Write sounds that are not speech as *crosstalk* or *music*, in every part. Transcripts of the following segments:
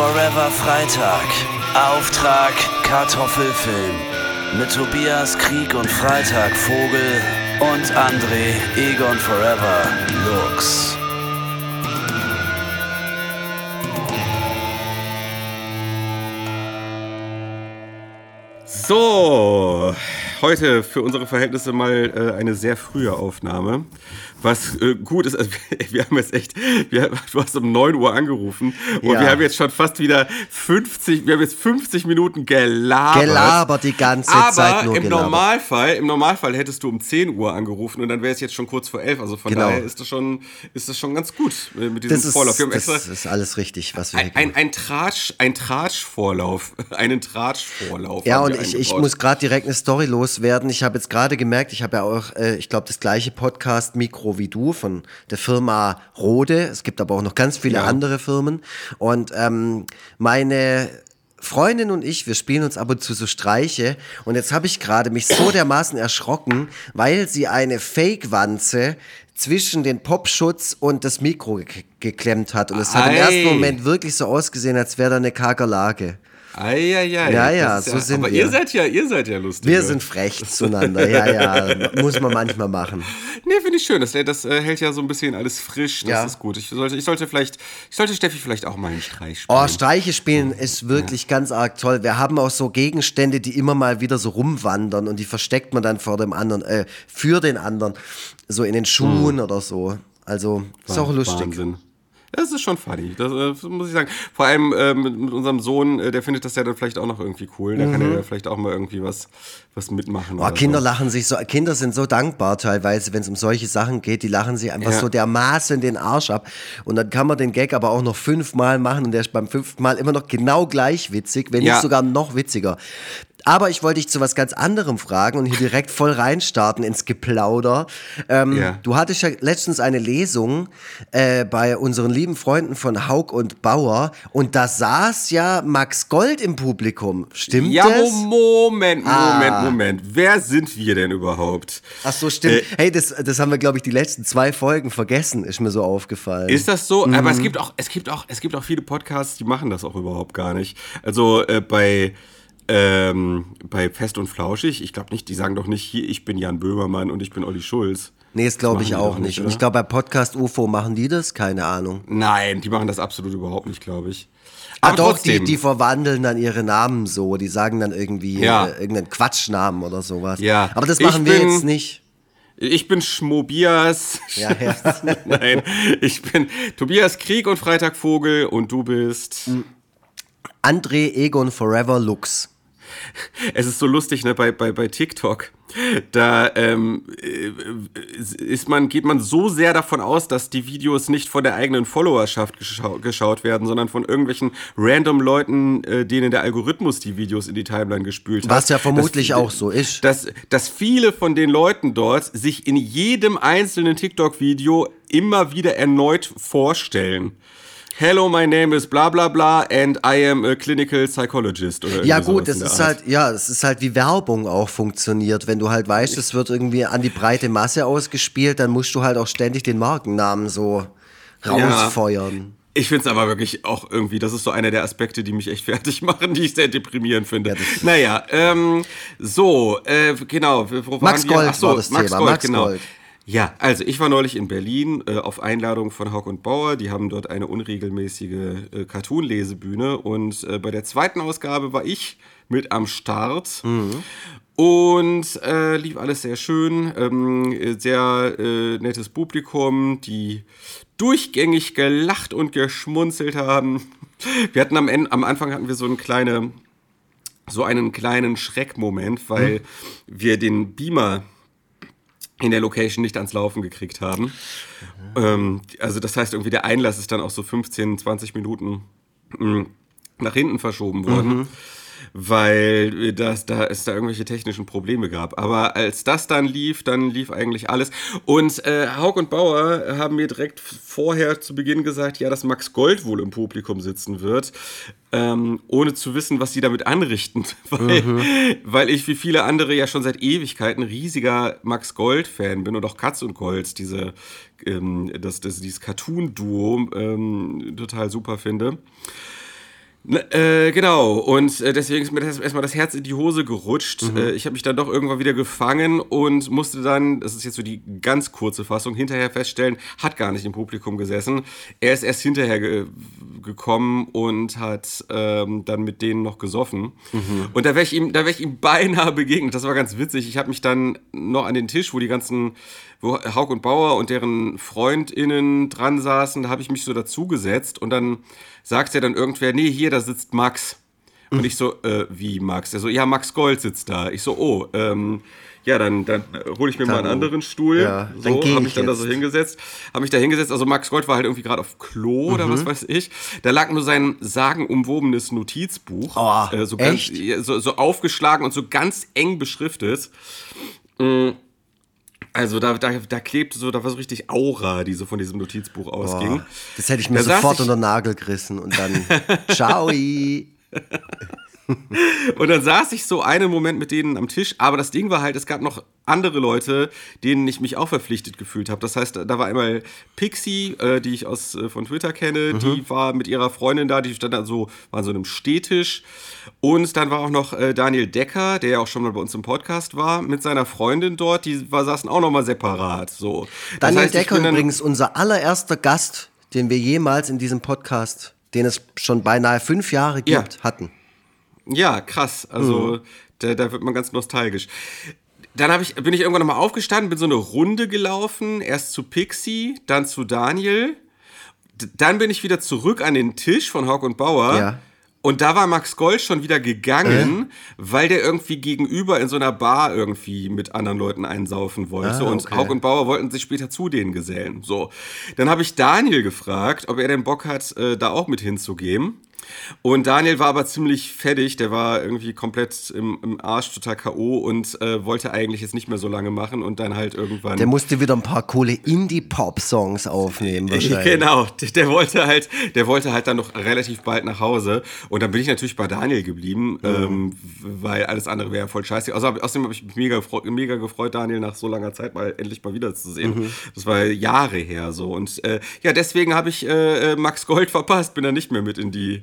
Forever Freitag. Auftrag Kartoffelfilm. Mit Tobias Krieg und Freitag Vogel und André Egon Forever Lux. So, heute für unsere Verhältnisse mal äh, eine sehr frühe Aufnahme. Was äh, gut ist, also wir, *laughs* wir haben jetzt echt, wir, du hast um 9 Uhr angerufen und Ja. wir haben jetzt schon fast wieder 50, wir haben jetzt 50 Minuten gelabert. Gelabert die ganze Aber Zeit nur im gelabert. Normalfall, im Normalfall hättest du um 10 Uhr angerufen und dann wäre es jetzt schon kurz vor 11. Also von Genau. daher ist das schon, ist das schon ganz gut äh, mit diesem Das ist, Vorlauf. Wir haben das extra ist alles richtig, was wir ein, ein, ein Tratsch, ein Tratschvorlauf, *laughs* einen Tratschvorlauf. Ja, und ich, ich muss gerade direkt eine Story loswerden. Ich habe jetzt gerade gemerkt, ich habe ja auch, äh, ich glaube, das gleiche Podcast-Mikro wie du von der Firma Rode. Es gibt aber auch noch ganz viele Ja. andere Firmen. Und ähm, meine Freundin und ich, wir spielen uns ab und zu so Streiche. Und jetzt habe ich gerade mich so *coughs* dermaßen erschrocken, weil sie eine Fake-Wanze zwischen den Popschutz und das Mikro ge geklemmt hat. Und es hat im ersten Moment wirklich so ausgesehen, als wäre da eine Kakerlake. Eieiei, Ja, ja, das ist so sind aber wir. ihr seid ja, ihr seid ja lustig. Wir sind frech zueinander, ja, ja, muss man manchmal machen. *laughs* Nee, finde ich schön. Das, das äh, hält ja so ein bisschen alles frisch. Das Ja. ist gut. Ich sollte, ich sollte vielleicht, ich sollte Steffi vielleicht auch mal einen Streich spielen. Oh, Streiche spielen ist wirklich ganz arg toll. Wir haben auch so Gegenstände, die immer mal wieder so rumwandern und die versteckt man dann vor dem anderen, äh, für den anderen, so in den Schuhen oder so. Also, ist auch lustig. Hm. Wahnsinn. Das ist schon funny, das äh, muss ich sagen. Vor allem äh, mit, mit unserem Sohn, äh, der findet das ja dann vielleicht auch noch irgendwie cool. Da kann er ja vielleicht auch mal irgendwie was, was mitmachen. Oh, oder Kinder so. lachen sich so, Kinder sind so dankbar teilweise, wenn es um solche Sachen geht, die lachen sich einfach Ja. so dermaßen den Arsch ab. Und dann kann man den Gag aber auch noch fünfmal machen und der ist beim fünften Mal immer noch genau gleich witzig, wenn Ja. nicht sogar noch witziger. Aber ich wollte dich zu was ganz anderem fragen und hier direkt voll reinstarten ins Geplauder. Ähm, Ja. Du hattest ja letztens eine Lesung äh, bei unseren lieben Freunden von Haug und Bauer und da saß ja Max Gold im Publikum. Stimmt Ja, das? Mo- Moment, Moment, Ah. Moment. Wer sind wir denn überhaupt? Ach so, stimmt. Äh, hey, das, das haben wir, glaube ich, die letzten zwei Folgen vergessen, ist mir so aufgefallen. Ist das so? Aber Mhm. es gibt auch, es gibt auch, es gibt auch viele Podcasts, die machen das auch überhaupt gar nicht. Also äh, bei ähm, bei Fest und Flauschig, ich glaube nicht, die sagen doch nicht hier, ich bin Jan Böhmermann und ich bin Olli Schulz. nee, das glaube ich auch doch nicht. Und ich glaube, bei Podcast UFO machen die das? Keine Ahnung. Nein, die machen das absolut überhaupt nicht, glaube ich. Ah, Aber doch, trotzdem. die, die verwandeln dann ihre Namen so. Die sagen dann irgendwie Ja. äh, irgendeinen Quatschnamen oder sowas. Ja. Aber das Ich machen wir bin- jetzt nicht. Ich bin Schmobias. Ja, ja. *laughs* Nein, ich bin Tobias Krieg und Freitag Vogel und du bist. André Egon Forever Lux. Es ist so lustig, ne, bei, bei, bei TikTok. Da ähm, äh, ist man, geht man so sehr davon aus, dass die Videos nicht von der eigenen Followerschaft geschau geschaut werden, sondern von irgendwelchen random Leuten, äh, denen der Algorithmus die Videos in die Timeline gespült hat. Was ja vermutlich dass, auch so ist. Dass, dass viele von den Leuten dort sich in jedem einzelnen TikTok-Video immer wieder erneut vorstellen. Hello, my name is bla bla bla and I am a clinical psychologist. Oder Ja gut, das ist halt, ja, es ist halt wie Werbung auch funktioniert. Wenn du halt weißt, es wird irgendwie an die breite Masse ausgespielt, dann musst du halt auch ständig den Markennamen so rausfeuern. Ich finde es aber wirklich auch irgendwie, das ist so einer der Aspekte, die mich echt *laughs* fertig machen, die ich sehr deprimierend finde. naja, ähm, so, äh, genau. Max? Gold Ach so, war das Max Thema, Gold, Max genau. Gold. Ja, also ich war neulich in Berlin äh, auf Einladung von Haug und Bauer. Die haben dort eine unregelmäßige äh, Cartoon-Lesebühne und äh, bei der zweiten Ausgabe war ich mit am Start. Und äh, lief alles sehr schön, ähm, äh, sehr äh, nettes Publikum, die durchgängig gelacht und geschmunzelt haben. Wir hatten am Ende, am Anfang hatten wir so eine kleine, so einen kleinen Schreckmoment, weil wir den Beamer in der Location nicht ans Laufen gekriegt haben. Ähm, also das heißt irgendwie der Einlass ist dann auch so 15, 20 Minuten mh, nach hinten verschoben worden. Weil das, da es da irgendwelche technischen Probleme gab. Aber als das dann lief, dann lief eigentlich alles. Und äh, Haug und Bauer haben mir direkt vorher zu Beginn gesagt, ja, dass Max Gold wohl im Publikum sitzen wird. Ähm, ohne zu wissen, was sie damit anrichten. *laughs* Weil, weil ich wie viele andere ja schon seit Ewigkeiten riesiger Max Gold-Fan bin und auch Katz und Gold, diese, ähm, das, das, dieses Cartoon-Duo, ähm, total super finde. Äh, genau, und äh, deswegen ist mir das erstmal das Herz in die Hose gerutscht. Mhm. Äh, ich habe mich dann doch irgendwann wieder gefangen und musste dann, das ist jetzt so die ganz kurze Fassung, hinterher feststellen, hat gar nicht im Publikum gesessen. Er ist erst hinterher ge gekommen und hat ähm, dann mit denen noch gesoffen. Mhm. Und da wäre ich, ihm, wär ich ihm *laughs* beinahe begegnet. Das war ganz witzig. Ich habe mich dann noch an den Tisch, wo die ganzen wo Haug und Bauer und deren FreundInnen dran saßen, da habe ich mich so dazugesetzt und dann sagt er dann irgendwer, nee, hier, da sitzt Max. Und ich so, äh, wie Max? Der so, ja, Max Gold sitzt da. Ich so, oh, ähm, ja, dann, dann hole ich mir dann, mal einen anderen Stuhl. Ja, so, habe mich dann jetzt. da so hingesetzt. Habe mich da hingesetzt. Also Max Gold war halt irgendwie gerade auf Klo mhm. oder was weiß ich. Da lag nur sein sagenumwobenes Notizbuch. Oh, äh, so, ganz, so, so, aufgeschlagen und so ganz eng beschriftet. Mhm. Also da, da, da klebte so, da war so richtig Aura, die so von diesem Notizbuch ausging. Boah, das hätte ich mir da sofort unter den Nagel gerissen und dann *laughs* ciao. *laughs* und dann saß ich so einen Moment mit denen am Tisch, aber das Ding war halt, es gab noch andere Leute, denen ich mich auch verpflichtet gefühlt habe. Das heißt, da war einmal Pixie, äh, die ich aus, äh, von Twitter kenne, mhm. die war mit ihrer Freundin da, die stand da so, war an so einem Stehtisch. Und dann war auch noch äh, Daniel Decker, der ja auch schon mal bei uns im Podcast war, mit seiner Freundin dort, die war, saßen auch nochmal separat. So. Daniel heißt, Decker übrigens unser allererster Gast, den wir jemals in diesem Podcast, den es schon beinahe fünf Jahre gibt, ja. hatten. Ja, krass. Also mhm. da, da wird man ganz nostalgisch. Dann ich, bin ich irgendwann nochmal aufgestanden, bin so eine Runde gelaufen. Erst zu Pixie, dann zu Daniel. D dann bin ich wieder zurück an den Tisch von Hawk und Bauer. Ja. Und da war Max Gold schon wieder gegangen, äh? weil der irgendwie gegenüber in so einer Bar irgendwie mit anderen Leuten einsaufen wollte. Ah, und Haug und Bauer wollten sich später zu denen gesellen. So. Dann habe ich Daniel gefragt, ob er denn Bock hat, äh, da auch mit hinzugehen. Und Daniel war aber ziemlich fertig, der war irgendwie komplett im, im Arsch, total K.O. und äh, wollte eigentlich jetzt nicht mehr so lange machen und dann halt irgendwann. Der musste wieder ein paar coole Indie-Pop-Songs aufnehmen, *laughs* wahrscheinlich. Genau, der, der, wollte halt, der wollte halt dann noch relativ bald nach Hause. Und dann bin ich natürlich bei Daniel geblieben, mhm. ähm, weil alles andere wäre voll scheiße. Also, außerdem habe ich mich mega, mega gefreut, Daniel nach so langer Zeit mal endlich mal wiederzusehen. Mhm. Das war Jahre her so. Und äh, ja, deswegen habe ich äh, äh Max Gold verpasst, bin da nicht mehr mit in die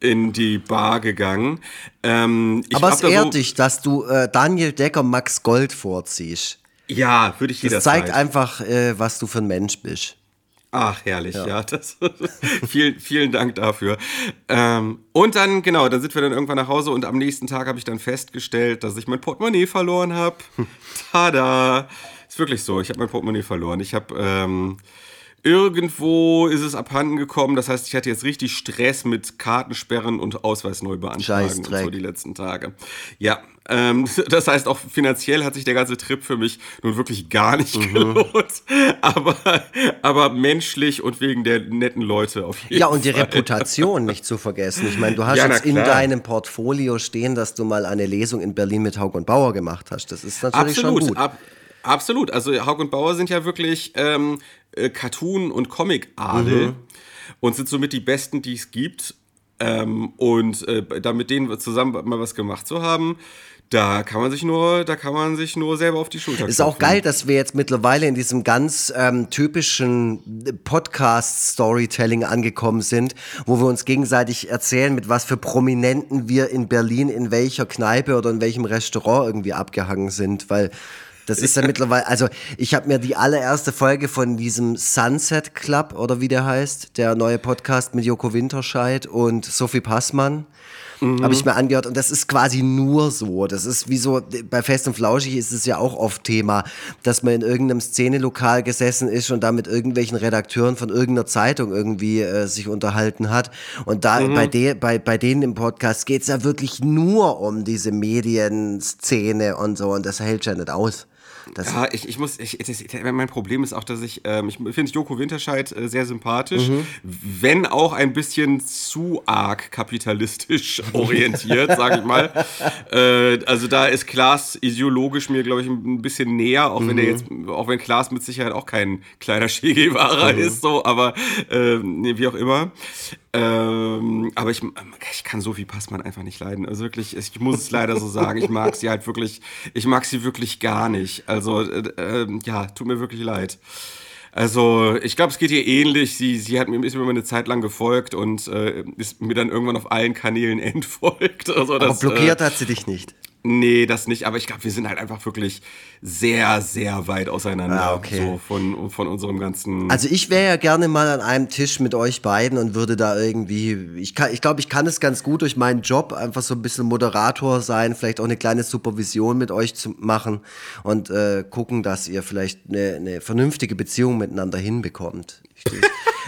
in die Bar gegangen. Ähm, Aber es ehrt so dich, dass du äh, Daniel Decker Max Gold vorziehst. Ja, würde ich jederzeit. Das zeigt einfach, äh, was du für ein Mensch bist. Ach, herrlich, ja. ja das, *laughs* vielen, vielen Dank dafür. Ähm, und dann, genau, dann sind wir dann irgendwann nach Hause und am nächsten Tag habe ich dann festgestellt, dass ich mein Portemonnaie verloren habe. *laughs* Tada! Ist wirklich so, ich habe mein Portemonnaie verloren. Ich habe ähm, Irgendwo ist es abhanden gekommen. Das heißt, ich hatte jetzt richtig Stress mit Kartensperren und Ausweis neu beantragen und so die letzten Tage. Ja, ähm, *laughs* das heißt, auch finanziell hat sich der ganze Trip für mich nun wirklich gar nicht mhm. gelohnt. *laughs* Aber, aber menschlich und wegen der netten Leute auf jeden Fall. Ja, und die Reputation nicht zu vergessen. Ich meine, du hast ja, jetzt in deinem Portfolio stehen, dass du mal eine Lesung in Berlin mit Haug und Bauer gemacht hast. Das ist natürlich Absolut. schon gut. Ab Absolut. Also Haug und Bauer sind ja wirklich ähm, äh, Cartoon- und Comic-Adel mhm. und sind somit die besten, die es gibt. Ähm, und äh, da mit denen zusammen mal was gemacht zu haben, da kann man sich nur, da kann man sich nur selber auf die Schulter Ist auch geil, dass wir jetzt mittlerweile in diesem ganz ähm, typischen Podcast-Storytelling angekommen sind, wo wir uns gegenseitig erzählen, mit was für Prominenten wir in Berlin in welcher Kneipe oder in welchem Restaurant irgendwie abgehangen sind, weil das ist ja mittlerweile, also ich habe mir die allererste Folge von diesem Sunset Club oder wie der heißt, der neue Podcast mit Joko Winterscheid und Sophie Passmann. Mhm. Habe ich mir angehört und das ist quasi nur so. Das ist wie so, bei Fest und Flauschig ist es ja auch oft Thema, dass man in irgendeinem Szenelokal gesessen ist und da mit irgendwelchen Redakteuren von irgendeiner Zeitung irgendwie äh, sich unterhalten hat. Und da mhm. bei, de, bei, bei denen im Podcast geht es ja wirklich nur um diese Medienszene und so und das hält ja nicht aus. Das ja, ich, ich muss, ich, das, mein Problem ist auch, dass ich, ähm, ich finde Joko Winterscheid äh, sehr sympathisch, mhm. wenn auch ein bisschen zu arg kapitalistisch *laughs* orientiert, sage ich mal. Äh, also da ist Klaas ideologisch mir, glaube ich, ein bisschen näher, auch mhm. wenn er jetzt, auch wenn Klaas mit Sicherheit auch kein kleiner Che mhm. ist, so, aber äh, wie auch immer. Ähm, aber ich, ich kann Sophie Passmann einfach nicht leiden. Also wirklich, ich muss es leider so sagen. Ich mag sie halt wirklich, ich mag sie wirklich gar nicht. Also, äh, äh, ja, tut mir wirklich leid. Also, ich glaube, es geht ihr ähnlich. Sie, sie hat mir, ist mir eine Zeit lang gefolgt und äh, ist mir dann irgendwann auf allen Kanälen *laughs* entfolgt. Also, Aber das, blockiert äh, hat sie dich nicht. Nee, das nicht, aber ich glaube, wir sind halt einfach wirklich sehr, sehr weit auseinander. Ah, okay. So von, von unserem ganzen. Also ich wäre ja gerne mal an einem Tisch mit euch beiden und würde da irgendwie, ich glaube, ich, glaub, ich kann es ganz gut durch meinen Job einfach so ein bisschen Moderator sein, vielleicht auch eine kleine Supervision mit euch zu machen und äh, gucken, dass ihr vielleicht eine, eine vernünftige Beziehung miteinander hinbekommt.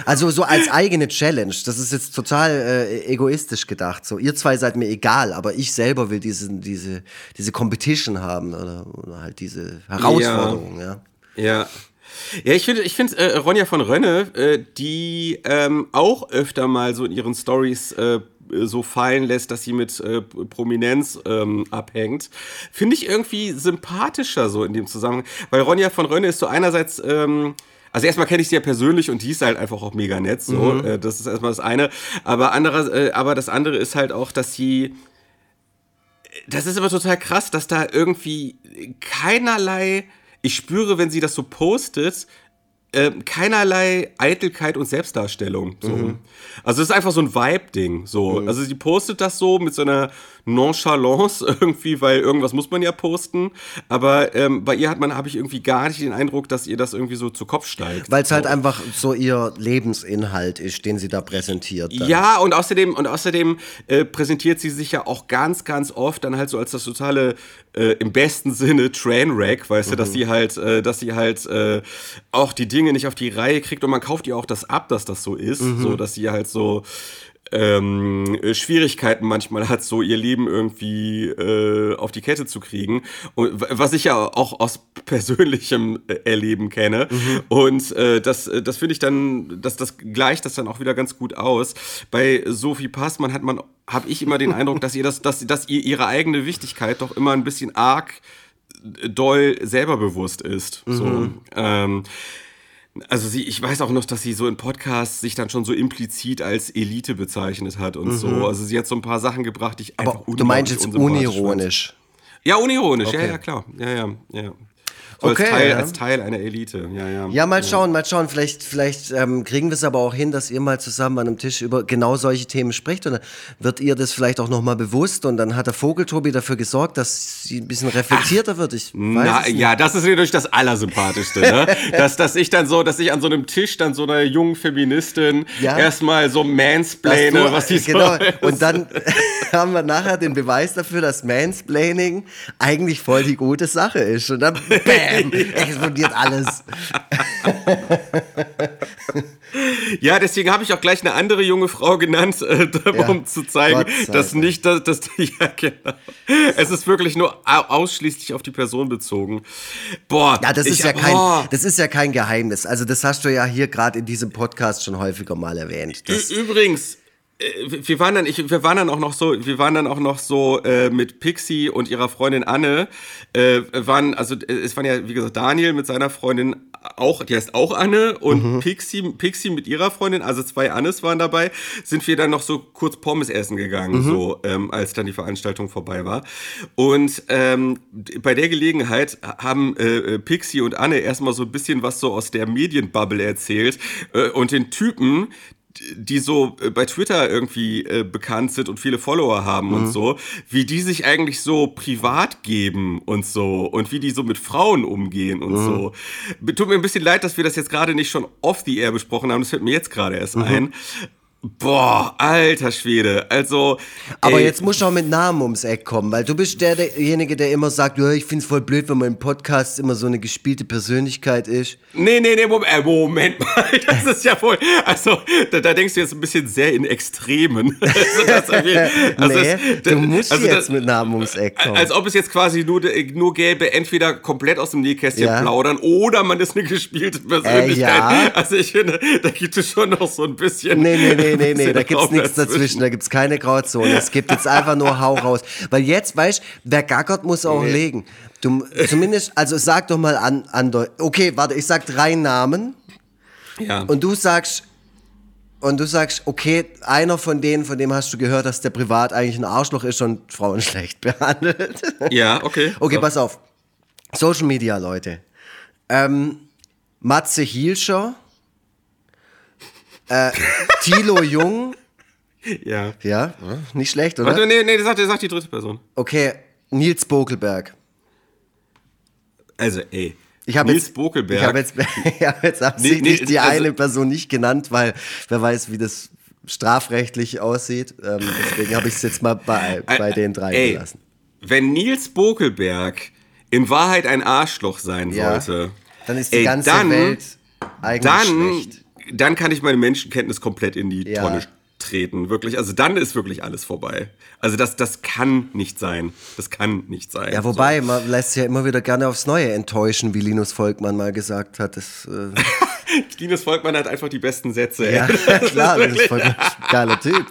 Also so als eigene Challenge. Das ist jetzt total äh, egoistisch gedacht. So, ihr zwei seid mir egal, aber ich selber will diesen, diese, diese Competition haben oder, oder halt diese Herausforderung, ja. Ja. Ja, ich finde, ich finde äh, Ronja von Rönne, äh, die ähm, auch öfter mal so in ihren Stories äh, so fallen lässt, dass sie mit äh, Prominenz ähm, abhängt, finde ich irgendwie sympathischer so in dem Zusammenhang. Weil Ronja von Rönne ist so einerseits ähm, also erstmal kenne ich sie ja persönlich und die ist halt einfach auch mega nett. So, Mhm. äh, das ist erstmal das eine. Aber andere, äh, aber das andere ist halt auch, dass sie das ist aber total krass, dass da irgendwie keinerlei, ich spüre, wenn sie das so postet, äh, keinerlei Eitelkeit und Selbstdarstellung. So. Also es ist einfach so ein Vibe-Ding. So. Also sie postet das so mit so einer Nonchalance *laughs* irgendwie, weil irgendwas muss man ja posten. Aber ähm, bei ihr hat man, habe ich irgendwie gar nicht den Eindruck, dass ihr das irgendwie so zu Kopf steigt. Weil es halt so. einfach so ihr Lebensinhalt ist, den sie da präsentiert. Dann. Ja, und außerdem, und außerdem äh, präsentiert sie sich ja auch ganz, ganz oft dann halt so als das totale, äh, im besten Sinne, Trainwreck, weißt du, dass sie halt, äh, dass sie halt äh, auch die Dinge nicht auf die Reihe kriegt und man kauft ihr auch das ab, dass das so ist, so dass sie halt so ähm, äh, Schwierigkeiten manchmal hat, so ihr Leben irgendwie äh, auf die Kette zu kriegen. Und was ich ja auch aus *laughs* persönlichem äh, Erleben kenne. Und äh, das, äh, das finde ich dann, das, das gleicht das dann auch wieder ganz gut aus. Bei Sophie Passmann hat man, habe ich immer den *laughs* Eindruck, dass ihr das, dass, dass ihr ihre eigene Wichtigkeit doch immer ein bisschen arg doll selber bewusst ist. So. Ähm, also sie, ich weiß auch noch, dass sie so in Podcasts sich dann schon so implizit als Elite bezeichnet hat und so. Also sie hat so ein paar Sachen gebracht, die ich einfach Aber du meinst jetzt unironisch. Ja, unironisch, ja, Okay. ja, klar. Ja, ja, ja. So Okay, als, Teil, ja. als Teil einer Elite, ja, ja. Ja, mal schauen, mal schauen. Vielleicht, vielleicht ähm, kriegen wir es aber auch hin, dass ihr mal zusammen an einem Tisch über genau solche Themen spricht. Und dann wird ihr das vielleicht auch nochmal bewusst. Und dann hat der Vogeltobi dafür gesorgt, dass sie ein bisschen reflektierter wird. Ich weiß Na, ja, das ist natürlich das Allersympathischste, ne? *laughs* dass, dass ich dann so, dass ich an so einem Tisch dann so einer jungen Feministin Ja. erstmal so mansplaine, du- was die genau. so *laughs* ist. Und dann *laughs* haben wir nachher den Beweis dafür, dass Mansplaining eigentlich voll die gute Sache ist. Und dann bam, *laughs* explodiert alles. *laughs* Ja, deswegen habe ich auch gleich eine andere junge Frau genannt, äh, *laughs* Ja, um zu zeigen, dass nicht, dass, dass ja, genau. Es ist wirklich nur au- ausschließlich auf die Person bezogen. Boah, Ja, das ist ich, ja kein, oh. das ist ja kein Geheimnis. Also das hast du ja hier gerade in diesem Podcast schon häufiger mal erwähnt. Übrigens, wir waren dann, ich, wir waren dann auch noch so, wir waren dann auch noch so äh, mit Pixie und ihrer Freundin Anne, äh, waren, also äh, es waren ja, wie gesagt, Daniel mit seiner Freundin auch, die heißt auch Anne und Mhm. Pixie, Pixie mit ihrer Freundin, also zwei Annes waren dabei, sind wir dann noch so kurz Pommes essen gegangen, Mhm. so, ähm, als dann die Veranstaltung vorbei war. Und ähm, bei der Gelegenheit haben äh, Pixie und Anne erstmal so ein bisschen was so aus der Medienbubble erzählt äh, und den Typen, die so äh, bei Twitter irgendwie äh, bekannt sind und viele Follower haben und so, wie die sich eigentlich so privat geben und so und wie die so mit Frauen umgehen und so. Tut mir ein bisschen leid, dass wir das jetzt gerade nicht schon off the air besprochen haben, das fällt mir jetzt gerade erst ein. Boah, alter Schwede. Also. aber ey, jetzt musst du auch mit Namen ums Eck kommen, weil du bist der, derjenige, der immer sagt, ich find's voll blöd, wenn mein Podcast immer so eine gespielte Persönlichkeit ist. Nee, nee, nee, Moment, äh, Moment mal. *laughs* Das ist ja wohl. Also, da, da denkst du jetzt ein bisschen sehr in Extremen. *laughs* Also, das, also nee, es- du musst also jetzt das- mit Namen ums Eck kommen. Als ob es jetzt quasi nur, nur gäbe, entweder komplett aus dem Nähkästchen Ja. plaudern oder man ist eine gespielte Persönlichkeit. ja. Also ich finde, da gibt es schon noch so ein bisschen. Nee, nee, nee, nee, nee, bisschen da gibt's nichts dazwischen, da gibt's keine Grauzone. Es gibt jetzt einfach nur Hau raus. Weil jetzt, weißt du, wer gackert, muss auch legen. Du, zumindest, also sag doch mal an, an, okay, warte, ich sag drei Namen Ja. und du sagst, und du sagst, okay, einer von denen, von dem hast du gehört, dass der privat eigentlich ein Arschloch ist und Frauen *laughs* schlecht behandelt. ja, okay. Okay, So. pass auf. Social Media, Leute. Ähm, Matze Hielscher, äh, Thilo Jung, Ja. ja, nicht schlecht, oder? Warte, nee, nee, sag, sag die dritte Person. Okay, Nils Bokelberg. Also, ey. Ich habe Nils jetzt, Bokelberg. Ich habe jetzt, *laughs* ich hab jetzt absichtlich nee, die also- eine Person nicht genannt, weil wer weiß, wie das strafrechtlich aussieht. Ähm, deswegen habe ich es jetzt mal bei, bei den drei Ey, gelassen. Wenn Nils Bokelberg in Wahrheit ein Arschloch sein Ja. sollte, Dann ist die ey, ganze dann, Welt eigentlich dann, schlecht. Dann kann ich meine Menschenkenntnis komplett in die Ja. Tonne treten. Wirklich, also dann ist wirklich alles vorbei. Also das, das kann nicht sein. Das kann nicht sein. Ja, wobei, man lässt sich ja immer wieder gerne aufs Neue enttäuschen, wie Linus Volkmann mal gesagt hat. Das, äh, So. *laughs* Linus Volkmann hat einfach die besten Sätze. ja, *laughs* *laughs* klar, Linus Volkmann ist ein geiler Typ.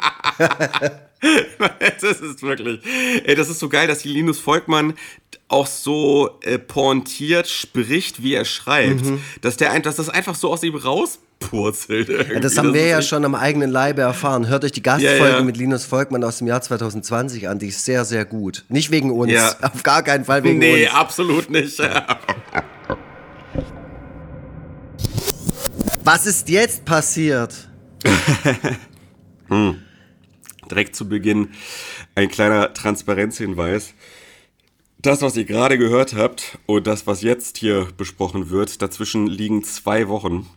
*laughs* das ist wirklich. Ey, das ist so geil, dass Linus Volkmann auch so äh, pointiert spricht, wie er schreibt. Dass, der, dass das einfach so aus ihm rauspurzelt. Mhm. Ja, das haben wir ist ja schon am eigenen Leibe erfahren. Hört euch die Gastfolge Ja, ja. mit Linus Volkmann aus dem Jahr 2020 an. Die ist sehr, sehr gut. Nicht wegen uns. *laughs* Auf gar keinen Fall wegen Nee, uns. absolut nicht. Was ist jetzt passiert? *laughs* Direkt zu Beginn ein kleiner Transparenzhinweis. Das, was ihr gerade gehört habt und das, was jetzt hier besprochen wird, dazwischen liegen zwei Wochen,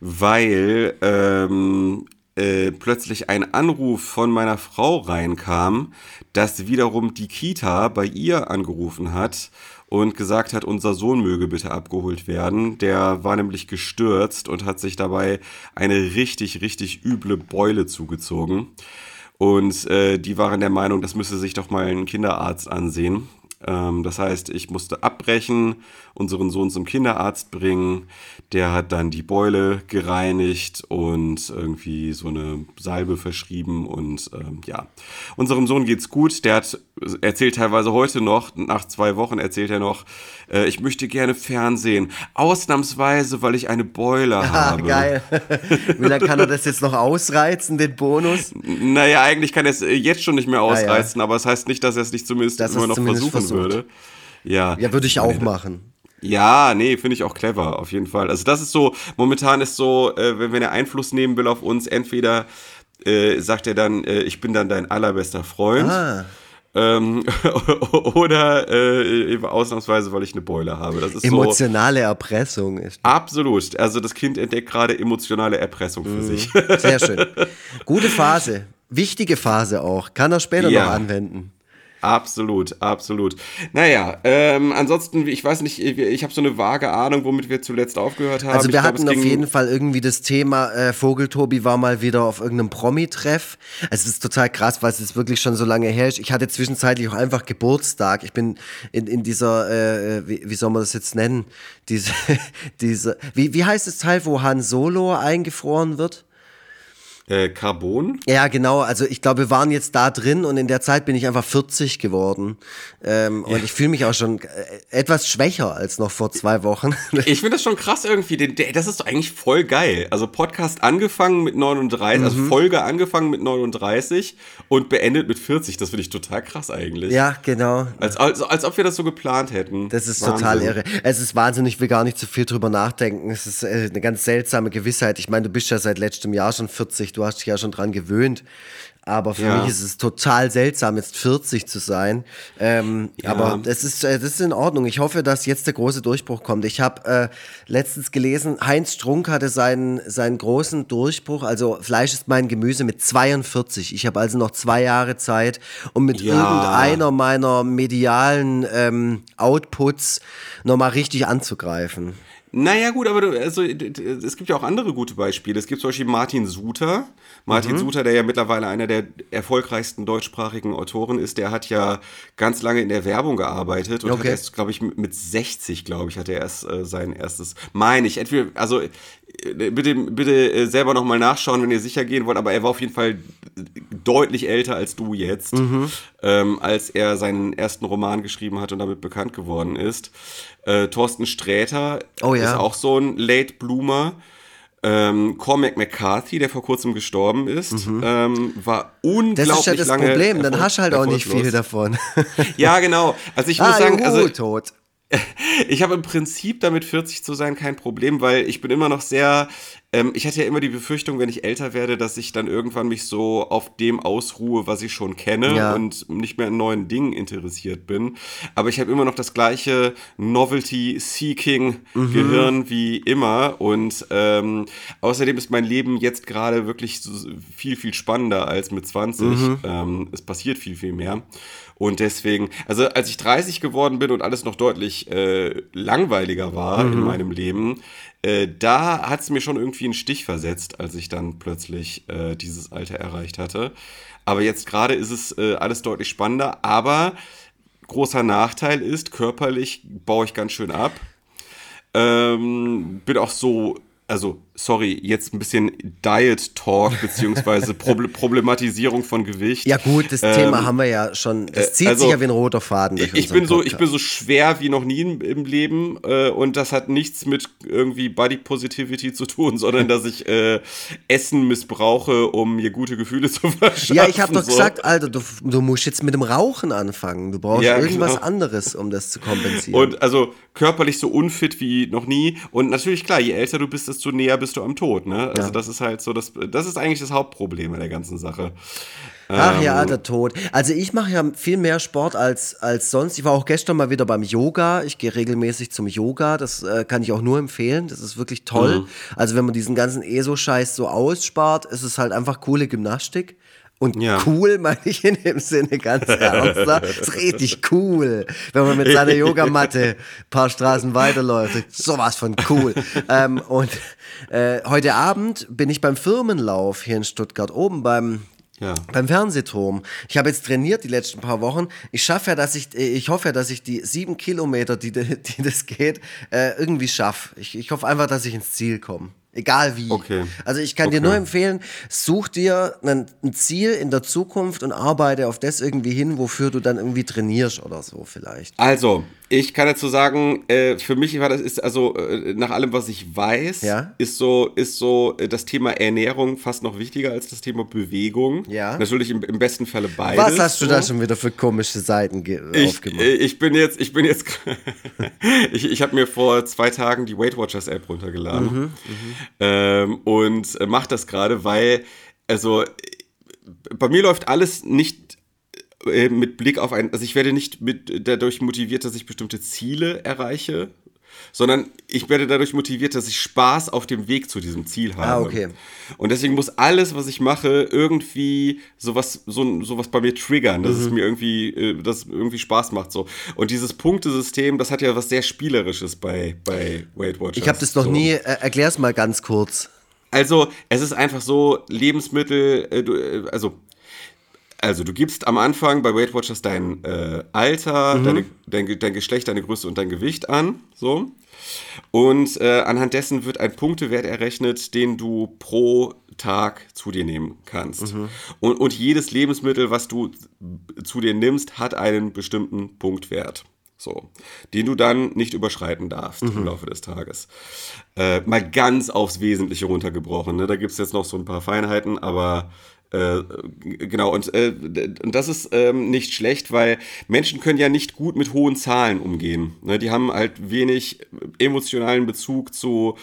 weil ähm, äh, plötzlich ein Anruf von meiner Frau reinkam, dass wiederum die Kita bei ihr angerufen hat und gesagt hat, unser Sohn möge bitte abgeholt werden. Der war nämlich gestürzt und hat sich dabei eine richtig, richtig üble Beule zugezogen. Und äh, die waren der Meinung, das müsse sich doch mal ein Kinderarzt ansehen. Ähm, das heißt, ich musste abbrechen, unseren Sohn zum Kinderarzt bringen. Der hat dann die Beule gereinigt und irgendwie so eine Salbe verschrieben. Und ähm, ja, unserem Sohn geht's gut. Der hat erzählt teilweise heute noch, nach zwei Wochen erzählt er noch, äh, ich möchte gerne Fernsehen. Ausnahmsweise, weil ich eine Beule *laughs* Ah, habe. geil. *laughs* Wie lange kann er das jetzt noch ausreizen, den Bonus? Naja, eigentlich kann er es äh, jetzt schon nicht mehr ausreizen, aber es das heißt nicht, dass er es nicht zumindest Dass er immer noch zumindest versuchen versucht. würde. Ja, Ja, würde ich auch machen. Ja, nee, finde ich auch clever, auf jeden Fall. Also das ist so, momentan ist so, äh, wenn, wenn er Einfluss nehmen will auf uns, entweder äh, sagt er dann, äh, ich bin dann dein allerbester Freund. Ah. Ähm, *laughs* oder äh, ausnahmsweise, weil ich eine Beule habe. Das ist so Emotionale Erpressung ist. absolut. Also das Kind entdeckt gerade emotionale Erpressung Mhm. für sich. Sehr schön. *laughs* Gute Phase. Wichtige Phase auch. Kann er später Ja. noch anwenden. Absolut, absolut. Naja, ähm, ansonsten, ich weiß nicht, ich habe so eine vage Ahnung, womit wir zuletzt aufgehört haben. Also wir ich hatten auf jeden Fall irgendwie das Thema, äh, Vogeltobi war mal wieder auf irgendeinem Promi-Treff. Es ist total krass, weil es jetzt wirklich schon so lange her ist. Ich hatte zwischenzeitlich auch einfach Geburtstag. Ich bin in, in dieser, äh, wie, wie soll man das jetzt nennen? Diese, *laughs* diese, wie, wie heißt das Teil, wo Han Solo eingefroren wird? Äh, Carbon? Ja, genau. Also ich glaube, wir waren jetzt da drin und in der Zeit bin ich einfach 40 geworden. Ähm, Und ich fühle mich auch schon äh, etwas schwächer als noch vor zwei Wochen. *laughs* Ich finde das schon krass irgendwie. Das ist doch eigentlich voll geil. Also Podcast angefangen mit 39, also Mhm. Folge angefangen mit 39 und beendet mit 40. Das finde ich total krass eigentlich. ja, genau. Als, als, als ob wir das so geplant hätten. Das ist Wahnsinn. total irre. Es ist Wahnsinn, ich will gar nicht zu viel drüber nachdenken. Es ist äh, eine ganz seltsame Gewissheit. Ich meine, du bist ja seit letztem Jahr schon 40, du hast dich ja schon dran gewöhnt. Aber für Ja. mich ist es total seltsam, jetzt 40 zu sein. Ähm, Aber das ist, äh, das ist in Ordnung. Ich hoffe, dass jetzt der große Durchbruch kommt. Ich habe äh, letztens gelesen, Heinz Strunk hatte seinen, seinen großen Durchbruch. Also Fleisch ist mein Gemüse mit 42. Ich habe also noch zwei Jahre Zeit, um mit Ja. irgendeiner meiner medialen ähm, Outputs nochmal richtig anzugreifen. Naja, gut, aber du, also, es gibt ja auch andere gute Beispiele. Es gibt zum Beispiel Martin Suter. Martin Mhm. Suter, der ja mittlerweile einer der erfolgreichsten deutschsprachigen Autoren ist, der hat ja ganz lange in der Werbung gearbeitet und Okay. hat erst, glaube ich, mit mit 60, glaube ich, hat er erst äh, sein erstes, meine ich, entweder, also äh, bitte, bitte äh, selber nochmal nachschauen, wenn ihr sicher gehen wollt, aber er war auf jeden Fall deutlich älter als du jetzt, Mhm. ähm, als er seinen ersten Roman geschrieben hat und damit bekannt geworden ist. Äh, Thorsten Sträter Oh ja. ist auch so ein Late Bloomer. Ähm, Cormac McCarthy, der vor kurzem gestorben ist, ähm, war unglaublich Mhm. Das ist ja das Problem, dann hast du halt auch nicht viel davon. Ja, genau. Also ich ah, muss sagen, juhu, also tot. *laughs* Ich habe im Prinzip damit 40 zu sein kein Problem, weil ich bin immer noch sehr, ähm, ich hatte ja immer die Befürchtung, wenn ich älter werde, dass ich dann irgendwann mich so auf dem ausruhe, was ich schon kenne Ja. und nicht mehr in neuen Dingen interessiert bin. Aber ich habe immer noch das gleiche Novelty-Seeking-Gehirn wie immer und ähm, außerdem ist mein Leben jetzt gerade wirklich so viel, viel spannender als mit 20. Ähm, es passiert viel, viel mehr. Und deswegen, also als ich 30 geworden bin und alles noch deutlich äh, langweiliger war in meinem Leben, äh, da hat es mir schon irgendwie einen Stich versetzt, als ich dann plötzlich äh, dieses Alter erreicht hatte. Aber jetzt gerade ist es äh, alles deutlich spannender. Aber großer Nachteil ist, körperlich baue ich ganz schön ab. Ähm, bin auch so, also sorry, jetzt ein bisschen Diet Talk *laughs* beziehungsweise Proble Problematisierung von Gewicht. Ja gut, das Thema haben wir ja schon, das zieht also, sich ja wie ein roter Faden durch Ich, ich bin so, ich Podcast. bin so schwer wie noch nie im, im Leben äh, und das hat nichts mit irgendwie Body Positivity zu tun, sondern dass ich äh, Essen missbrauche, um mir gute Gefühle zu *laughs* verschaffen. Ja, ich habe doch so. gesagt, Alter, du, du musst jetzt mit dem Rauchen anfangen. Du brauchst Ja, irgendwas genau. anderes, um das zu kompensieren. Und also körperlich so unfit wie noch nie. Und natürlich, klar, je älter du bist, desto näher bist du am Tod. Ne? Also Ja. das ist halt so, das, das ist eigentlich das Hauptproblem an der ganzen Sache. Ach Ähm. ja, der Tod. Also ich mache ja viel mehr Sport als, als sonst. Ich war auch gestern mal wieder beim Yoga. Ich gehe regelmäßig zum Yoga. Das äh, kann ich auch nur empfehlen. Das ist wirklich toll. Mhm. Also wenn man diesen ganzen ESO-Scheiß so ausspart, ist es halt einfach coole Gymnastik. Und Ja. cool meine ich in dem Sinne ganz ernst. ne? ist richtig cool, wenn man mit seiner Yogamatte ein paar Straßen weiterläuft. Sowas von cool. ähm, und äh, heute Abend bin ich beim Firmenlauf hier in Stuttgart oben beim Ja. beim Fernsehturm. Ich habe jetzt trainiert die letzten paar Wochen. Ich schaffe ja, dass ich, äh, ich hoffe ja, dass ich die sieben Kilometer, die, die das geht, äh, irgendwie schaffe. Ich, ich hoffe einfach, dass ich ins Ziel komme. Egal wie. Okay. Also ich kann dir Okay. nur empfehlen, such dir ein, Ziel in der Zukunft und arbeite auf das irgendwie hin, wofür du dann irgendwie trainierst oder so vielleicht. Also, ich kann dazu sagen, äh, für mich war das ist also äh, nach allem, was ich weiß, Ja. ist so ist so äh, das Thema Ernährung fast noch wichtiger als das Thema Bewegung. Ja. Natürlich im, im besten Falle beides. Was hast du so. da schon wieder für komische Seiten Ich, aufgemacht? ich bin jetzt, ich bin jetzt, *laughs* ich, ich habe mir vor zwei Tagen die Weight Watchers App runtergeladen Mhm, ähm, und mache das gerade, weil, also bei mir läuft alles nicht äh, mit Blick auf ein, also ich werde nicht mit, dadurch motiviert, dass ich bestimmte Ziele erreiche, sondern ich werde dadurch motiviert, dass ich Spaß auf dem Weg zu diesem Ziel habe. Ah, okay. Und deswegen muss alles, was ich mache, irgendwie sowas, so, sowas bei mir triggern, dass Mhm. es mir irgendwie, äh, dass irgendwie Spaß macht. So. Und dieses Punktesystem, das hat ja was sehr Spielerisches bei, bei Weight Watchers. Ich habe das noch so. nie, äh, erklär's mal ganz kurz. Also, es ist einfach so, Lebensmittel, äh, äh, also, also du gibst am Anfang bei Weight Watchers dein äh, Alter, deine, dein, dein Geschlecht, deine Größe und dein Gewicht an, so. Und äh, anhand dessen wird ein Punktewert errechnet, den du pro Tag zu dir nehmen kannst. Und, und jedes Lebensmittel, was du zu dir nimmst, hat einen bestimmten Punktwert. So, den du dann nicht überschreiten darfst im Laufe des Tages. Äh, mal ganz aufs Wesentliche runtergebrochen. Ne? Da gibt es jetzt noch so ein paar Feinheiten, aber äh, genau, und, äh, und das ist ähm, nicht schlecht, weil Menschen können ja nicht gut mit hohen Zahlen umgehen. Ne? Die haben halt wenig emotionalen Bezug zu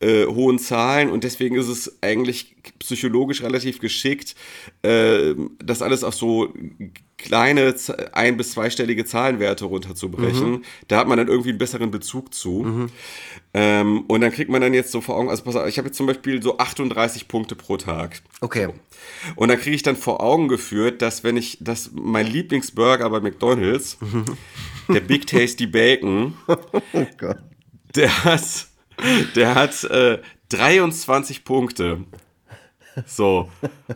äh, hohen Zahlen und deswegen ist es eigentlich psychologisch relativ geschickt, äh, das alles auf so kleine ein- bis zweistellige Zahlenwerte runterzubrechen. Da hat man dann irgendwie einen besseren Bezug zu. Ähm, und dann kriegt man dann jetzt so vor Augen, also pass auf, ich habe jetzt zum Beispiel so 38 Punkte pro Tag. Okay. Und dann kriege ich dann vor Augen geführt, dass wenn ich, dass mein Lieblingsburger bei McDonalds, *laughs* der Big Tasty Bacon, *laughs* Oh Gott. der hat, der hat äh, 23 Punkte. So.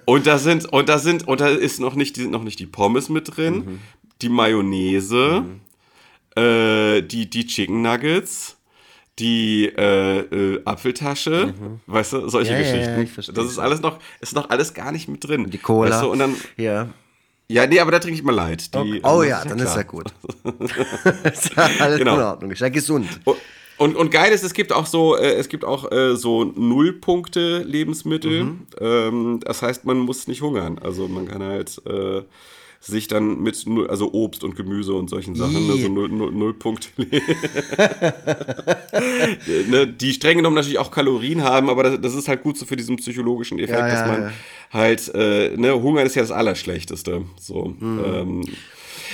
Und da sind, und da sind, und da ist noch nicht, die sind noch nicht die Pommes mit drin, Mhm. die Mayonnaise, äh, die, die Chicken Nuggets, die äh, äh, Apfeltasche, weißt du, solche Mhm. Ja, ja, ja, Geschichten. ich verstehe das ist alles noch, ist noch alles gar nicht mit drin. Die Cola. Weißt du, und dann, Ja. ja, nee, aber da trinke ich mal leid. Die, Oh das ja, dann ist ja gut. *laughs* ist ja alles Genau. in Ordnung. Ist ja gesund. Und, und, und geil ist, es gibt auch so, äh, es gibt auch äh, so Nullpunkte Lebensmittel. Mhm. Ähm, das heißt, man muss nicht hungern. Also man kann halt äh, sich dann mit, also Obst und Gemüse und solchen Sachen, ne, so null, null, null Punkte. *laughs* ne, die streng genommen natürlich auch Kalorien haben, aber das, das ist halt gut so für diesen psychologischen Effekt, Ja, ja, dass man ja. halt, äh, ne, Hunger ist ja das Allerschlechteste. So. Mhm. Ähm,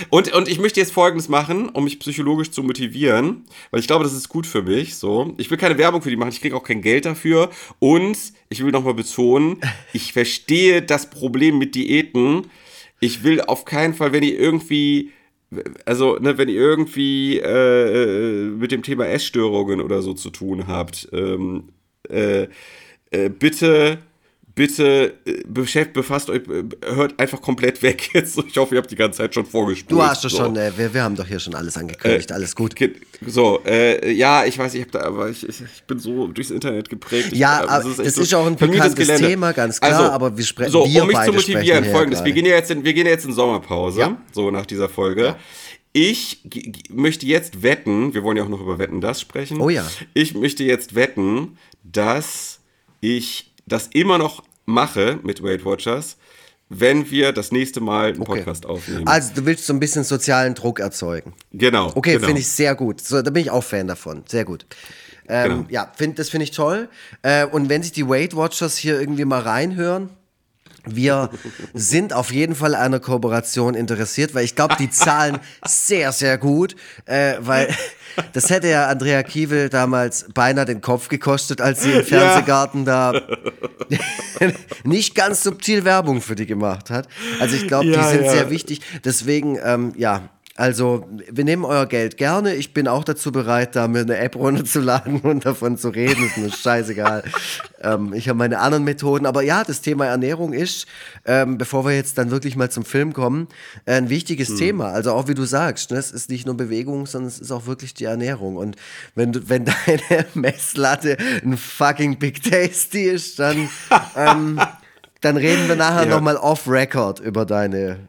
und, und ich möchte jetzt Folgendes machen, um mich psychologisch zu motivieren, weil ich glaube, das ist gut für mich. So, ich will keine Werbung für die machen, ich kriege auch kein Geld dafür. Und ich will nochmal betonen, ich verstehe das Problem mit Diäten. Ich will auf keinen Fall, wenn ihr irgendwie, also ne, wenn ihr irgendwie äh, mit dem Thema Essstörungen oder so zu tun habt, ähm, äh, äh, bitte, bitte äh, beschäft, befasst euch, äh, hört einfach komplett weg *laughs* jetzt. Ich hoffe, ihr habt die ganze Zeit schon vorgespult. Du hast doch so. schon, äh, wir, wir haben doch hier schon alles angekündigt, alles gut. So, äh, ja, ich weiß, ich habe da, aber ich, ich, ich bin so durchs Internet geprägt. Ich, Ja, äh, aber echt das ist auch ein bekanntes Thema, ganz klar, aber wir spre- so, wir um mich zu motivieren, sprechen folgendes, wir gehen ja jetzt in, wir gehen jetzt in Sommerpause, Ja. so nach dieser Folge. Ich g- g- möchte jetzt wetten, wir wollen ja auch noch über Wetten das sprechen. Oh ja. Ich möchte jetzt wetten, dass ich das immer noch mache mit Weight Watchers, wenn wir das nächste Mal einen Okay. Podcast aufnehmen. Also du willst so ein bisschen sozialen Druck erzeugen. genau. Okay, genau. finde ich sehr gut. So, da bin ich auch Fan davon. Sehr gut. Ähm, Genau. Ja, find, das finde ich toll. Äh, und wenn sich die Weight Watchers hier irgendwie mal reinhören, wir sind auf jeden Fall an einer Kooperation interessiert, weil ich glaube, die zahlen sehr, sehr gut, äh, weil *laughs* das hätte ja Andrea Kiewel damals beinahe den Kopf gekostet, als sie im Fernsehgarten da *laughs* nicht ganz subtil Werbung für die gemacht hat. Also ich glaube, Ja, die sind ja. sehr wichtig. Deswegen, ähm, ja, also wir nehmen euer Geld gerne. Ich bin auch dazu bereit, da mir eine App runterzuladen *laughs* und davon zu reden. Ist mir scheißegal. *laughs* ähm, ich habe meine anderen Methoden. Aber ja, das Thema Ernährung ist, ähm, bevor wir jetzt dann wirklich mal zum Film kommen, ein wichtiges Thema. Also auch wie du sagst, ne, es ist nicht nur Bewegung, sondern es ist auch wirklich die Ernährung. Und wenn, du, wenn *laughs* deine Messlatte ein fucking Big Tasty ist, dann, ähm, dann reden wir nachher Ja. nochmal off-Record über deine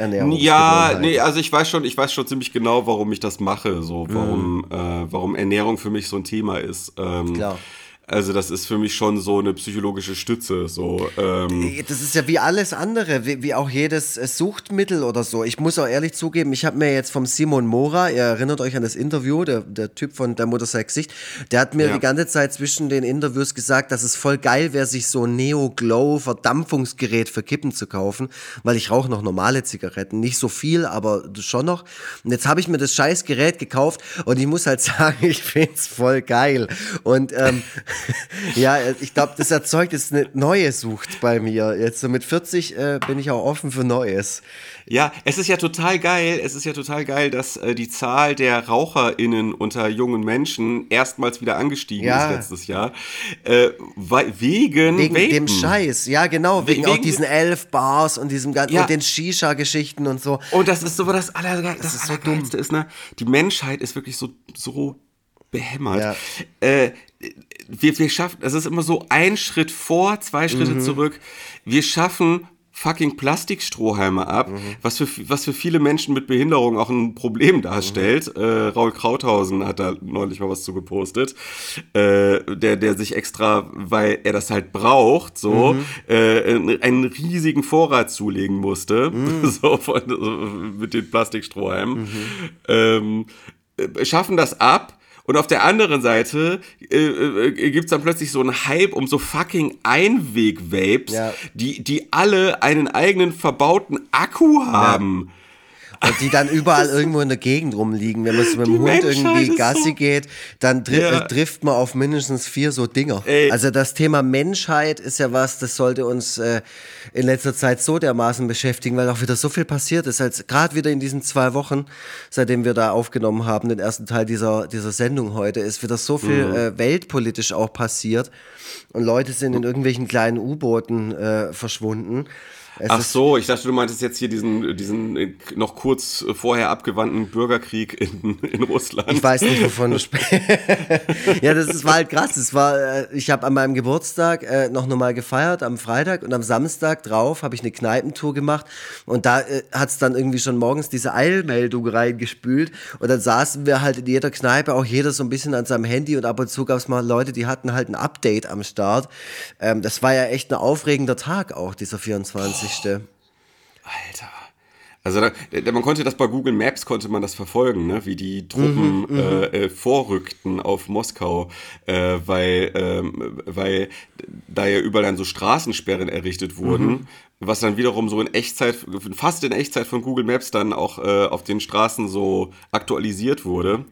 Ernährung. Ja, nee, also ich weiß schon, ich weiß schon ziemlich genau, warum ich das mache, so warum, äh, warum Ernährung für mich so ein Thema ist. Ähm, Klar. Also das ist für mich schon so eine psychologische Stütze. So, ähm, Das ist ja wie alles andere, wie, wie auch jedes äh, Suchtmittel oder so. Ich muss auch ehrlich zugeben, ich habe mir jetzt vom Simon Mora, ihr erinnert euch an das Interview, der, der Typ von der Mutter sei Gesicht, der hat mir Ja. die ganze Zeit zwischen den Interviews gesagt, dass es voll geil wäre, sich so ein Neo-Glow-Verdampfungsgerät für Kippen zu kaufen, weil ich rauche noch normale Zigaretten. Nicht so viel, aber schon noch. Und jetzt habe ich mir das scheiß Gerät gekauft und ich muss halt *laughs* sagen, ich finde es voll geil. Und ähm, *laughs* ja, ich glaube, das erzeugt jetzt eine neue Sucht bei mir. Jetzt so mit 40 äh, bin ich auch offen für Neues. ja, es ist ja total geil, es ist ja total geil, dass äh, die Zahl der RaucherInnen unter jungen Menschen erstmals wieder angestiegen Ja. ist letztes Jahr. Äh, wegen Wegen Vapen. dem Scheiß, ja genau, wegen, auch wegen- diesen elf Bars und diesem ganzen Ja. und den Shisha-Geschichten und so. Und das ist so das, Aller, das, ist so Allergeilste ist, ne? Die Menschheit ist wirklich so, so behämmert. Ja. Äh, wir, wir schaffen, es ist immer so ein Schritt vor, zwei Schritte Mhm. zurück. Wir schaffen fucking Plastikstrohhalme ab, Mhm. was, für, was für viele Menschen mit Behinderung auch ein Problem darstellt. Mhm. Äh, Raul Krauthausen hat da neulich mal was zu gepostet, äh, der, der sich extra, weil er das halt braucht, so Mhm. äh, einen riesigen Vorrat zulegen musste, Mhm. *laughs* so, von, mit den Plastikstrohhalmen, ähm, äh, schaffen das ab. Und auf der anderen Seite äh, äh, gibt es dann plötzlich so einen Hype um so fucking Einweg-Vapes, Ja. die, die alle einen eigenen verbauten Akku haben. Und die dann *laughs* überall irgendwo in der Gegend rumliegen. Wenn man mit dem Hund irgendwie Gassi so- geht, dann dri Ja. äh, trifft man auf mindestens vier so Dinger. Ey. Also das Thema Menschheit ist ja was, das sollte uns äh, in letzter Zeit so dermaßen beschäftigen, weil auch wieder so viel passiert ist. Als gerade wieder in diesen zwei Wochen, seitdem wir da aufgenommen haben, den ersten Teil dieser, dieser Sendung heute, ist wieder so viel Mhm. äh, weltpolitisch auch passiert. Und Leute sind in irgendwelchen kleinen U-Booten äh, verschwunden. Es Ach so, ich dachte, du meintest jetzt hier diesen, diesen äh, noch kurz vorher abgewandten Bürgerkrieg in, *laughs* in Russland. Ich weiß nicht, wovon du sprichst. *laughs* ja, das ist, war halt krass. Das war, äh, ich habe an meinem Geburtstag äh, noch normal gefeiert am Freitag und am Samstag drauf habe ich eine Kneipentour gemacht und da äh, hat es dann irgendwie schon morgens diese Eilmeldung reingespült und dann saßen wir halt in jeder Kneipe, auch jeder so ein bisschen an seinem Handy und ab und zu gab es mal Leute, die hatten halt ein Update am Start. Ähm, das war ja echt ein aufregender Tag auch, dieser 24. Alter. Also da, da, man konnte das bei Google Maps konnte man das verfolgen, ne? wie die Truppen mhm, äh, äh, vorrückten auf Moskau, äh, weil, ähm, weil da ja überall dann so Straßensperren errichtet wurden, mhm. was dann wiederum so in Echtzeit, fast in Echtzeit von Google Maps dann auch äh, auf den Straßen so aktualisiert wurde.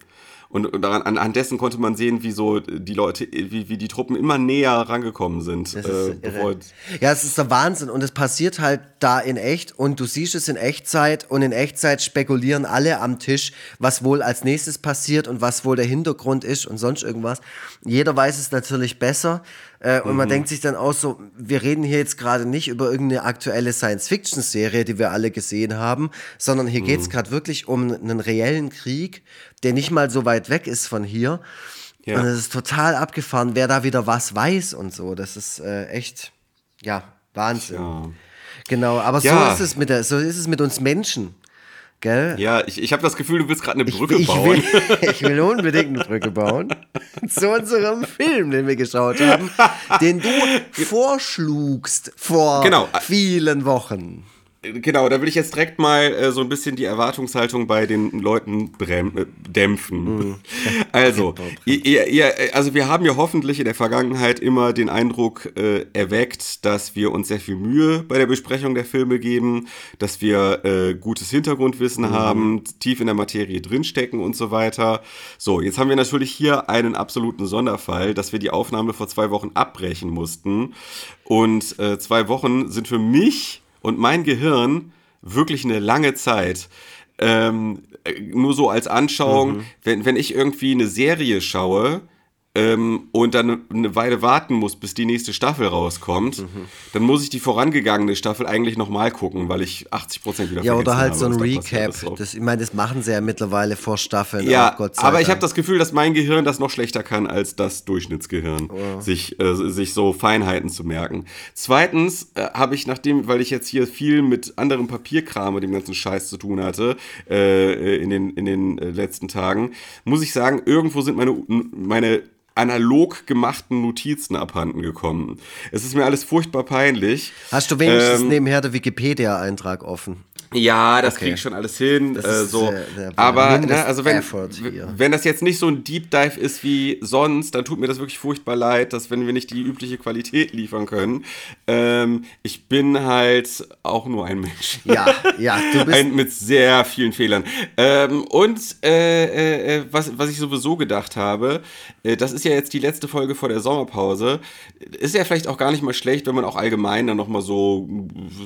Und daran, anhand dessen konnte man sehen, wie so die Leute, wie, wie die Truppen immer näher rangekommen sind. Das ist äh, ja, es ist der Wahnsinn und es passiert halt da in echt und du siehst es in Echtzeit und in Echtzeit spekulieren alle am Tisch, was wohl als nächstes passiert und was wohl der Hintergrund ist und sonst irgendwas. Jeder weiß es natürlich besser. Äh, und mhm. man denkt sich dann auch so, wir reden hier jetzt gerade nicht über irgendeine aktuelle Science-Fiction-Serie, die wir alle gesehen haben, sondern hier mhm. geht es gerade wirklich um einen reellen Krieg, der nicht mal so weit weg ist von hier. Ja. Und es ist total abgefahren, wer da wieder was weiß und so. Das ist äh, echt, ja, Wahnsinn. Ja. Genau, aber ja. so ist es mit der, so ist es mit uns Menschen. Gell? Ja, ich, ich habe das Gefühl, du willst gerade eine Brücke ich, ich bauen. Will, ich will unbedingt eine Brücke bauen. *laughs* Zu unserem Film, den wir geschaut haben, den du *laughs* vorschlugst vor genau. vielen Wochen. Genau, da will ich jetzt direkt mal äh, so ein bisschen die Erwartungshaltung bei den Leuten äh, dämpfen. Mhm. *laughs* Also, *laughs* ihr, ihr, also wir haben ja hoffentlich in der Vergangenheit immer den Eindruck äh, erweckt, dass wir uns sehr viel Mühe bei der Besprechung der Filme geben, dass wir äh, gutes Hintergrundwissen mhm. haben, tief in der Materie drinstecken und so weiter. So, jetzt haben wir natürlich hier einen absoluten Sonderfall, dass wir die Aufnahme vor zwei Wochen abbrechen mussten. Und äh, zwei Wochen sind für mich und mein Gehirn wirklich eine lange Zeit. Ähm, nur so als Anschauung, mhm. wenn, wenn ich irgendwie eine Serie schaue, ähm, und dann eine Weile warten muss, bis die nächste Staffel rauskommt, mhm. dann muss ich die vorangegangene Staffel eigentlich nochmal gucken, weil ich 80 Prozent wieder Ja, oder halt habe, so ein Recap. Das, ich meine, das machen sie ja mittlerweile vor Staffeln. Ja, auch, aber ich habe das Gefühl, dass mein Gehirn das noch schlechter kann als das Durchschnittsgehirn, oh. sich, äh, sich so Feinheiten zu merken. Zweitens äh, habe ich, nachdem, weil ich jetzt hier viel mit anderem Papierkram und dem ganzen Scheiß zu tun hatte äh, in den, in den äh, letzten Tagen, muss ich sagen, irgendwo sind meine, meine analog gemachten Notizen abhanden gekommen. Es ist mir alles furchtbar peinlich. Hast du wenigstens ähm, nebenher der Wikipedia-Eintrag offen? Ja, das okay. kriege ich schon alles hin. Äh, so. Der, der Aber ne, also wenn, wenn das jetzt nicht so ein Deep Dive ist wie sonst, dann tut mir das wirklich furchtbar leid, dass wenn wir nicht die übliche Qualität liefern können. Ähm, ich bin halt auch nur ein Mensch. Ja, ja, du *laughs* bist ein, mit sehr vielen Fehlern. Ähm, und äh, äh, äh, was, was ich sowieso gedacht habe, äh, das ist ja jetzt die letzte Folge vor der Sommerpause. Ist ja vielleicht auch gar nicht mal schlecht, wenn man auch allgemein dann nochmal so,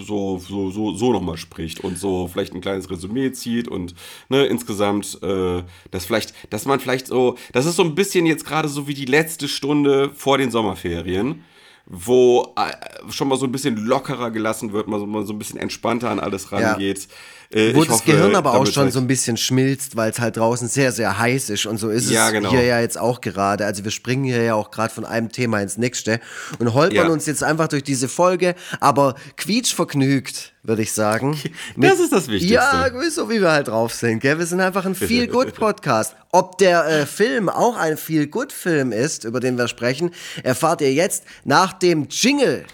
so, so, so, so nochmal spricht. Und und so vielleicht ein kleines Resümee zieht und ne, insgesamt äh, das vielleicht, dass man vielleicht so, das ist so ein bisschen jetzt gerade so wie die letzte Stunde vor den Sommerferien wo äh, schon mal so ein bisschen lockerer gelassen wird, mal so, mal so ein bisschen entspannter an alles rangeht. Ja. Äh, Wo das hoffe, Gehirn aber auch schon so ein bisschen schmilzt, weil es halt draußen sehr, sehr heiß ist. Und so ist ja, es genau. hier ja jetzt auch gerade. Also wir springen hier ja auch gerade von einem Thema ins nächste und holpern ja. uns jetzt einfach durch diese Folge, aber quietschvergnügt, würde ich sagen. *laughs* das ist das Wichtigste. Ja, so wie wir halt drauf sind. Gell? Wir sind einfach ein Feel-Good-Podcast. *laughs* Ob der äh, Film auch ein Feel-Good-Film ist, über den wir sprechen, erfahrt ihr jetzt nach dem Jingle.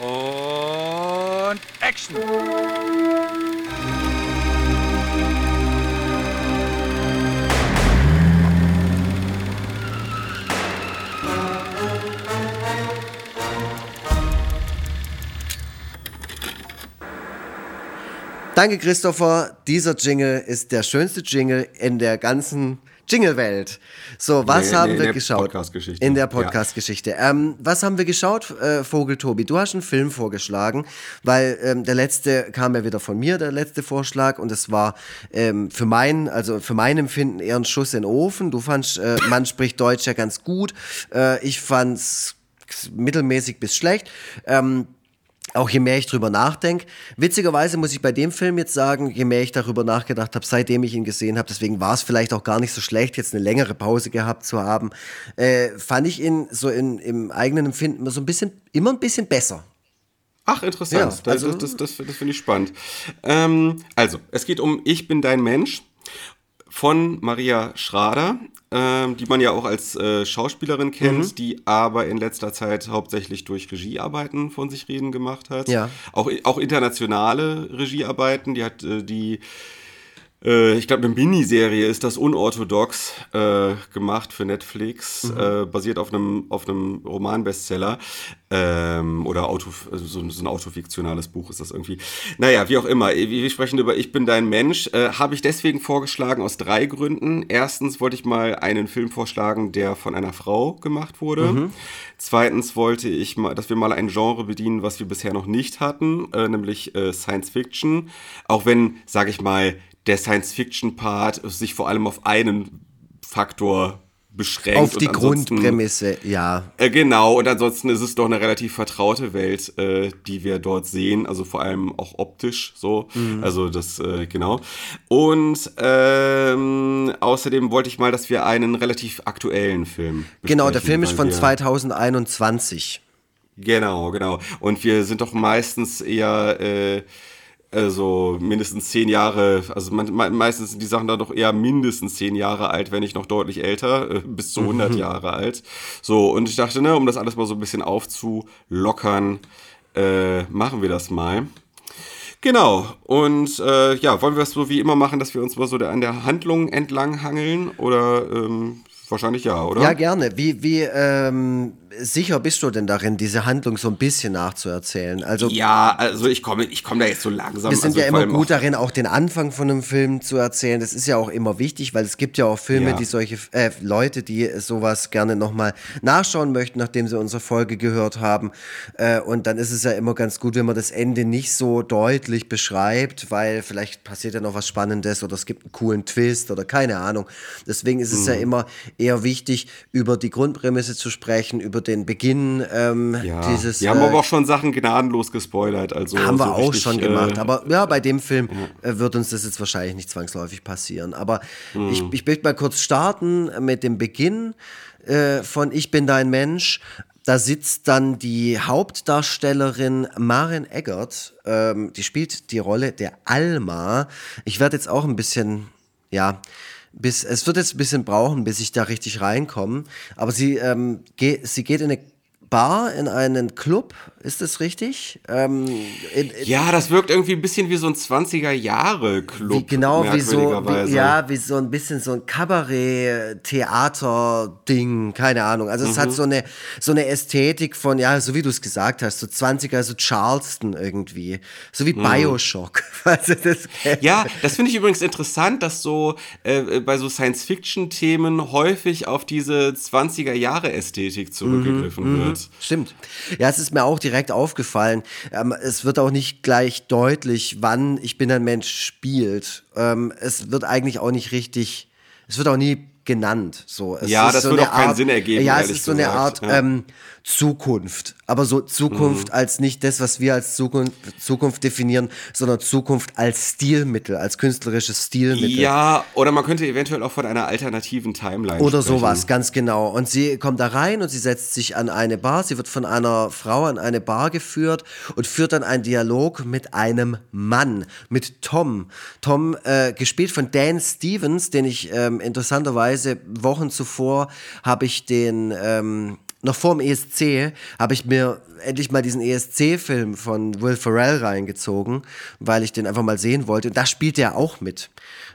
Und Action! Danke, Christopher. Dieser Jingle ist der schönste Jingle in der ganzen Jingle-Welt. So, was nee, haben nee, wir geschaut? In der Podcast-Geschichte. Ja. Ähm, was haben wir geschaut, äh, Vogel Tobi? Du hast einen Film vorgeschlagen, weil ähm, der letzte kam ja wieder von mir, der letzte Vorschlag, und es war ähm, für mein, also für mein Empfinden eher ein Schuss in den Ofen. Du fandst, äh, man spricht Deutsch ja ganz gut. Äh, ich fand's mittelmäßig bis schlecht. Ähm, auch je mehr ich drüber nachdenke. Witzigerweise muss ich bei dem Film jetzt sagen, je mehr ich darüber nachgedacht habe, seitdem ich ihn gesehen habe, deswegen war es vielleicht auch gar nicht so schlecht, jetzt eine längere Pause gehabt zu haben, äh, fand ich ihn so in, im eigenen Empfinden so ein bisschen, immer ein bisschen besser. Ach, interessant. Ja, also, das, das, das, das finde ich spannend. Ähm, also, es geht um Ich bin dein Mensch von Maria Schrader, ähm, die man ja auch als äh, Schauspielerin kennt, Mhm. die aber in letzter Zeit hauptsächlich durch Regiearbeiten von sich reden gemacht hat. Ja. Auch, auch internationale Regiearbeiten. Die hat äh, die äh, ich glaube, eine Miniserie ist das unorthodox äh, gemacht für Netflix, Mhm. äh, basiert auf einem auf einem Romanbestseller ähm, oder Auto, also so, so ein autofiktionales Buch ist das irgendwie. Naja, wie auch immer. Wir wir sprechen über Ich bin dein Mensch. Äh, Habe ich deswegen vorgeschlagen aus drei Gründen. Erstens wollte ich mal einen Film vorschlagen, der von einer Frau gemacht wurde. Zweitens wollte ich mal, dass wir mal ein Genre bedienen, was wir bisher noch nicht hatten, äh, nämlich äh, Science Fiction. Auch wenn, sage ich mal, der Science-Fiction-Part sich vor allem auf einen Faktor beschränkt. Auf die Grundprämisse, ja. Äh, genau, und ansonsten ist es doch eine relativ vertraute Welt, äh, die wir dort sehen, also vor allem auch optisch so. Mhm. Also das, äh, genau. Und ähm, außerdem wollte ich mal, dass wir einen relativ aktuellen Film Genau, der Film ist von wir- 2021. Genau, genau. Und wir sind doch meistens eher, äh, also mindestens zehn Jahre, also man, me- meistens sind die Sachen da doch eher mindestens zehn Jahre alt, wenn nicht noch deutlich älter, äh, bis zu 100 Jahre alt. So, und ich dachte, ne, um das alles mal so ein bisschen aufzulockern, äh, machen wir das mal. Genau, und äh, ja, wollen wir es so wie immer machen, dass wir uns mal so der, an der Handlung entlang hangeln? Oder ähm, wahrscheinlich ja, oder? Ja, gerne. Wie, wie ähm, sicher bist du denn darin, diese Handlung so ein bisschen nachzuerzählen? Also Ja, also ich komme ich komm da jetzt so langsam. wir sind also ja immer gut auch- darin, auch den Anfang von einem Film zu erzählen. Das ist ja auch immer wichtig, weil es gibt ja auch Filme, Ja. die solche äh, Leute, die sowas gerne nochmal nachschauen möchten, nachdem sie unsere Folge gehört haben. Äh, und dann ist es ja immer ganz gut, wenn man das Ende nicht so deutlich beschreibt, weil vielleicht passiert ja noch was Spannendes oder es gibt einen coolen Twist oder keine Ahnung. Deswegen ist es ja Mhm. immer eher wichtig, über die Grundprämisse zu sprechen, über den Beginn ähm, Ja, dieses. wir haben äh, aber auch schon Sachen gnadenlos gespoilert. Also haben wir so auch richtig, schon gemacht. Äh, aber ja, bei dem Film äh, wird uns das jetzt wahrscheinlich nicht zwangsläufig passieren. Aber Mhm. ich, ich möchte mal kurz starten mit dem Beginn äh, von Ich bin dein Mensch. Da sitzt dann die Hauptdarstellerin Maren Eggert, ähm, die spielt die Rolle der Alma. Ich werde jetzt auch ein bisschen, ja, bis, es wird jetzt ein bisschen brauchen, bis ich da richtig reinkomme. Aber sie, ähm, ge sie geht in eine Bar, in einen Club, ist das richtig? Ähm, in, in, ja, das wirkt irgendwie ein bisschen wie so ein 20er-Jahre-Club. wie, genau wie so, wie, ja, wie so ein bisschen so ein Kabarett-Theater-Ding, keine Ahnung. Also es Mhm. hat so eine, so eine Ästhetik von, ja, so wie du es gesagt hast, so 20er, so Charleston irgendwie. So wie Bioshock. *laughs* falls du das. Mhm. Ja, das finde ich übrigens interessant, dass so äh, bei so Science-Fiction-Themen häufig auf diese 20er-Jahre-Ästhetik zurückgegriffen Mhm, wird. Stimmt. Ja, es ist mir auch direkt aufgefallen. Ähm, es wird auch nicht gleich deutlich, wann Ich bin ein Mensch spielt. Ähm, es wird eigentlich auch nicht richtig, es wird auch nie genannt. So. Es Ja, das so wird eine auch keinen Art, Sinn ergeben, Ja, es ist so eine gesagt, Art ja. Ähm, Zukunft. Aber so Zukunft als nicht das, was wir als Zukunft, Zukunft definieren, sondern Zukunft als Stilmittel, als künstlerisches Stilmittel. Ja, oder man könnte eventuell auch von einer alternativen Timeline Oder sprechen. sowas, ganz genau. Und sie kommt da rein und sie setzt sich an eine Bar. Sie wird von einer Frau an eine Bar geführt und führt dann einen Dialog mit einem Mann, mit Tom. Tom, äh, gespielt von Dan Stevens, den ich ähm, interessanterweise Wochen zuvor habe ich den. Ähm, noch vor dem ESC habe ich mir endlich mal diesen ESC-Film von Will Ferrell reingezogen, weil ich den einfach mal sehen wollte. Und da spielt er auch mit.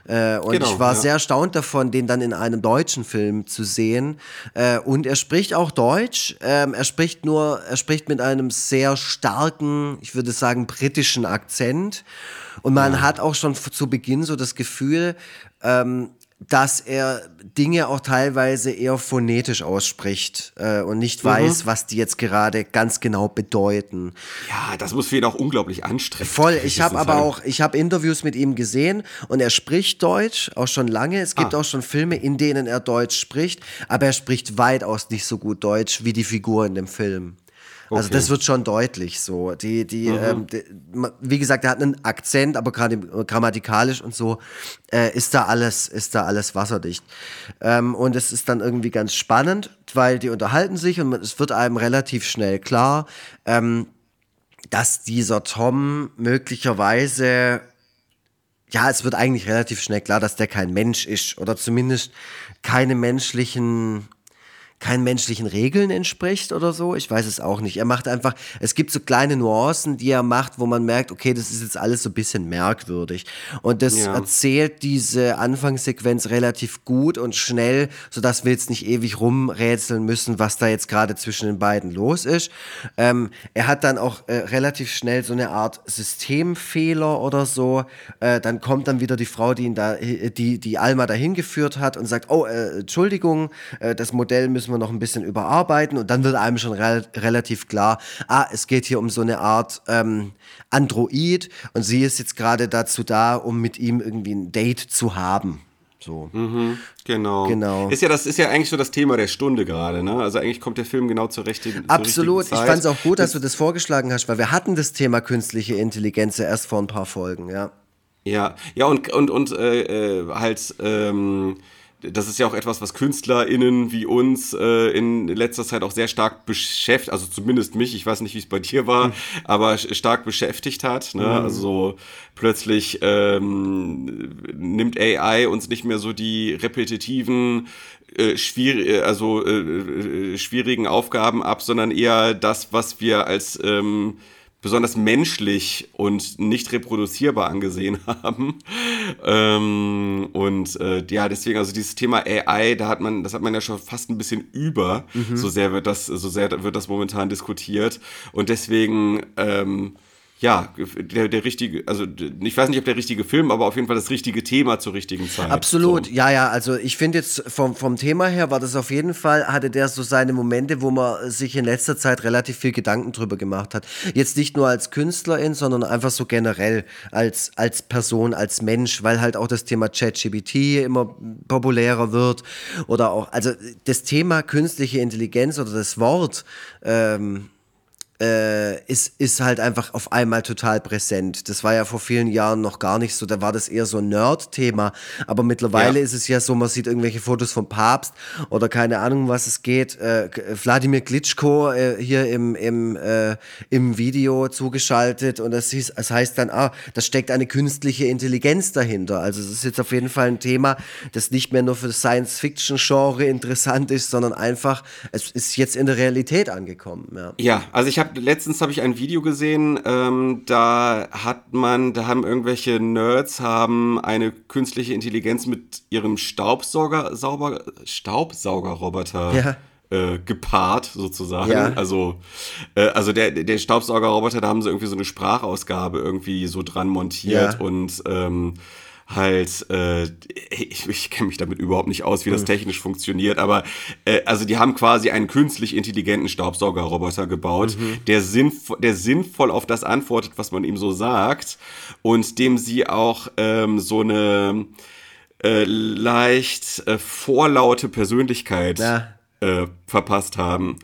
Äh, und Genau, ich war ja. sehr erstaunt davon, den dann in einem deutschen Film zu sehen. Äh, und er spricht auch Deutsch. Ähm, er spricht nur, er spricht mit einem sehr starken, ich würde sagen, britischen Akzent. Und man hat auch schon zu Beginn so das Gefühl, ähm, dass er Dinge auch teilweise eher phonetisch ausspricht äh, und nicht Mhm. weiß, was die jetzt gerade ganz genau bedeuten. Ja, das muss für ihn auch unglaublich anstrengend Voll, ich habe aber auch, ich habe Interviews mit ihm gesehen und er spricht Deutsch, auch schon lange. Es gibt Ah. auch schon Filme, in denen er Deutsch spricht, aber er spricht weitaus nicht so gut Deutsch wie die Figur in dem Film. Also Okay. das wird schon deutlich so. Die, die, Mhm. ähm, die, wie gesagt, er hat einen Akzent, aber gerade im- grammatikalisch und so äh, ist da alles, ist da alles wasserdicht. Ähm, und es ist dann irgendwie ganz spannend, weil die unterhalten sich und es wird einem relativ schnell klar, ähm, dass dieser Tom möglicherweise ja, es wird eigentlich relativ schnell klar, dass der kein Mensch ist oder zumindest keine menschlichen keinen menschlichen Regeln entspricht oder so. Ich weiß es auch nicht. Er macht einfach, es gibt so kleine Nuancen, die er macht, wo man merkt, okay, das ist jetzt alles so ein bisschen merkwürdig. Und das Ja. erzählt diese Anfangssequenz relativ gut und schnell, sodass wir jetzt nicht ewig rumrätseln müssen, was da jetzt gerade zwischen den beiden los ist. Ähm, er hat dann auch äh, relativ schnell so eine Art Systemfehler oder so. Äh, dann kommt dann wieder die Frau, die ihn da, äh, die, die Alma dahin geführt hat und sagt, oh, äh, Entschuldigung, äh, das Modell müssen wir noch ein bisschen überarbeiten. Und dann wird einem schon rel relativ klar, ah, es geht hier um so eine Art ähm, Android und sie ist jetzt gerade dazu da, um mit ihm irgendwie ein Date zu haben. So. Genau. Genau. Ist ja, das ist ja eigentlich so das Thema der Stunde gerade, ne? Also eigentlich kommt der Film genau zur richtigen zur Absolut. richtigen Ich fand es auch gut, dass du das vorgeschlagen hast, weil wir hatten das Thema künstliche Intelligenz ja erst vor ein paar Folgen, ja. Ja, ja und und und äh, äh, halt ähm, das ist ja auch etwas, was KünstlerInnen wie uns äh, in letzter Zeit auch sehr stark beschäftigt, also zumindest mich, ich weiß nicht, wie es bei dir war, aber sch- stark beschäftigt hat. Ne? Also so plötzlich ähm, nimmt AI uns nicht mehr so die repetitiven äh, schwierig, äh, also äh, äh, schwierigen Aufgaben ab, sondern eher das, was wir als ähm, besonders menschlich und nicht reproduzierbar angesehen *laughs* haben. Ähm, und äh, ja, deswegen, also dieses Thema AI, da hat man, das hat man ja schon fast ein bisschen über, so sehr wird das, so sehr wird das momentan diskutiert. Und deswegen, ähm, ja, der, der richtige, also ich weiß nicht, ob der richtige Film, aber auf jeden Fall das richtige Thema zur richtigen Zeit. Absolut, So. ja, ja, also ich finde jetzt vom, vom Thema her war das auf jeden Fall, hatte der so seine Momente, wo man sich in letzter Zeit relativ viel Gedanken drüber gemacht hat. Jetzt nicht nur als Künstlerin, sondern einfach so generell als, als Person, als Mensch, weil halt auch das Thema ChatGPT immer populärer wird oder auch, also das Thema künstliche Intelligenz oder das Wort, ähm, äh, ist, ist halt einfach auf einmal total präsent. Das war ja vor vielen Jahren noch gar nicht so, da war das eher so ein Nerd-Thema, aber mittlerweile Ja. ist es ja so, man sieht irgendwelche Fotos vom Papst oder keine Ahnung, um was es geht. Äh, Wladimir Klitschko äh, hier im, im, äh, im Video zugeschaltet und das, hieß, das heißt dann, ah, da steckt eine künstliche Intelligenz dahinter. Also es ist jetzt auf jeden Fall ein Thema, das nicht mehr nur für das Science-Fiction-Genre interessant ist, sondern einfach, es ist jetzt in der Realität angekommen. Ja. Ja, also ich habe letztens habe ich ein Video gesehen, ähm, da hat man, da haben irgendwelche Nerds haben eine künstliche Intelligenz mit ihrem Staubsauger, sauber, Staubsaugerroboter Ja. äh, gepaart sozusagen. Ja. Also, äh, also der, der Staubsaugerroboter, da haben sie irgendwie so eine Sprachausgabe irgendwie so dran montiert Ja. und ähm, halt, äh, ich, ich kenne mich damit überhaupt nicht aus, wie das technisch funktioniert, aber äh, also die haben quasi einen künstlich intelligenten Staubsaugerroboter gebaut, der, sinnvoll, der sinnvoll auf das antwortet, was man ihm so sagt und dem sie auch ähm, so eine äh, leicht äh, vorlaute Persönlichkeit Ja. äh, verpasst haben.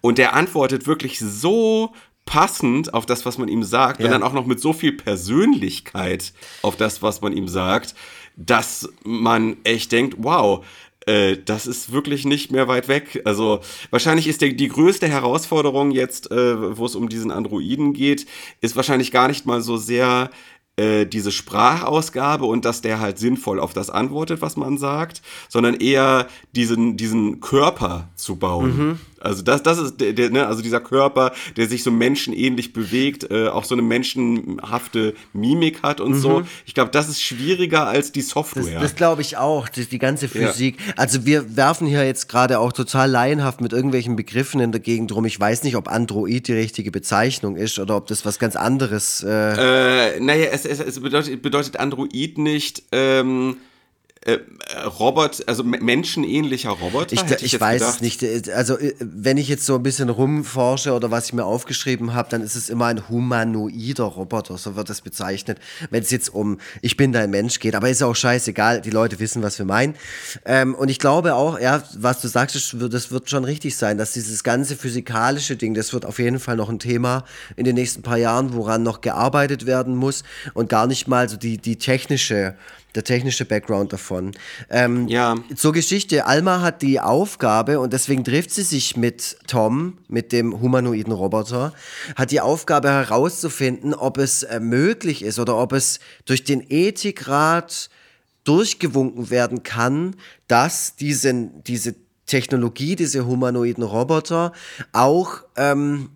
Und der antwortet wirklich so passend auf das, was man ihm sagt, Ja. und dann auch noch mit so viel Persönlichkeit auf das, was man ihm sagt, dass man echt denkt, wow, äh, das ist wirklich nicht mehr weit weg. Also wahrscheinlich ist der, die größte Herausforderung jetzt, äh, wo es um diesen Androiden geht, ist wahrscheinlich gar nicht mal so sehr äh, diese Sprachausgabe und dass der halt sinnvoll auf das antwortet, was man sagt, sondern eher diesen, diesen Körper zu bauen. Also das, das ist der, der, ne, also dieser Körper, der sich so menschenähnlich bewegt, äh, auch so eine menschenhafte Mimik hat und so. Ich glaube, das ist schwieriger als die Das, Software. das glaube ich auch, die, die ganze Physik. Also wir werfen hier jetzt gerade auch total laienhaft mit irgendwelchen Begriffen in der Gegend rum. Ich weiß nicht, ob Android die richtige Bezeichnung ist oder ob das was ganz anderes. Äh, Äh, naja, es, es, es bedeutet, bedeutet Android nicht ähm, äh, Robot, also me- menschenähnlicher Roboter? ich ich jetzt weiß es nicht. Äh, Also äh, wenn ich jetzt so ein bisschen rumforsche oder was ich mir aufgeschrieben habe, dann ist es immer ein humanoider Roboter, so wird das bezeichnet. Wenn es jetzt um ich bin dein Mensch geht, aber ist auch scheißegal, die Leute wissen, was wir meinen. Ähm, und ich glaube auch, ja, was du sagst, das wird- das wird schon richtig sein, dass dieses ganze physikalische Ding, das wird auf jeden Fall noch ein Thema in den nächsten paar Jahren, woran noch gearbeitet werden muss und gar nicht mal so die, die technische der technische Background davon. Ähm, Ja. Zur Geschichte, Alma hat die Aufgabe, und deswegen trifft sie sich mit Tom, mit dem humanoiden Roboter, hat die Aufgabe herauszufinden, ob es äh, möglich ist oder ob es durch den Ethikrat durchgewunken werden kann, dass diesen, diese Technologie, diese humanoiden Roboter auch ähm,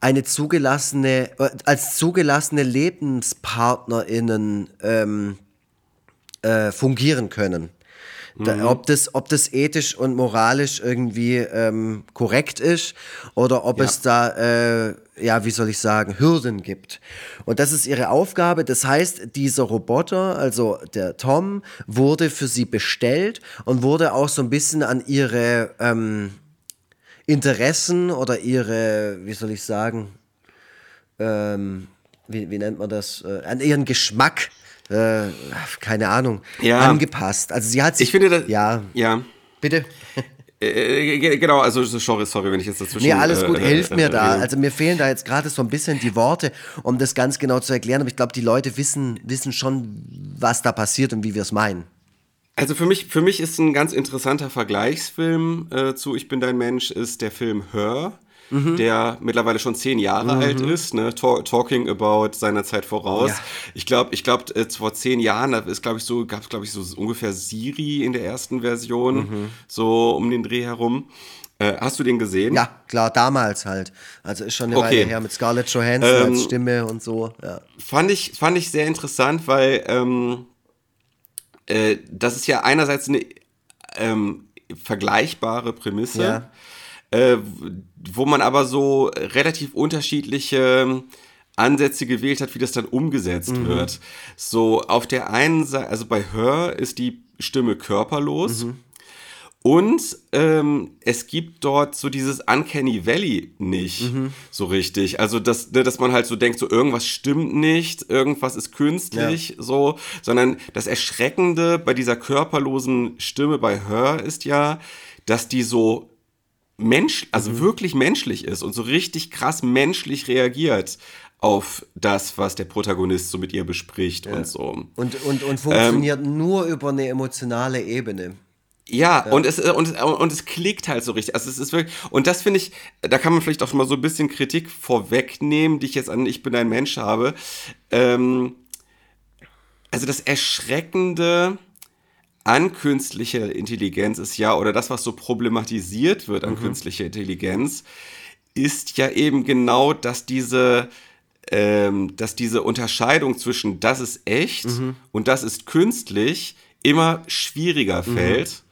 eine zugelassene, äh, als zugelassene LebenspartnerInnen ähm, äh, fungieren können. Da, ob, das, ob das ethisch und moralisch irgendwie ähm, korrekt ist oder ob Ja. es da, äh, ja, wie soll ich sagen, Hürden gibt. Und das ist ihre Aufgabe. Das heißt, dieser Roboter, also der Tom, wurde für sie bestellt und wurde auch so ein bisschen an ihre ähm, Interessen oder ihre, wie soll ich sagen, ähm, wie, wie nennt man das, äh, an ihren Geschmack, äh, keine Ahnung, Ja. angepasst. Also sie hat sich, Ich finde das. ja, Ja. bitte. Äh, ge- genau, also sorry, sorry, wenn ich jetzt dazwischen. Nee, alles gut, äh, hilf äh, mir da. Also mir fehlen da jetzt gerade so ein bisschen die Worte, um das ganz genau zu erklären, aber ich glaube, die Leute wissen, wissen schon, was da passiert und wie wir es meinen. Also für mich, für mich ist ein ganz interessanter Vergleichsfilm äh, zu Ich bin dein Mensch ist der Film Her, Mhm. der mittlerweile schon zehn Jahre alt ist, ne? Talk, talking about seiner Zeit voraus. Ja. Ich glaube, ich glaube, äh, vor zehn Jahren, da ist, glaube ich, so, gab es, glaube ich, so ungefähr Siri in der ersten Version, Mhm. so um den Dreh herum. Äh, hast du den gesehen? Ja, klar, damals halt. Also ist schon eine Okay. Weile her mit Scarlett Johansson Ähm, als Stimme und so. Ja. Fand ich, fand ich sehr interessant, weil ähm, äh, das ist ja einerseits eine ähm, vergleichbare Prämisse, Ja. Äh, wo man aber so relativ unterschiedliche Ansätze gewählt hat, wie das dann umgesetzt wird. So auf der einen Seite, also bei Her ist die Stimme körperlos. Und ähm, es gibt dort so dieses Uncanny Valley nicht so richtig. Also, dass, ne, dass man halt so denkt, so irgendwas stimmt nicht, irgendwas ist künstlich, so, sondern das Erschreckende bei dieser körperlosen Stimme bei Her ist ja, dass die so mensch, also wirklich menschlich ist und so richtig krass menschlich reagiert auf das, was der Protagonist so mit ihr bespricht und so. Und, und, und funktioniert Ähm, nur über eine emotionale Ebene. Ja, Und, es, und, und es klickt halt so richtig. Also es ist wirklich, und das finde ich, da kann man vielleicht auch mal so ein bisschen Kritik vorwegnehmen, die ich jetzt an Ich bin ein Mensch habe. Ähm, also das Erschreckende an künstlicher Intelligenz ist ja, oder das, was so problematisiert wird an künstlicher Intelligenz, ist ja eben genau, dass diese, ähm, dass diese Unterscheidung zwischen das ist echt und das ist künstlich immer schwieriger fällt.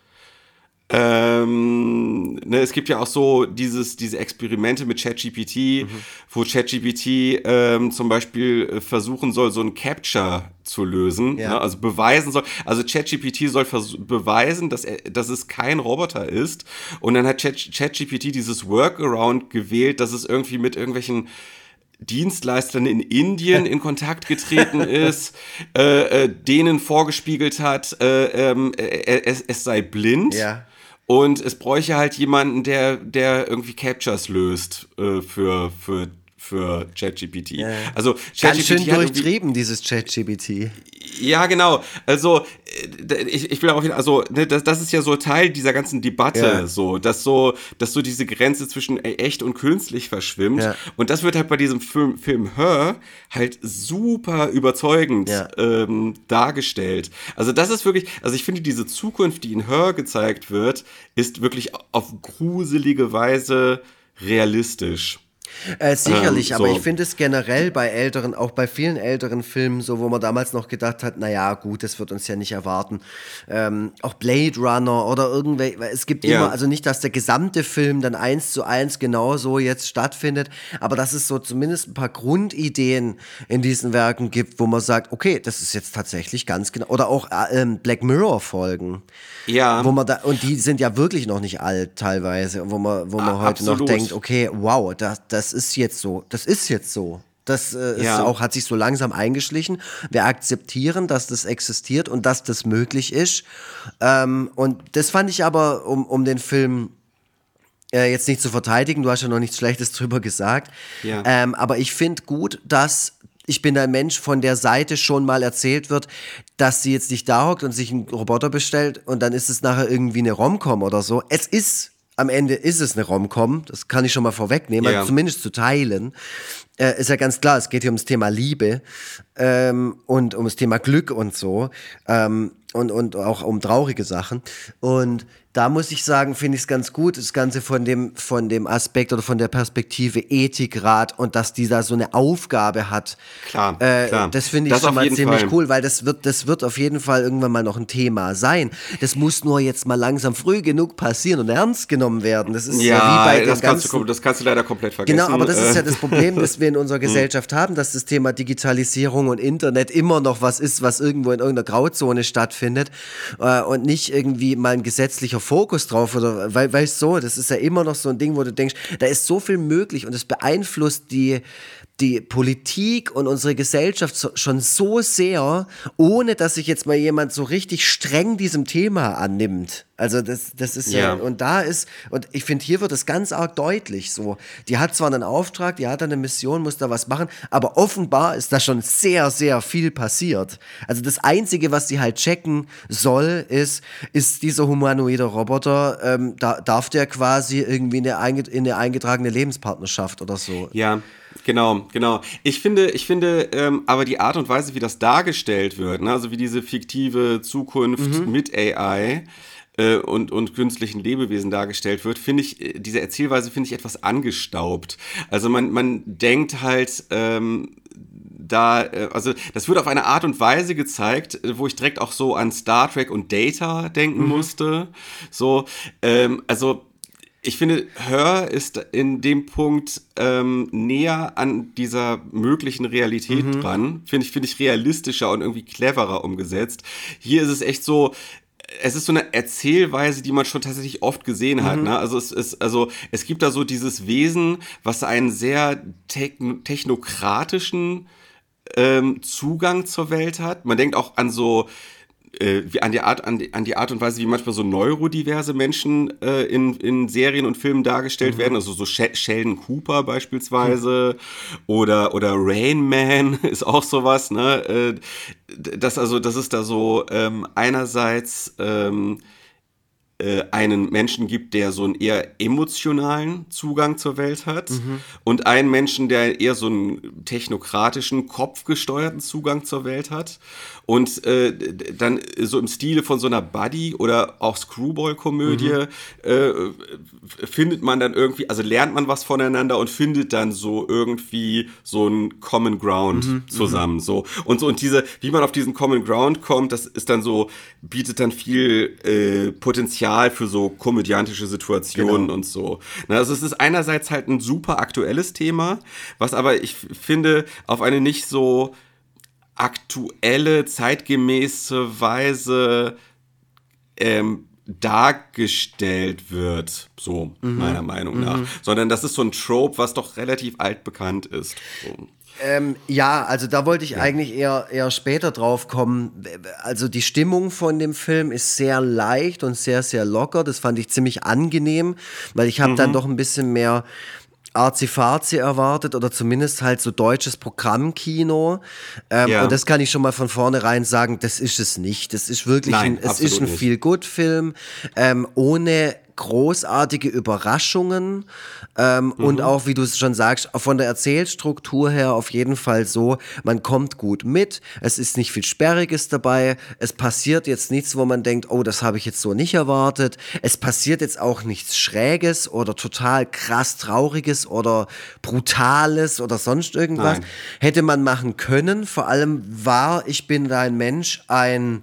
Ähm, ne, es gibt ja auch so dieses, diese Experimente mit ChatGPT, wo ChatGPT ähm, zum Beispiel äh, versuchen soll, so ein Capture zu lösen, Ja. ne, also beweisen soll. Also ChatGPT soll beweisen, dass, er, dass es kein Roboter ist. Und dann hat Chat- ChatGPT dieses Workaround gewählt, dass es irgendwie mit irgendwelchen Dienstleistern in Indien in Kontakt getreten *laughs* ist, äh, äh, denen vorgespiegelt hat, äh, ähm, äh, es, es sei blind. Ja. Und es bräuchte halt jemanden, der, der irgendwie Captures löst äh, für, für, für ChatGPT. Also Ganz ChatGPT schön hat irgendwie- durchtrieben, dieses ChatGPT. ja, genau. Also äh, ich, ich will auch also ne, das, das ist ja so Teil dieser ganzen Debatte, Ja. so, dass so, dass so diese Grenze zwischen äh, echt und künstlich verschwimmt. Ja. Und das wird halt bei diesem Film, Film Her halt super überzeugend Ja. ähm, dargestellt. Also das ist wirklich, also ich finde diese Zukunft, die in Her gezeigt wird, ist wirklich auf gruselige Weise realistisch. Äh, sicherlich, Ähm, aber so. ich finde es generell bei älteren, auch bei vielen älteren Filmen, so wo man damals noch gedacht hat, naja, gut, das wird uns ja nicht erwarten. Ähm, auch Blade Runner oder irgendwelche, es gibt Ja. immer, also nicht, dass der gesamte Film dann eins zu eins genauso jetzt stattfindet, aber dass es so zumindest ein paar Grundideen in diesen Werken gibt, wo man sagt, okay, das ist jetzt tatsächlich ganz genau, oder auch äh, ähm, Black Mirror Folgen. Ja. Wo man da, und die sind ja wirklich noch nicht alt teilweise, wo man, wo man Ah, heute noch absolut. denkt, okay, wow, das, das ist jetzt so, das ist jetzt so. Das äh, ist Ja. auch, hat sich so langsam eingeschlichen. Wir akzeptieren, dass das existiert und dass das möglich ist. Ähm, und das fand ich aber, um, um den Film äh, jetzt nicht zu verteidigen, du hast ja noch nichts Schlechtes *laughs* drüber gesagt. Ja. Ähm, aber ich finde gut, dass ich bin ein Mensch von der Seite schon mal erzählt wird, dass sie jetzt nicht da hockt und sich einen Roboter bestellt und dann ist es nachher irgendwie eine Romcom oder so. Es ist am Ende ist es eine Romcom, das kann ich schon mal vorwegnehmen, Ja. also zumindest zu teilen. Äh, ist ja ganz klar, es geht hier ums Thema Liebe ähm, und ums Thema Glück und so ähm, und, und auch um traurige Sachen. Und da muss ich sagen, finde ich es ganz gut, das Ganze von dem, von dem Aspekt oder von der Perspektive Ethikrat und dass die da so eine Aufgabe hat. Klar, äh, klar. Das finde ich Das schon mal ziemlich Fall. cool, weil das wird, das wird auf jeden Fall irgendwann mal noch ein Thema sein. Das muss nur jetzt mal langsam früh genug passieren und ernst genommen werden. Das ist ja, Ja, wie bei dem das, kannst du, ganzen kom- das kannst du leider komplett vergessen. Genau, aber das ist Äh, ja das Problem, das wir in unserer *laughs* Gesellschaft haben, dass das Thema Digitalisierung und Internet immer noch was ist, was irgendwo in irgendeiner Grauzone stattfindet äh, und nicht irgendwie mal ein gesetzlicher Fokus drauf oder weil weißt so, das ist ja immer noch so ein Ding, wo du denkst, da ist so viel möglich und es beeinflusst die die Politik und unsere Gesellschaft so, schon so sehr, ohne dass sich jetzt mal jemand so richtig streng diesem Thema annimmt. Also das, das ist ja, Ja. und da ist, und ich finde, hier wird es ganz arg deutlich so. Die hat zwar einen Auftrag, die hat eine Mission, muss da was machen, aber offenbar ist da schon sehr, sehr viel passiert. Also das Einzige, was sie halt checken soll, ist, ist dieser humanoide Roboter, ähm, da, darf der quasi irgendwie in eine, einge- in eine eingetragene Lebenspartnerschaft oder so. Ja, genau, genau. Ich finde, ich finde, ähm, aber die Art und Weise, wie das dargestellt wird, ne, also wie diese fiktive Zukunft mit AI äh, und, und künstlichen Lebewesen dargestellt wird, finde ich, äh, diese Erzählweise finde ich etwas angestaubt. Also man, man denkt halt, ähm, da, äh, also das wird auf eine Art und Weise gezeigt, äh, wo ich direkt auch so an Star Trek und Data denken musste. So, ähm, also ich finde, Her ist in dem Punkt ähm, näher an dieser möglichen Realität dran. Finde ich, finde ich realistischer und irgendwie cleverer umgesetzt. Hier ist es echt so, es ist so eine Erzählweise, die man schon tatsächlich oft gesehen hat. Ne? Also, es ist, also es gibt da so dieses Wesen, was einen sehr techn technokratischen ähm, Zugang zur Welt hat. Man denkt auch an so äh, wie an die Art an die, an die Art und Weise, wie manchmal so neurodiverse Menschen äh, in, in Serien und Filmen dargestellt werden, also so She Sheldon Cooper beispielsweise oder oder Rain Man *laughs* ist auch sowas, ne? Äh, das also das ist da so ähm, einerseits ähm, äh, einen Menschen gibt, der so einen eher emotionalen Zugang zur Welt hat und einen Menschen, der eher so einen technokratischen, kopfgesteuerten Zugang zur Welt hat. Und äh, dann so im Stile von so einer Buddy- oder auch Screwball-Komödie äh, findet man dann irgendwie, also lernt man was voneinander und findet dann so irgendwie so einen Common Ground zusammen. So. Und so, und diese, wie man auf diesen Common Ground kommt, das ist dann so, bietet dann viel äh, Potenzial für so komödiantische Situationen und so. Na, also es ist einerseits halt ein super aktuelles Thema, was aber ich finde auf eine nicht so aktuelle, zeitgemäße Weise ähm, dargestellt wird, so meiner Meinung nach. Sondern das ist so ein Trope, was doch relativ altbekannt ist. So. Ähm, ja, also da wollte ich eigentlich eher, eher später drauf kommen. Also die Stimmung von dem Film ist sehr leicht und sehr, sehr locker. Das fand ich ziemlich angenehm, weil ich habe dann doch ein bisschen mehr Arzi-Fazi erwartet oder zumindest halt so deutsches Programmkino. Ähm, Ja. Und das kann ich schon mal von vornherein sagen, das ist es nicht. Das ist wirklich Nein, ein, es ist ein. Feel-Good-Film ähm, ohne großartige Überraschungen ähm, und Mhm. auch, wie du es schon sagst, von der Erzählstruktur her auf jeden Fall so, man kommt gut mit, es ist nicht viel Sperriges dabei, es passiert jetzt nichts, wo man denkt, oh, das habe ich jetzt so nicht erwartet, es passiert jetzt auch nichts Schräges oder total krass Trauriges oder Brutales oder sonst irgendwas. Nein. Hätte man machen können, vor allem war Ich bin dein Mensch ein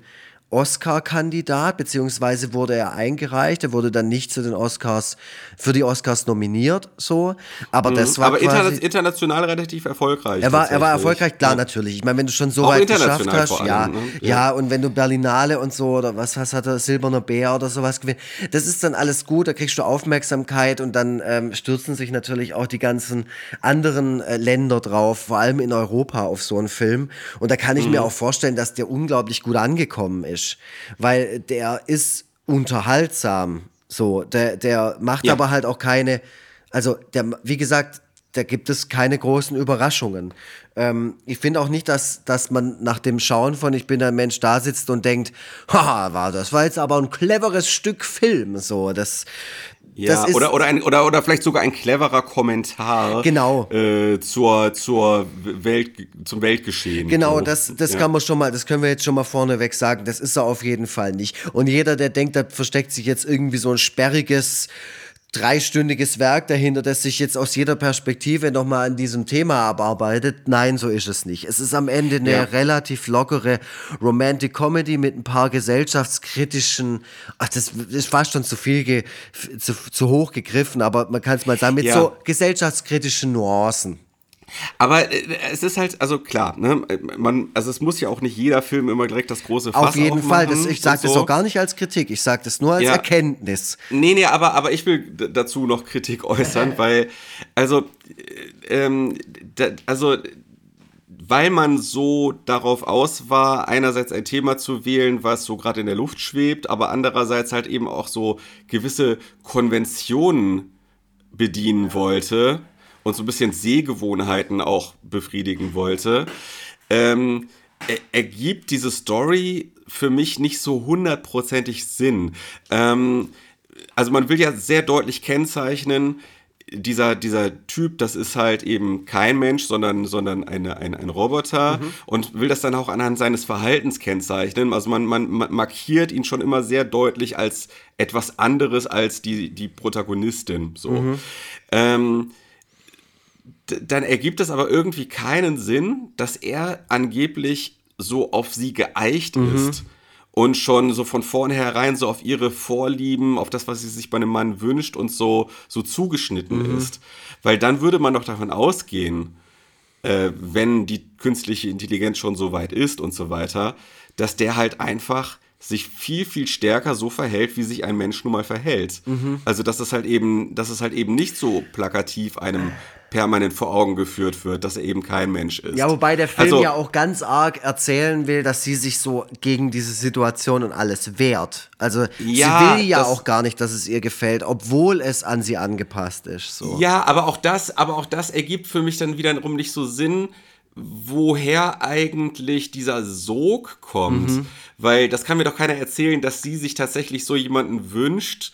Oscar-Kandidat, beziehungsweise wurde er eingereicht. Er wurde dann nicht zu den Oscars, für die Oscars nominiert, so. Aber das war Mhm. Aber quasi, international relativ erfolgreich. er war, er war erfolgreich, klar, Ja. natürlich. Ich meine, wenn du schon so Auch weit geschafft hast, vor ja, allem, ne? ja, Ja. und wenn du Berlinale und so oder was, was hat er, Silberner Bär oder sowas gewinnt, das ist dann alles gut, da kriegst du Aufmerksamkeit und dann ähm, stürzen sich natürlich auch die ganzen anderen äh, Länder drauf, vor allem in Europa auf so einen Film. Und da kann ich Mhm. mir auch vorstellen, dass der unglaublich gut angekommen ist, weil der ist unterhaltsam. So, der, der macht Ja. aber halt auch keine, also der, wie gesagt, da gibt es keine großen Überraschungen. Ähm, ich finde auch nicht, dass, dass man nach dem Schauen von Ich bin ein Mensch da sitzt und denkt, haha, war das war jetzt aber ein cleveres Stück Film. So, das, Ja, das oder, oder, ein, oder, oder vielleicht sogar ein cleverer Kommentar Genau. äh, zur, zur Welt, zum Weltgeschehen. Genau, So. das, das ja. kann man schon mal, das können wir jetzt schon mal vorneweg sagen. Das ist er auf jeden Fall nicht. Und jeder, der denkt, da versteckt sich jetzt irgendwie so ein sperriges, dreistündiges Werk dahinter, das sich jetzt aus jeder Perspektive nochmal an diesem Thema abarbeitet. Nein, so ist es nicht. Es ist am Ende eine Ja. relativ lockere Romantic Comedy mit ein paar gesellschaftskritischen, ach, das ist fast schon zu viel, ge, zu, zu hoch gegriffen, aber man kann es mal sagen, mit Ja. so gesellschaftskritischen Nuancen. Aber äh, es ist halt, also klar, ne, man, also es muss ja auch nicht jeder Film immer direkt das große Fass Auf jeden Fall. Das, ich sage das so. auch gar nicht als Kritik. Ich sage das nur als Ja. Erkenntnis. Nee, nee, aber, aber ich will dazu noch Kritik äußern, weil, also, äh, ähm, da, also, weil man so darauf aus war, einerseits ein Thema zu wählen, was so gerade in der Luft schwebt, aber andererseits halt eben auch so gewisse Konventionen bedienen wollte und so ein bisschen Sehgewohnheiten auch befriedigen wollte, ähm, er- ergibt diese Story für mich nicht so hundertprozentig Sinn. Ähm, also man will ja sehr deutlich kennzeichnen, dieser, dieser Typ, das ist halt eben kein Mensch, sondern, sondern eine, ein, ein Roboter und will das dann auch anhand seines Verhaltens kennzeichnen. Also man, man, man markiert ihn schon immer sehr deutlich als etwas anderes als die, die Protagonistin. So. Ähm, d- dann ergibt es aber irgendwie keinen Sinn, dass er angeblich so auf sie geeicht ist und schon so von vornherein so auf ihre Vorlieben, auf das, was sie sich bei einem Mann wünscht und so, so zugeschnitten ist. Weil dann würde man doch davon ausgehen, äh, wenn die künstliche Intelligenz schon so weit ist und so weiter, dass der halt einfach sich viel, viel stärker so verhält, wie sich ein Mensch nun mal verhält. Also, dass es halt eben, dass es halt eben nicht so plakativ einem permanent vor Augen geführt wird, dass er eben kein Mensch ist. Ja, wobei der Film Also- ja auch ganz arg erzählen will, dass sie sich so gegen diese Situation und alles wehrt. Also Ja, sie will ja das- auch gar nicht, dass es ihr gefällt, obwohl es an sie angepasst ist. So. Ja, aber auch das, aber auch das ergibt für mich dann wiederum nicht so Sinn, woher eigentlich dieser Sog kommt. Mhm. Weil das kann mir doch keiner erzählen, dass sie sich tatsächlich so jemanden wünscht,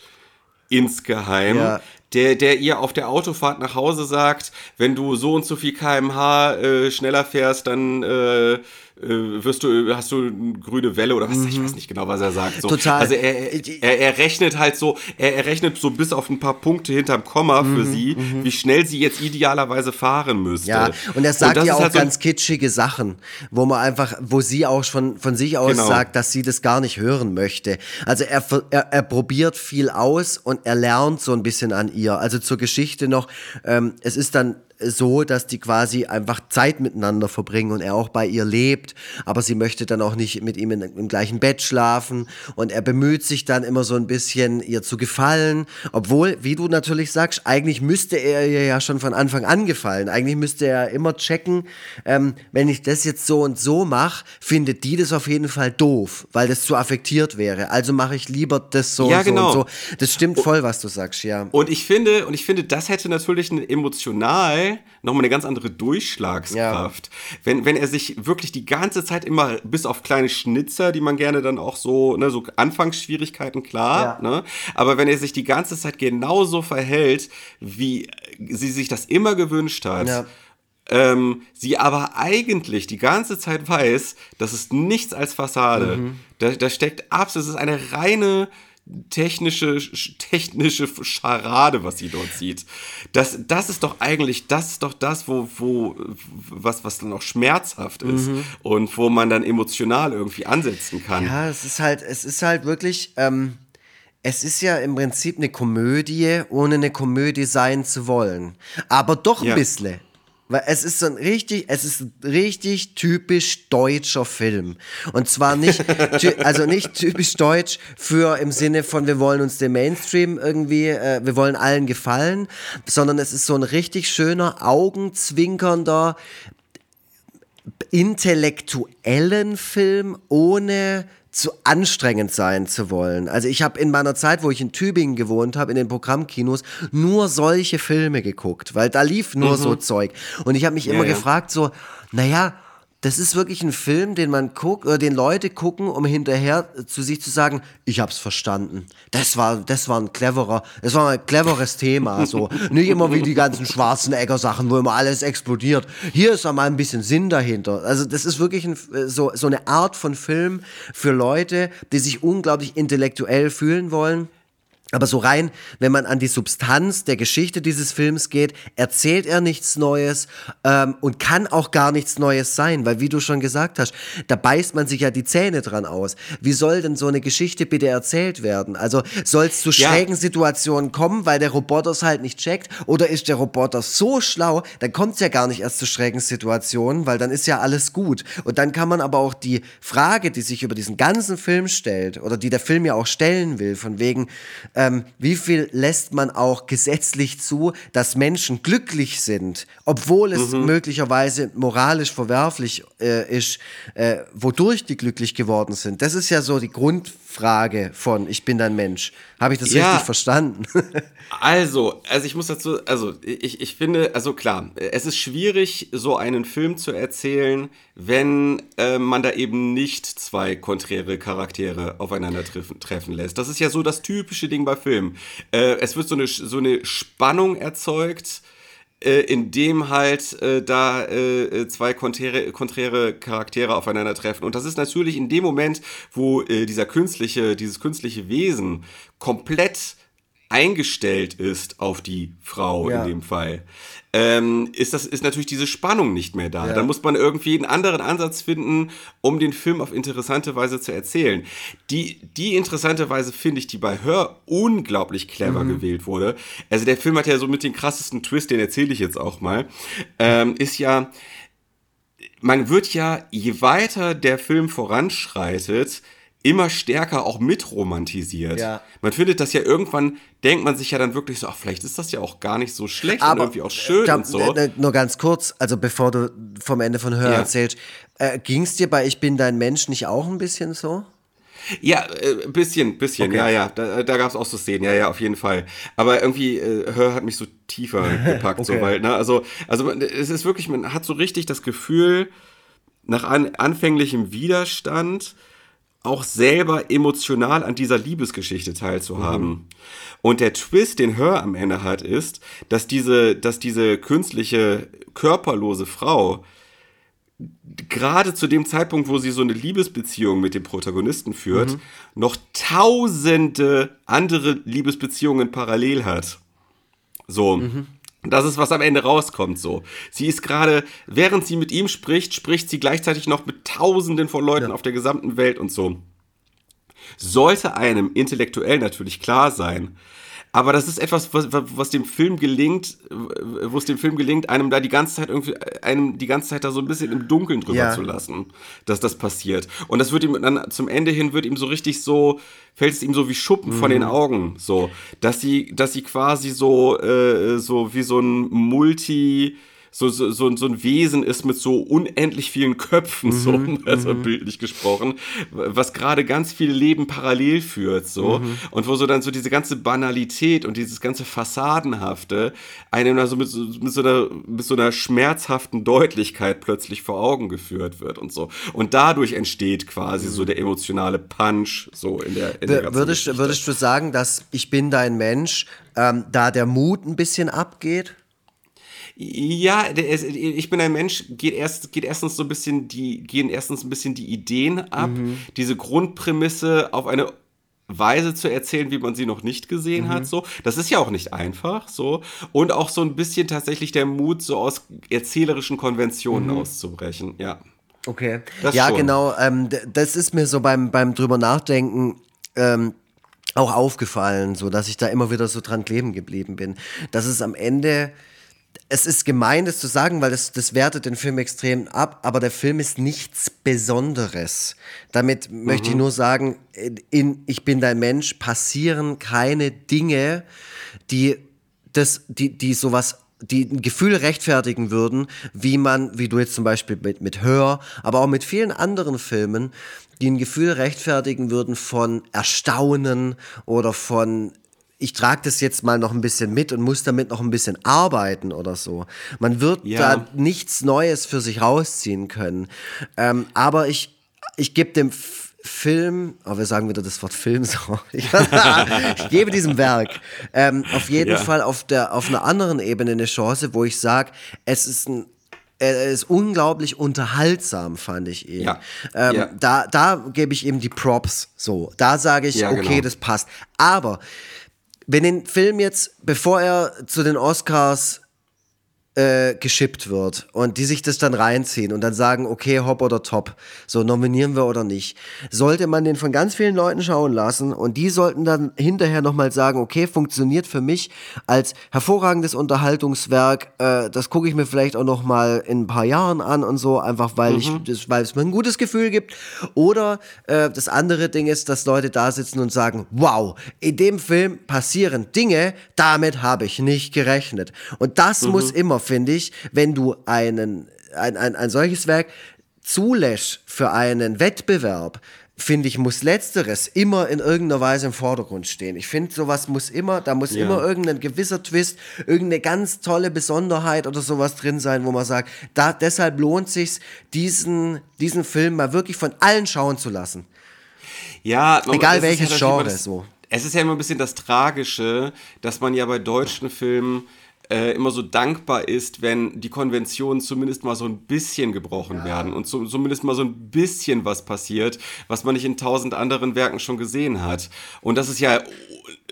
insgeheim, Ja. der, der ihr auf der Autofahrt nach Hause sagt, wenn du so und so viel kmh äh, schneller fährst, dann äh, wirst du, hast du eine grüne Welle oder was, ich weiß nicht genau, was er sagt. So. Mhm. Total. Also er, er, er rechnet halt so, er, er rechnet so bis auf ein paar Punkte hinterm Komma für sie, wie schnell sie jetzt idealerweise fahren müsste. Mhm, Ja, und er sagt das ja auch halt so- ganz kitschige Sachen, wo man einfach, wo sie auch schon von sich aus Genau. sagt, dass sie das gar nicht hören möchte. Also er, er, er probiert viel aus und er lernt so ein bisschen an ihr. Also zur Geschichte noch, ähm, es ist dann so, dass die quasi einfach Zeit miteinander verbringen und er auch bei ihr lebt, aber sie möchte dann auch nicht mit ihm in, im gleichen Bett schlafen und er bemüht sich dann immer so ein bisschen ihr zu gefallen, obwohl, wie du natürlich sagst, eigentlich müsste er ihr ja schon von Anfang an gefallen. Eigentlich müsste er immer checken, ähm, wenn ich das jetzt so und so mache, findet die das auf jeden Fall doof, weil das zu affektiert wäre. Also mache ich lieber das so Ja, und so genau. und so. Das stimmt voll, was du sagst, ja. Und ich finde, und ich finde, das hätte natürlich eine emotional nochmal eine ganz andere Durchschlagskraft. Wenn, wenn er sich wirklich die ganze Zeit immer, bis auf kleine Schnitzer, die man gerne dann auch so, ne, so Anfangsschwierigkeiten, klar, Ja. ne? Aber wenn er sich die ganze Zeit genauso verhält, wie sie sich das immer gewünscht hat, Ja. ähm, sie aber eigentlich die ganze Zeit weiß, das ist nichts als Fassade. Mhm. Da, da steckt absolut, es ist eine reine technische, sch- technische Scharade, was sie dort sieht. Das, das ist doch eigentlich, das ist doch das, wo, wo, was, was dann auch schmerzhaft ist Mhm. und wo man dann emotional irgendwie ansetzen kann. Ja, es ist halt, es ist halt wirklich, ähm, es ist ja im Prinzip eine Komödie, ohne eine Komödie sein zu wollen. Aber doch ein Ja. bisschen. Weil es ist so ein richtig, es ist ein richtig typisch deutscher Film. Und zwar nicht, *laughs* also nicht typisch deutsch für im Sinne von, wir wollen uns dem Mainstream irgendwie, äh, wir wollen allen gefallen, sondern es ist so ein richtig schöner, augenzwinkernder, intellektuellen Film ohne zu anstrengend sein zu wollen. Also ich habe in meiner Zeit, wo ich in Tübingen gewohnt habe, in den Programmkinos, nur solche Filme geguckt, weil da lief nur so Zeug. Und ich habe mich immer ja. gefragt, so, naja, das ist wirklich ein Film, den man guckt, oder den Leute gucken, um hinterher zu sich zu sagen, ich hab's verstanden. Das war, das war ein cleverer, das war ein cleveres Thema, so. *laughs* Nicht immer wie die ganzen Schwarzenegger-Sachen, wo immer alles explodiert. Hier ist einmal ein bisschen Sinn dahinter. Also, das ist wirklich ein, so, so eine Art von Film für Leute, die sich unglaublich intellektuell fühlen wollen. Aber so rein, wenn man an die Substanz der Geschichte dieses Films geht, erzählt er nichts Neues ähm, und kann auch gar nichts Neues sein, weil wie du schon gesagt hast, da beißt man sich ja die Zähne dran aus. Wie soll denn so eine Geschichte bitte erzählt werden? Also soll es zu Ja. schrägen Situationen kommen, weil der Roboter es halt nicht checkt? Oder ist der Roboter so schlau, dann kommt es ja gar nicht erst zu schrägen Situationen, weil dann ist ja alles gut. Und dann kann man aber auch die Frage, die sich über diesen ganzen Film stellt, oder die der Film ja auch stellen will, von wegen, ähm, wie viel lässt man auch gesetzlich zu, dass Menschen glücklich sind, obwohl es möglicherweise moralisch verwerflich äh, ist, äh, wodurch die glücklich geworden sind. Das ist ja so die Grundfrage von Ich bin ein Mensch. Habe ich das Ja. richtig verstanden? *laughs* Also, also ich muss dazu, also ich, ich finde, also klar, es ist schwierig, so einen Film zu erzählen, wenn äh, man da eben nicht zwei konträre Charaktere aufeinander treffen, treffen lässt. Das ist ja so das typische Ding bei Filmen. Äh, es wird so eine, so eine Spannung erzeugt, äh, in dem halt äh, da äh, zwei konträre, konträre Charaktere aufeinandertreffen. Und das ist natürlich in dem Moment, wo äh, dieser künstliche, dieses künstliche Wesen komplett eingestellt ist auf die Frau Ja. in dem Fall, ähm, ist das ist natürlich diese Spannung nicht mehr da. Ja. Dann muss man irgendwie einen anderen Ansatz finden, um den Film auf interessante Weise zu erzählen. Die die interessante Weise finde ich, die bei Hör unglaublich clever Mhm. gewählt wurde. Also der Film hat ja so mit den krassesten Twist, den erzähle ich jetzt auch mal, ähm, ist ja man wird ja, je weiter der Film voranschreitet, immer stärker auch mitromantisiert. Ja. Man findet das ja irgendwann, denkt man sich ja dann wirklich so, ach, vielleicht ist das ja auch gar nicht so schlecht und Aber irgendwie auch schön da, und so. äh, nur ganz kurz, also bevor du vom Ende von Hör Ja. erzählst, äh, ging es dir bei Ich bin dein Mensch nicht auch ein bisschen so? Ja, äh, ein bisschen, bisschen, Okay. ja, ja. Da, da gab es auch so Szenen, ja, ja, auf jeden Fall. Aber irgendwie, äh, Hör hat mich so tiefer *laughs* gepackt, so, Okay. weil, ne, also, also es ist wirklich, man hat so richtig das Gefühl, nach an, anfänglichem Widerstand auch selber emotional an dieser Liebesgeschichte teilzuhaben. Und der Twist, den Hör am Ende hat, ist, dass diese, dass diese künstliche, körperlose Frau gerade zu dem Zeitpunkt, wo sie so eine Liebesbeziehung mit dem Protagonisten führt, noch tausende andere Liebesbeziehungen parallel hat. So. Das ist, was am Ende rauskommt, so. Sie ist gerade, während sie mit ihm spricht, spricht sie gleichzeitig noch mit tausenden von Leuten auf der gesamten Welt und so. Sollte einem intellektuell natürlich klar sein. Aber das ist etwas, was, was dem Film gelingt, wo es dem Film gelingt, einem da die ganze Zeit irgendwie, einem die ganze Zeit da so ein bisschen im Dunkeln drüber Ja. zu lassen, dass das passiert. Und das wird ihm dann zum Ende hin wird ihm so richtig so, fällt es ihm so wie Schuppen von den Augen, so, dass sie, dass sie quasi so, äh, so wie so ein Multi, so, so, so, so ein Wesen ist mit so unendlich vielen Köpfen, so, *laughs* also bildlich gesprochen, was gerade ganz viele Leben parallel führt, so. Und wo so dann so diese ganze Banalität und dieses ganze Fassadenhafte einem da so mit, so mit so einer, mit so einer schmerzhaften Deutlichkeit plötzlich vor Augen geführt wird und so. Und dadurch entsteht quasi so der emotionale Punch, so in der, in der ganzen Würdest, Geschichte. würdest du sagen, dass Ich bin dein Mensch, ähm, da der Mut ein bisschen abgeht? Ja, ich bin ein Mensch, geht erst, geht erstens so ein bisschen die, gehen erstens ein bisschen die Ideen ab, diese Grundprämisse auf eine Weise zu erzählen, wie man sie noch nicht gesehen hat, so. Das ist ja auch nicht einfach, so. Und auch so ein bisschen tatsächlich der Mut, so aus erzählerischen Konventionen auszubrechen, ja. Okay. Das ja, schon. genau. Ähm, das ist mir so beim, beim drüber nachdenken ähm, auch aufgefallen, so dass ich da immer wieder so dran kleben geblieben bin. Dass es am Ende, es ist gemein, das zu sagen, weil das, das wertet den Film extrem ab, aber der Film ist nichts Besonderes. Damit möchte ich nur sagen, in Ich bin dein Mensch passieren keine Dinge, die das, die, die sowas die ein Gefühl rechtfertigen würden, wie man, wie du jetzt zum Beispiel mit, mit Hör, aber auch mit vielen anderen Filmen, die ein Gefühl rechtfertigen würden von Erstaunen oder von ich trage das jetzt mal noch ein bisschen mit und muss damit noch ein bisschen arbeiten oder so. Man wird Ja. da nichts Neues für sich rausziehen können. Ähm, aber ich, ich gebe dem F Film, oh, wir sagen wieder das Wort Film *laughs* so. Ich, ich gebe diesem Werk ähm, auf jeden Ja. Fall auf, der, auf einer anderen Ebene eine Chance, wo ich sage, es ist ein er ist unglaublich unterhaltsam, fand ich ihn. Ja. Ähm, Ja. Da, da gebe ich ihm die Props. So, da sage ich, Ja, okay, genau. das passt. Aber wenn den Film jetzt, bevor er zu den Oscars äh, geschippt wird und die sich das dann reinziehen und dann sagen, okay, hopp oder top, so nominieren wir oder nicht, sollte man den von ganz vielen Leuten schauen lassen und die sollten dann hinterher nochmal sagen, okay, funktioniert für mich als hervorragendes Unterhaltungswerk, äh, das gucke ich mir vielleicht auch nochmal in ein paar Jahren an und so, einfach weil ich, das, weil es mir ein gutes Gefühl gibt. Oder äh, das andere Ding ist, dass Leute da sitzen und sagen, wow, in dem Film passieren Dinge, damit habe ich nicht gerechnet. Und das muss immer, finde ich, wenn du einen, ein, ein, ein solches Werk zulässt für einen Wettbewerb, finde ich, muss Letzteres immer in irgendeiner Weise im Vordergrund stehen. Ich finde, sowas muss immer, da muss Ja. immer irgendein gewisser Twist, irgendeine ganz tolle Besonderheit oder sowas drin sein, wo man sagt, da, deshalb lohnt sich diesen, diesen Film mal wirklich von allen schauen zu lassen. Ja, Egal welches immer Genre, das, so. Es ist ja immer ein bisschen das Tragische, dass man ja bei deutschen Filmen äh, immer so dankbar ist, wenn die Konventionen zumindest mal so ein bisschen gebrochen werden und so, zumindest mal so ein bisschen was passiert, was man nicht in tausend anderen Werken schon gesehen hat. Und das ist ja,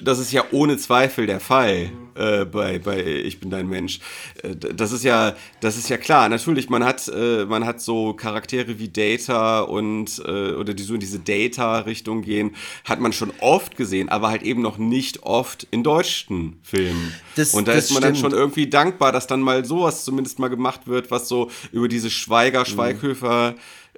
das ist ja ohne Zweifel der Fall äh, bei, bei Ich bin dein Mensch. Äh, das ist ja, das ist ja klar. Natürlich, man hat, äh, man hat so Charaktere wie Data und äh, oder die so in diese Data-Richtung gehen, hat man schon oft gesehen, aber halt eben noch nicht oft in deutschen Filmen. Das- und da ist man dann stimmt. schon irgendwie dankbar, dass dann mal sowas zumindest mal gemacht wird, was so über diese Schweiger-Schweighöfer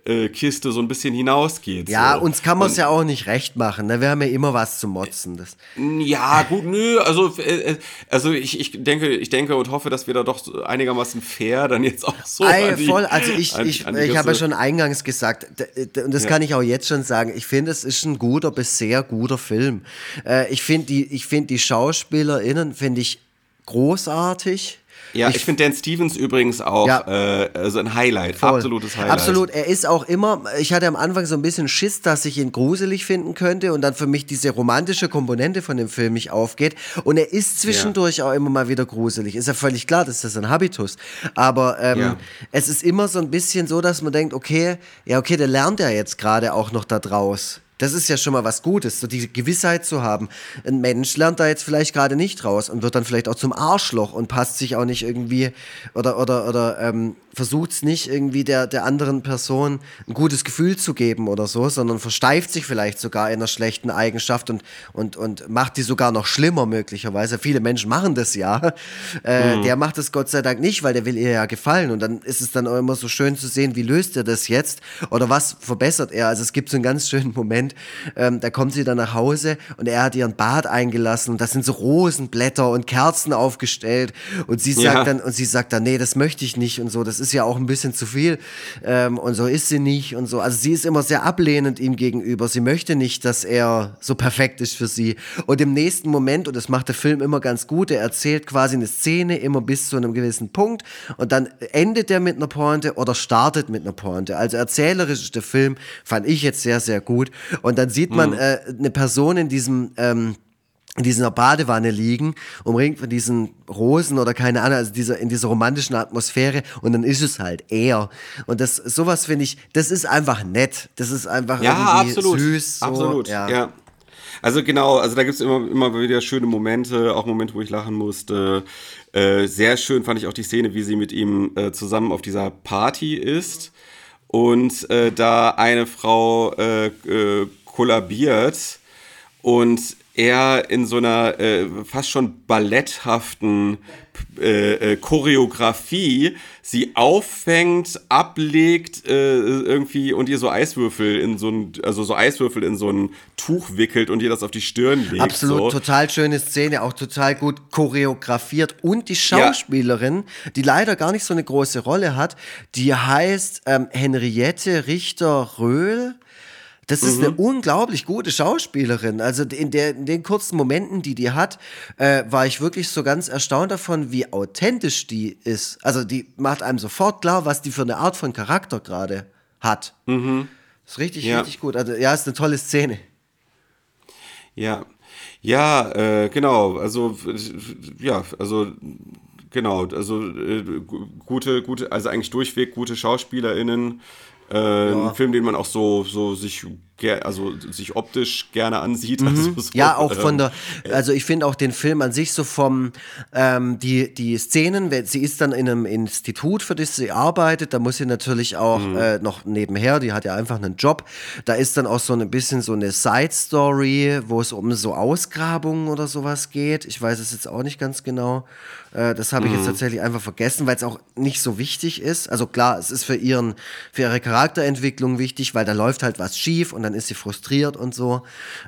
äh, Kiste so ein bisschen hinausgeht. Ja, so. uns kann man es ja auch nicht recht machen. Ne? Wir haben ja immer was zu motzen. Das, Ja, gut, nö, also, äh, äh, also ich, ich denke, ich denke und hoffe, dass wir da doch einigermaßen fair dann jetzt auch so. An die- voll, also ich, an- ich, an ich habe ja schon eingangs gesagt, und das kann ich auch jetzt schon sagen, ich finde, es ist ein guter bis sehr guter Film. Äh, ich finde die, ich finde die SchauspielerInnen, finde ich großartig. Ja, ich, finde Dan Stevens übrigens auch Ja. äh, also ein Highlight, Voll. absolutes Highlight. Absolut. Er ist auch immer, ich hatte am Anfang so ein bisschen Schiss, dass ich ihn gruselig finden könnte und dann für mich diese romantische Komponente von dem Film nicht aufgeht. Und er ist zwischendurch auch immer mal wieder gruselig. Ist ja völlig klar, das ist ein Habitus. Aber ähm, Ja. es ist immer so ein bisschen so, dass man denkt, okay, ja, okay, der lernt ja jetzt gerade auch noch da draus. Das ist ja schon mal was Gutes, so diese Gewissheit zu haben. Ein Mensch lernt da jetzt vielleicht gerade nicht raus und wird dann vielleicht auch zum Arschloch und passt sich auch nicht irgendwie oder, oder, oder ähm, versucht es nicht irgendwie der, der anderen Person ein gutes Gefühl zu geben oder so, sondern versteift sich vielleicht sogar in einer schlechten Eigenschaft und, und, und macht die sogar noch schlimmer möglicherweise. Viele Menschen machen das ja. Äh, Der macht es Gott sei Dank nicht, weil der will ihr ja gefallen und dann ist es dann auch immer so schön zu sehen, wie löst er das jetzt oder was verbessert er. Also es gibt so einen ganz schönen Moment, ähm, da kommt sie dann nach Hause und er hat ihren Bad eingelassen und da sind so Rosenblätter und Kerzen aufgestellt und sie sagt Ja. dann und sie sagt dann, nee, das möchte ich nicht und so, das ist ja auch ein bisschen zu viel ähm, und so ist sie nicht und so. Also sie ist immer sehr ablehnend ihm gegenüber. Sie möchte nicht, dass er so perfekt ist für sie. Und im nächsten Moment, und das macht der Film immer ganz gut, er erzählt quasi eine Szene immer bis zu einem gewissen Punkt und dann endet er mit einer Pointe oder startet mit einer Pointe. Also erzählerisch ist der Film, fand ich jetzt sehr, sehr gut. Und dann sieht man äh, eine Person in diesem ähm, in dieser Badewanne liegen, umringt von diesen Rosen oder keine Ahnung, also dieser, in dieser romantischen Atmosphäre und dann ist es halt er. Und das, sowas finde ich, das ist einfach nett. Das ist einfach Ja, irgendwie absolut. süß. So, absolut. Ja. Ja. Also genau, also da gibt es immer, immer wieder schöne Momente, auch Momente, wo ich lachen musste. Äh, sehr schön fand ich auch die Szene, wie sie mit ihm äh, zusammen auf dieser Party ist und äh, da eine Frau äh, äh, kollabiert und er in so einer äh, fast schon balletthaften äh, äh, Choreografie sie auffängt, ablegt äh, irgendwie und ihr so Eiswürfel in so ein, also so Eiswürfel in so ein Tuch wickelt und ihr das auf die Stirn legt. Absolut, so. total schöne Szene, auch total gut choreografiert. Und die Schauspielerin, ja. die leider gar nicht so eine große Rolle hat, die heißt ähm, Henriette Richter-Röhl. Das ist mhm. eine unglaublich gute Schauspielerin. Also in, der, in den kurzen Momenten, die die hat, äh, war ich wirklich so ganz erstaunt davon, wie authentisch die ist. Also die macht einem sofort klar, was die für eine Art von Charakter gerade hat. Mhm. ist richtig, ja. richtig gut. Also ja, ist eine tolle Szene. Ja, ja, äh, genau. Also ja, also genau. Also äh, gute, gute, also eigentlich durchweg gute SchauspielerInnen. Äh, ja. Ein Film, den man auch so, so sich also sich optisch gerne ansieht. Mhm. Also so, ja, auch von der, ähm, also ich finde auch den Film an sich so vom, ähm, die, die Szenen, sie ist dann in einem Institut, für das sie arbeitet, da muss sie natürlich auch mhm. äh, noch nebenher, die hat ja einfach einen Job, da ist dann auch so ein bisschen so eine Side-Story, wo es um so Ausgrabungen oder sowas geht. Ich weiß es jetzt auch nicht ganz genau. Äh, das habe ich mhm. jetzt tatsächlich einfach vergessen, weil es auch nicht so wichtig ist. Also klar, es ist für ihren, für ihre Charakterentwicklung wichtig, weil da läuft halt was schief und dann ist sie frustriert und so.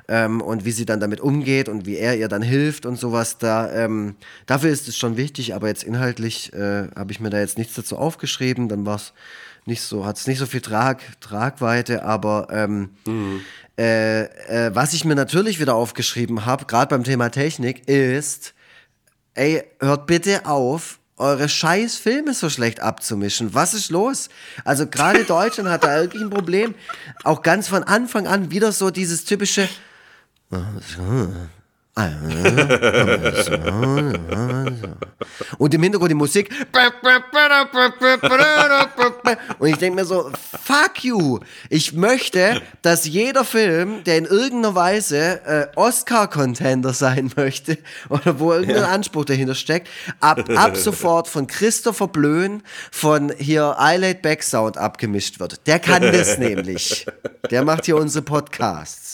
Ähm, und wie sie dann damit umgeht und wie er ihr dann hilft und sowas, da, ähm, dafür ist es schon wichtig, aber jetzt inhaltlich äh, habe ich mir da jetzt nichts dazu aufgeschrieben, dann war es nicht so, hat es nicht so viel Trag, Tragweite, aber ähm, mhm. äh, äh, was ich mir natürlich wieder aufgeschrieben habe, gerade beim Thema Technik, ist, ey, hört bitte auf, eure scheiß Filme so schlecht abzumischen. Was ist los? Also gerade Deutschland hat da irgendwie ein Problem. Auch ganz von Anfang an wieder so dieses typische und im Hintergrund die Musik. Und ich denke mir so, fuck you. Ich möchte, dass jeder Film, der in irgendeiner Weise äh, Oscar-Contender sein möchte oder wo irgendein ja. Anspruch dahinter steckt, ab, ab *laughs* sofort von Christopher Blöen von hier Laid Back Sound abgemischt wird. Der kann das nämlich. Der macht hier unsere Podcasts.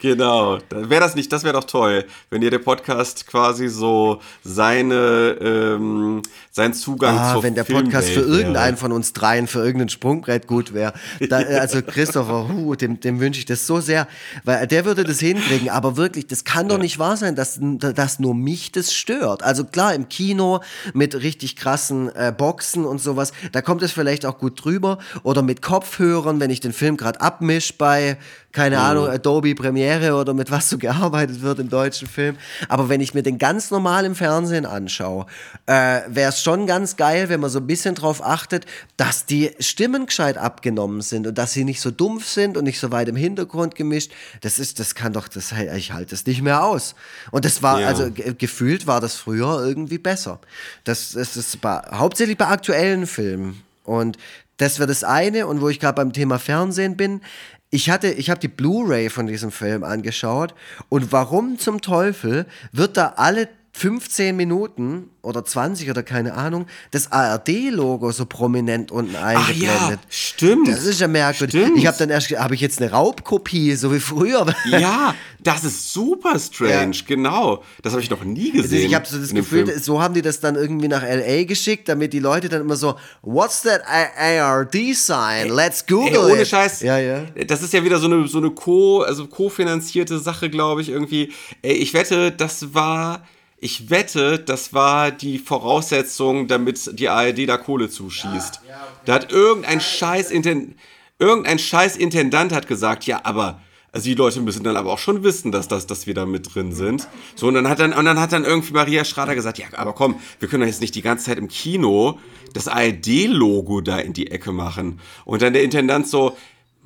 Genau. Wäre das nicht, das wäre doch toll, wenn ihr der Podcast quasi so seine, ähm, sein Zugang ah, zur wenn der Podcast für irgendeinen von uns dreien für irgendein Sprungbrett gut wäre. Also *laughs* Christopher, huh, dem, dem wünsche ich das so sehr, weil der würde das hinkriegen. Aber wirklich, das kann doch nicht wahr sein, dass, dass nur mich das stört. Also klar, im Kino mit richtig krassen äh, Boxen und sowas, da kommt es vielleicht auch gut drüber. Oder mit Kopfhörern, wenn ich den Film gerade abmisch bei keine mhm. Ahnung, Adobe Premiere oder mit was so gearbeitet wird im deutschen Film. Aber wenn ich mir den ganz normal im Fernsehen anschaue, äh, wäre es schon ganz geil, wenn man so ein bisschen drauf achtet, dass die Stimmen gescheit abgenommen sind und dass sie nicht so dumpf sind und nicht so weit im Hintergrund gemischt. Das ist, das kann doch, das, ich halte das nicht mehr aus. Und das war, ja. also gefühlt war das früher irgendwie besser. Das, das ist bei, hauptsächlich bei aktuellen Filmen. Und das wäre das eine. Und wo ich gerade beim Thema Fernsehen bin, ich hatte, ich habe die Blu-ray von diesem Film angeschaut und warum zum Teufel wird da alle 15 Minuten oder 20 oder keine Ahnung, das ARD-Logo so prominent unten eingeblendet. Ach ja, stimmt. Das ist ja merkwürdig. Stimmt. Ich habe dann erst, habe ich jetzt eine Raubkopie, so wie früher? *laughs* Ja, das ist super strange, ja. genau. Das habe ich noch nie gesehen. Ich habe so das Gefühl, so haben die das dann irgendwie nach LA geschickt, damit die Leute dann immer so, what's that ARD-Sign? Let's Google Ey, ohne it. Scheiß. Ja, ja. Das ist ja wieder so eine, so eine co, also co-finanzierte Sache, glaube ich, irgendwie. Ey, ich wette, das war ich wette, das war die Voraussetzung, damit die ARD da Kohle zuschießt. Ja, ja, okay. Da hat irgendein scheiß, Intendant, irgendein scheiß Intendant hat gesagt, ja, aber also die Leute müssen dann aber auch schon wissen, dass, das, dass wir da mit drin sind. So, und dann hat dann, und dann hat dann irgendwie Maria Schrader gesagt, ja, aber komm, wir können doch jetzt nicht die ganze Zeit im Kino das ARD-Logo da in die Ecke machen. Und dann der Intendant so,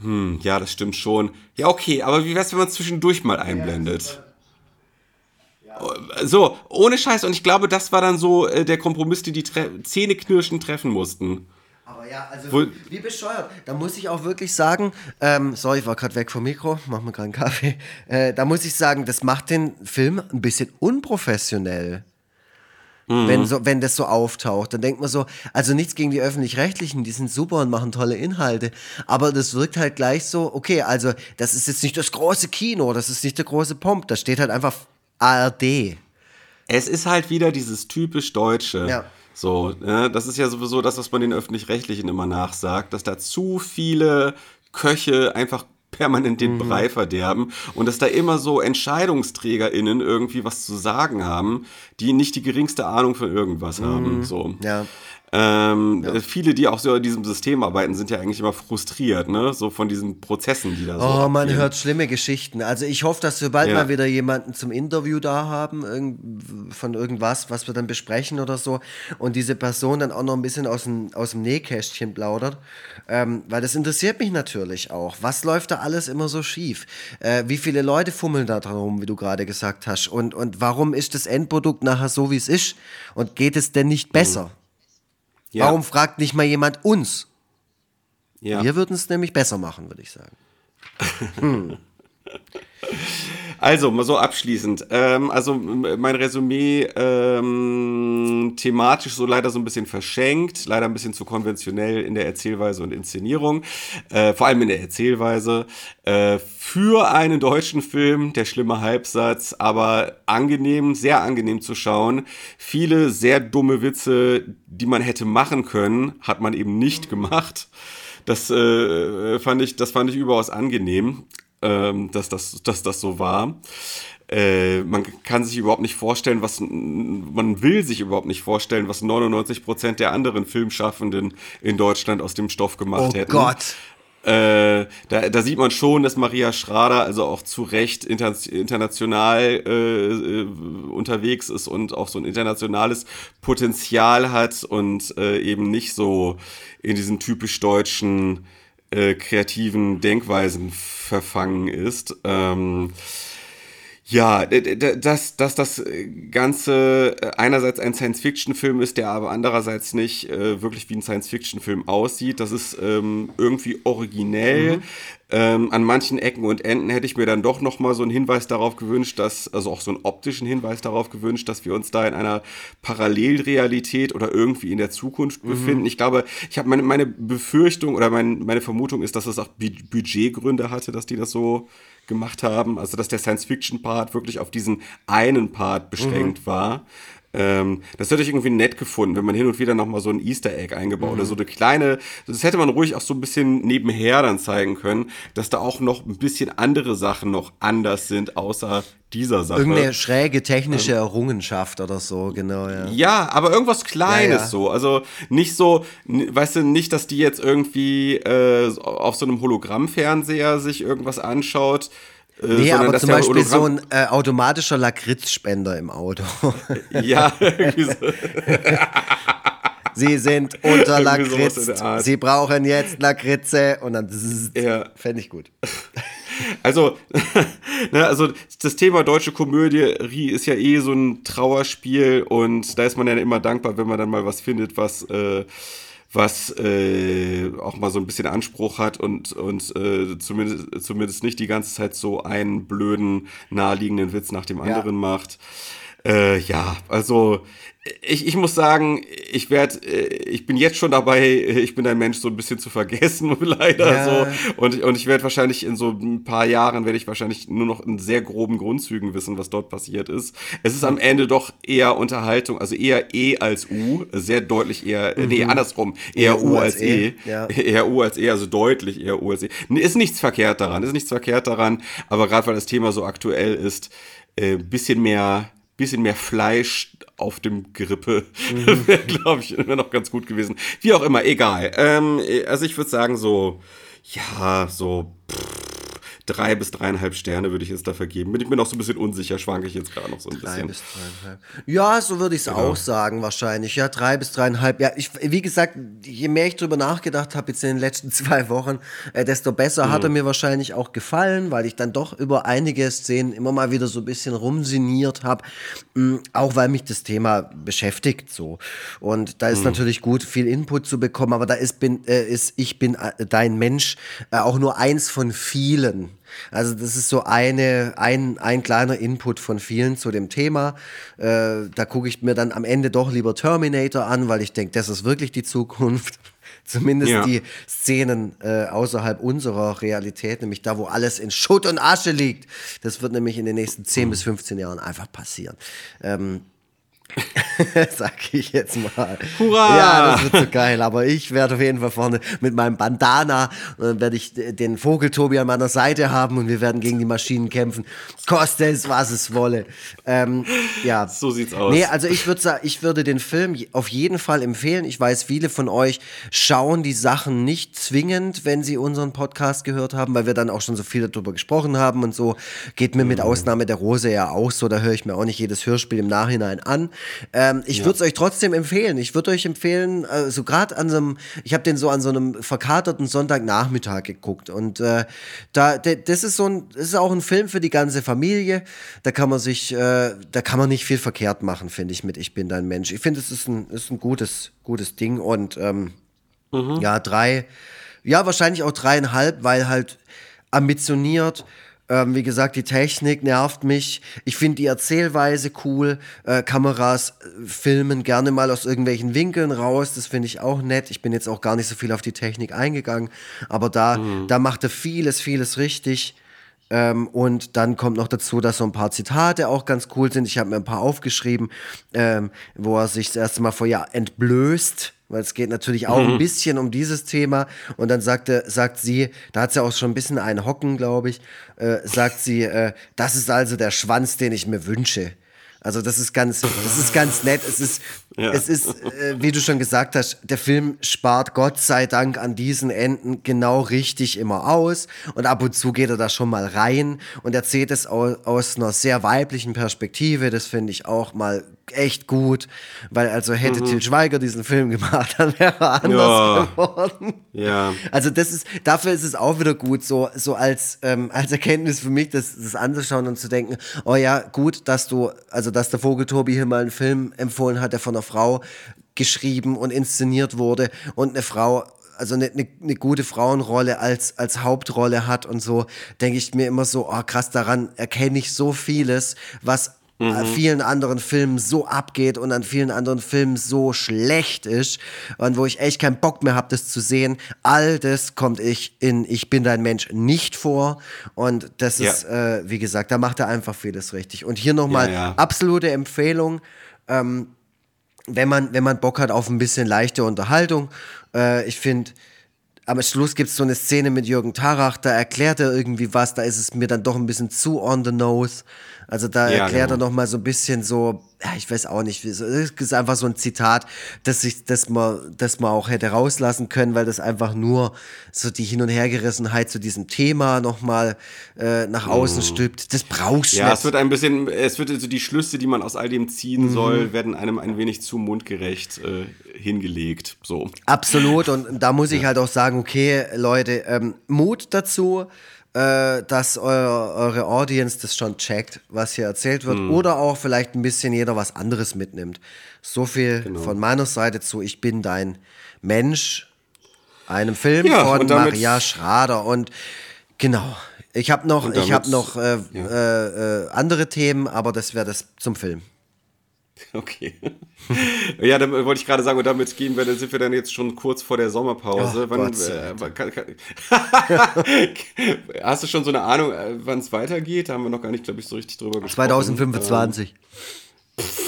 hm, ja, das stimmt schon. Ja, okay, aber wie wär's, wenn man es zwischendurch mal einblendet? So, ohne Scheiß. Und ich glaube, das war dann so äh, der Kompromiss, die die Tre Zähneknirschen treffen mussten. Aber ja, also Wo, wie bescheuert. Da muss ich auch wirklich sagen, ähm, sorry, ich war gerade weg vom Mikro, mach mir gerade einen Kaffee. Äh, da muss ich sagen, das macht den Film ein bisschen unprofessionell. Wenn, so, wenn das so auftaucht, dann denkt man so, also nichts gegen die Öffentlich-Rechtlichen, die sind super und machen tolle Inhalte, aber das wirkt halt gleich so, okay, also das ist jetzt nicht das große Kino, das ist nicht der große Pomp, da steht halt einfach ARD. Es ist halt wieder dieses typisch Deutsche. Ja. So, ne? das ist ja sowieso das, was man den Öffentlich-Rechtlichen immer nachsagt, dass da zu viele Köche einfach permanent den Brei verderben und dass da immer so EntscheidungsträgerInnen irgendwie was zu sagen haben, die nicht die geringste Ahnung von irgendwas haben. So. Ja. Ähm, Viele, die auch so in diesem System arbeiten, sind ja eigentlich immer frustriert, ne? So von diesen Prozessen, die da so. Oh, man hört schlimme Geschichten. Also ich hoffe, dass wir bald Ja. mal wieder jemanden zum Interview da haben, irgend, von irgendwas, was wir dann besprechen oder so. Und diese Person dann auch noch ein bisschen aus dem, aus dem Nähkästchen plaudert. Ähm, weil das interessiert mich natürlich auch. Was läuft da alles immer so schief? Äh, wie viele Leute fummeln da dran rum, wie du gerade gesagt hast? Und, und warum ist das Endprodukt nachher so, wie es ist? Und geht es denn nicht besser? Ja. Warum fragt nicht mal jemand uns? Ja. Wir würden es nämlich besser machen, würde ich sagen. *laughs* Also, mal so abschließend. Ähm, also, mein Resümee ähm, thematisch so leider so ein bisschen verschenkt, leider ein bisschen zu konventionell in der Erzählweise und Inszenierung, äh, vor allem in der Erzählweise. Äh, für einen deutschen Film, der schlimme Halbsatz, aber angenehm, sehr angenehm zu schauen. Viele sehr dumme Witze, die man hätte machen können, hat man eben nicht gemacht. Das äh, fand ich, das fand ich überaus angenehm, ähm, dass, das, dass das so war. Äh, man kann sich überhaupt nicht vorstellen, was man will sich überhaupt nicht vorstellen, was 99% der anderen Filmschaffenden in Deutschland aus dem Stoff gemacht Oh hätten. Gott. Äh, da, da sieht man schon, dass Maria Schrader also auch zu Recht inter, international äh, äh, unterwegs ist und auch so ein internationales Potenzial hat und äh, eben nicht so in diesen typisch deutschen äh, kreativen Denkweisen verfangen ist. Ähm, ja, dass, dass das Ganze äh, einerseits ein Science-Fiction-Film ist, der aber andererseits nicht äh, wirklich wie ein Science-Fiction-Film aussieht. Das ist ähm, irgendwie originell. Ähm, an manchen Ecken und Enden hätte ich mir dann doch noch mal so einen Hinweis darauf gewünscht, dass, also auch so einen optischen Hinweis darauf gewünscht, dass wir uns da in einer Parallelrealität oder irgendwie in der Zukunft befinden. Ich glaube, ich habe meine, meine Befürchtung oder mein, meine Vermutung ist, dass es auch Bu- Budgetgründe hatte, dass die das so gemacht haben. Also, dass der Science-Fiction-Part wirklich auf diesen einen Part beschränkt war. Ähm, das hätte ich irgendwie nett gefunden, wenn man hin und wieder noch mal so ein Easter Egg eingebaut oder so eine kleine, das hätte man ruhig auch so ein bisschen nebenher dann zeigen können, dass da auch noch ein bisschen andere Sachen noch anders sind, außer dieser Sache. Irgendeine schräge technische Errungenschaft oder so, genau, ja. Ja, aber irgendwas Kleines Ja, ja. so. Also nicht so, weißt du, nicht, dass die jetzt irgendwie äh, auf so einem Hologrammfernseher sich irgendwas anschaut. Äh, Nee, sondern aber zum Beispiel so Hologramm- ein äh, automatischer Lakritzspender im Auto. *laughs* Ja, so. *laughs* Sie sind unter Lakritz. Sie brauchen jetzt Lakritze und dann Ja. fände ich gut. *laughs* Also, ne, also das Thema deutsche Komödie ist ja eh so ein Trauerspiel und da ist man ja immer dankbar, wenn man dann mal was findet, was äh, was äh, auch mal so ein bisschen Anspruch hat und, und äh, zumindest, zumindest nicht die ganze Zeit so einen blöden, naheliegenden Witz nach dem anderen macht. Äh, ja, also ich, ich muss sagen, ich werde, ich bin jetzt schon dabei, ich bin ein Mensch so ein bisschen zu vergessen, *laughs* leider Ja. so. Und, und ich werde wahrscheinlich in so ein paar Jahren, werde ich wahrscheinlich nur noch in sehr groben Grundzügen wissen, was dort passiert ist. Es ist am Ende doch eher Unterhaltung, also eher E als U, sehr deutlich eher, nee, andersrum, eher, U als E. ja. *laughs* Eher U als E, also deutlich eher U als E. Ist nichts verkehrt daran, ist nichts verkehrt daran, aber gerade weil das Thema so aktuell ist, äh, bisschen mehr, bisschen mehr Fleisch auf dem Gerippe *laughs* wäre, glaube ich, wär noch ganz gut gewesen. Wie auch immer, egal. Ähm, also ich würde sagen so, ja, so pff, drei bis dreieinhalb Sterne würde ich jetzt da vergeben. Bin ich mir noch so ein bisschen unsicher, schwanke ich jetzt gerade noch so ein Drei bisschen. bis dreieinhalb. Ja, so würde ich es auch sagen, wahrscheinlich. Ja, drei bis dreieinhalb. Ja, ich, wie gesagt, je mehr ich drüber nachgedacht habe jetzt in den letzten *laughs* zwei Wochen, äh, desto besser hat er mir wahrscheinlich auch gefallen, weil ich dann doch über einige Szenen immer mal wieder so ein bisschen rumsiniert habe. Mm, Auch weil mich das Thema beschäftigt so. Und da ist natürlich gut, viel Input zu bekommen, aber da ist, bin, äh, ist ich bin äh, dein Mensch äh, auch nur eins von vielen. Also das ist so eine, ein, ein kleiner Input von vielen zu dem Thema. Äh, da gucke ich mir dann am Ende doch lieber Terminator an, weil ich denke, das ist wirklich die Zukunft. *laughs* Zumindest Ja. die Szenen äh, außerhalb unserer Realität, nämlich da, wo alles in Schutt und Asche liegt. Das wird nämlich in den nächsten 10 bis 15 Jahren einfach passieren. Ähm, *laughs* sag ich jetzt mal. Hurra! Ja, das wird so geil. Aber ich werde auf jeden Fall vorne mit meinem Bandana dann werde ich den Vogel Tobi an meiner Seite haben und wir werden gegen die Maschinen kämpfen. Koste es, was es wolle. Ähm, ja. So sieht's aus. Nee, also ich würde sagen, ich würde den Film auf jeden Fall empfehlen. Ich weiß, viele von euch schauen die Sachen nicht zwingend, wenn sie unseren Podcast gehört haben, weil wir dann auch schon so viel darüber gesprochen haben und so. Geht mir mit Mhm. Ausnahme der Rose ja auch so. Da höre ich mir auch nicht jedes Hörspiel im Nachhinein an. Ähm, ich würde es euch trotzdem empfehlen. Ich würde euch empfehlen, äh, so gerade an so einem, ich habe den so an so einem verkaterten Sonntagnachmittag geguckt und äh, da, de, das ist so ein, das ist auch ein Film für die ganze Familie. Da kann man sich, äh, da kann man nicht viel verkehrt machen, finde ich, mit Ich bin dein Mensch. Ich finde, es ist ein, ist ein gutes, gutes Ding und ähm, ja, drei, ja, wahrscheinlich auch dreieinhalb, weil halt ambitioniert. Ähm, wie gesagt, die Technik nervt mich. Ich finde die Erzählweise cool. Äh, Kameras äh, filmen gerne mal aus irgendwelchen Winkeln raus. Das finde ich auch nett. Ich bin jetzt auch gar nicht so viel auf die Technik eingegangen. Aber da, da macht er vieles, vieles richtig. Ähm, und dann kommt noch dazu, dass so ein paar Zitate auch ganz cool sind. Ich habe mir ein paar aufgeschrieben, ähm, wo er sich das erste Mal vor ja entblößt, weil es geht natürlich auch ein bisschen um dieses Thema. Und dann sagte, sagt sie, da hat sie auch schon ein bisschen einen Hocken, glaube ich, äh, sagt sie, äh, das ist also der Schwanz, den ich mir wünsche. Also das ist ganz, das ist ganz nett. Es ist, es ist, äh, wie du schon gesagt hast, der Film spart Gott sei Dank an diesen Enden genau richtig immer aus. Und ab und zu geht er da schon mal rein und erzählt es aus, aus einer sehr weiblichen Perspektive. Das finde ich auch mal echt gut, weil also hätte Til Schweiger diesen Film gemacht, dann wäre er anders Ja. geworden. Ja. Also das ist, dafür ist es auch wieder gut, so, so als, ähm, als Erkenntnis für mich, das, das anzuschauen und zu denken, oh ja, gut, dass du, also dass der Vogel Tobi hier mal einen Film empfohlen hat, der von einer Frau geschrieben und inszeniert wurde und eine Frau also eine, eine, eine gute Frauenrolle als, als Hauptrolle hat und so, denke ich mir immer so, oh krass, daran erkenne ich so vieles, was an vielen anderen Filmen so abgeht und an vielen anderen Filmen so schlecht ist und wo ich echt keinen Bock mehr habe, das zu sehen. All das kommt ich in Ich bin dein Mensch nicht vor und das Ja. ist, äh, wie gesagt, da macht er einfach vieles richtig. Und hier nochmal Ja, ja. absolute Empfehlung wenn man, wenn man Bock hat auf ein bisschen leichte Unterhaltung. Äh, ich finde, am Schluss gibt es so eine Szene mit Jürgen Tarach, da erklärt er irgendwie was, da ist es mir dann doch ein bisschen zu on the nose. Also da Ja, erklärt genau. er noch mal so ein bisschen so, ja, ich weiß auch nicht, wie so- es ist einfach so ein Zitat, das ich, das man, das man auch hätte rauslassen können, weil das einfach nur so die Hin- und Hergerissenheit zu diesem Thema noch mal äh, nach außen stülpt. Das brauchst du Ja, nicht. es wird ein bisschen, es wird also die Schlüsse, die man aus all dem ziehen soll, werden einem ein wenig zu mundgerecht äh, hingelegt. So. Absolut. Und da muss ich halt auch sagen, okay, Leute, ähm, Mut dazu, äh, dass euer, eure Audience das schon checkt, was hier erzählt wird. Oder auch vielleicht ein bisschen jeder was anderes mitnimmt. So viel von meiner Seite zu Ich bin dein Mensch, einem Film Ja, von Maria Schrader. Und genau. Ich habe noch, ich damit- noch äh, äh, äh, andere Themen, aber das wäre das zum Film. *laughs* Okay. ja, dann wollte ich gerade sagen, und damit gehen wir, dann sind wir dann jetzt schon kurz vor der Sommerpause. Oh, wann, äh, kann, kann, *laughs* Hast du schon so eine Ahnung, äh, wann es weitergeht? Da haben wir noch gar nicht, glaube ich, so richtig drüber gesprochen. 2025.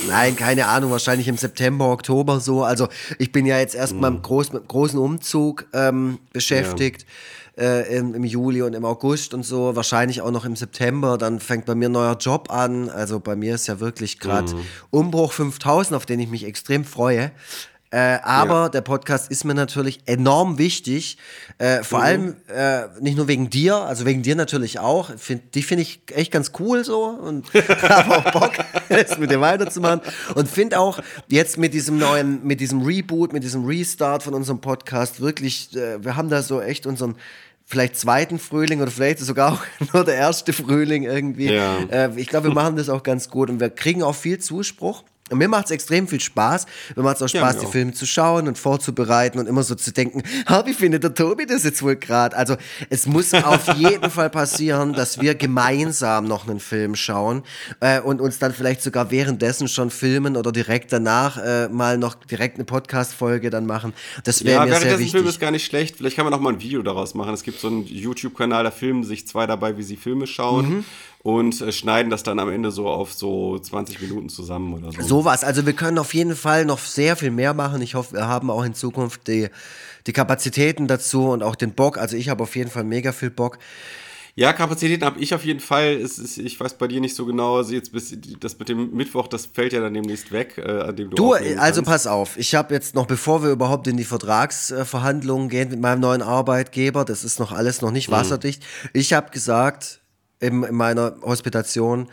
Nein, keine Ahnung, wahrscheinlich im September, Oktober so. Also ich bin ja jetzt erst mal im groß, mit großen Umzug ähm, beschäftigt. Äh, im, im Juli und im August und so, wahrscheinlich auch noch im September, dann fängt bei mir ein neuer Job an. Also bei mir ist ja wirklich gerade Umbruch 5000, auf den ich mich extrem freue. Äh, aber Ja. der Podcast ist mir natürlich enorm wichtig. Äh, vor allem äh, nicht nur wegen dir, also wegen dir natürlich auch. Find, die finde ich echt ganz cool so und *laughs* habe auch Bock, *laughs* es mit dir weiterzumachen. Und finde auch jetzt mit diesem neuen, mit diesem Reboot, mit diesem Restart von unserem Podcast wirklich, äh, wir haben da so echt unseren vielleicht zweiten Frühling oder vielleicht sogar auch *laughs* nur der erste Frühling irgendwie. Ja. Äh, ich glaube, wir machen das auch ganz gut und wir kriegen auch viel Zuspruch. Und mir macht es extrem viel Spaß. Mir macht es auch Ja, Spaß, mir die auch. Filme zu schauen und vorzubereiten und immer so zu denken, ha, wie findet der Tobi das jetzt wohl gerade? Also es muss auf *laughs* jeden Fall passieren, dass wir gemeinsam noch einen Film schauen äh, und uns dann vielleicht sogar währenddessen schon filmen oder direkt danach äh, mal noch direkt eine Podcast-Folge dann machen. Das wäre Ja, mir sehr wichtig. Film ist gar nicht schlecht. Vielleicht kann man auch mal ein Video daraus machen. Es gibt so einen YouTube-Kanal, da filmen sich zwei dabei, wie sie Filme schauen Mhm. Und äh, schneiden das dann am Ende so auf so 20 Minuten zusammen oder so. Sowas. Also wir können auf jeden Fall noch sehr viel mehr machen. Ich hoffe, wir haben auch in Zukunft die, die Kapazitäten dazu und auch den Bock. Also ich habe auf jeden Fall mega viel Bock. Ja, Kapazitäten habe ich auf jeden Fall. Ist, ich weiß bei dir nicht so genau. Also jetzt bis, das mit dem Mittwoch, das fällt ja dann demnächst weg, äh, an dem du Du, aufnehmen also pass auf. Ich habe jetzt noch, bevor wir überhaupt in die Vertragsverhandlungen gehen mit meinem neuen Arbeitgeber, das ist noch alles noch Mhm. nicht wasserdicht. Ich habe gesagt in, in meiner Hospitation,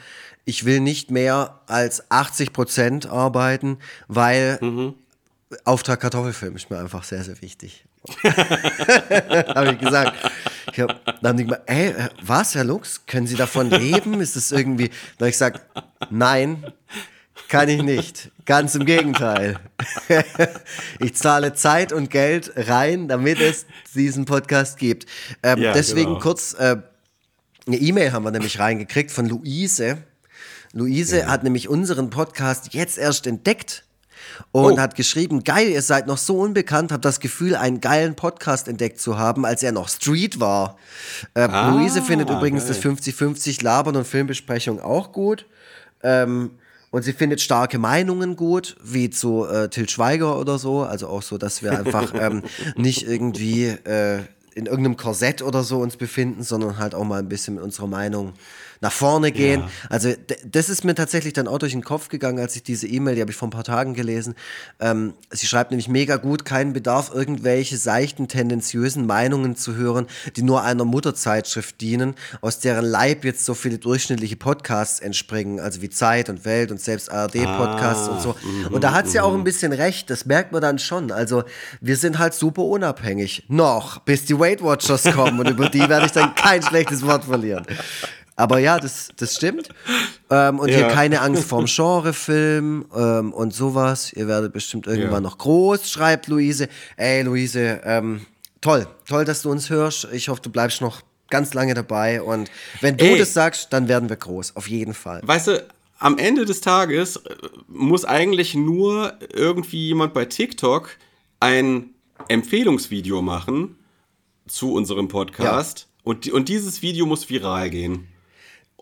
ich will nicht mehr als 80 Prozent arbeiten, weil Mhm. Auftrag Kartoffelfilm ist mir einfach sehr, sehr wichtig. *laughs* habe ich gesagt. Ich hab, dann haben die gesagt, ey, äh, was, Herr Lux, können Sie davon leben? Ist das irgendwie... Dann habe ich gesagt, nein, kann ich nicht. Ganz im Gegenteil. *laughs* ich zahle Zeit und Geld rein, damit es diesen Podcast gibt. Ähm, Ja, deswegen genau. kurz, äh, eine E-Mail haben wir nämlich reingekriegt von Luise. Luise hat nämlich unseren Podcast jetzt erst entdeckt und Oh. hat geschrieben, geil, ihr seid noch so unbekannt, hab das Gefühl, einen geilen Podcast entdeckt zu haben, als er noch Street war. Äh, Ah, Luise findet übrigens geil. das 50-50 Labern und Filmbesprechung auch gut. Ähm, und sie findet starke Meinungen gut, wie zu äh, Til Schweiger oder so. Also auch so, dass wir einfach *laughs* ähm, nicht irgendwie äh, in irgendeinem Korsett oder so uns befinden, sondern halt auch mal ein bisschen mit unserer Meinung nach vorne gehen. Ja. Also das ist mir tatsächlich dann auch durch den Kopf gegangen, als ich diese E-Mail, die habe ich vor ein paar Tagen gelesen. Ähm, sie schreibt nämlich mega gut, keinen Bedarf, irgendwelche seichten, tendenziösen Meinungen zu hören, die nur einer Mutterzeitschrift dienen, aus deren Leib jetzt so viele durchschnittliche Podcasts entspringen, also wie Zeit und Welt und selbst ARD-Podcasts und so. Und da hat sie auch ein bisschen recht, das merkt man dann schon. Also wir sind halt super unabhängig. Noch, bis die Weight Watchers kommen und über die werde ich dann kein schlechtes Wort verlieren. Aber ja, das, das stimmt. Ähm, und hier Ja. keine Angst vorm Genrefilm ähm, und sowas. Ihr werdet bestimmt irgendwann Ja. noch groß, schreibt Luise. Ey, Luise, ähm, toll. Toll, dass du uns hörst. Ich hoffe, du bleibst noch ganz lange dabei. Und wenn du Ey. das sagst, dann werden wir groß. Auf jeden Fall. Weißt du, am Ende des Tages äh, muss eigentlich nur irgendwie jemand bei TikTok ein Empfehlungsvideo machen zu unserem Podcast und, die- und dieses Video muss viral gehen.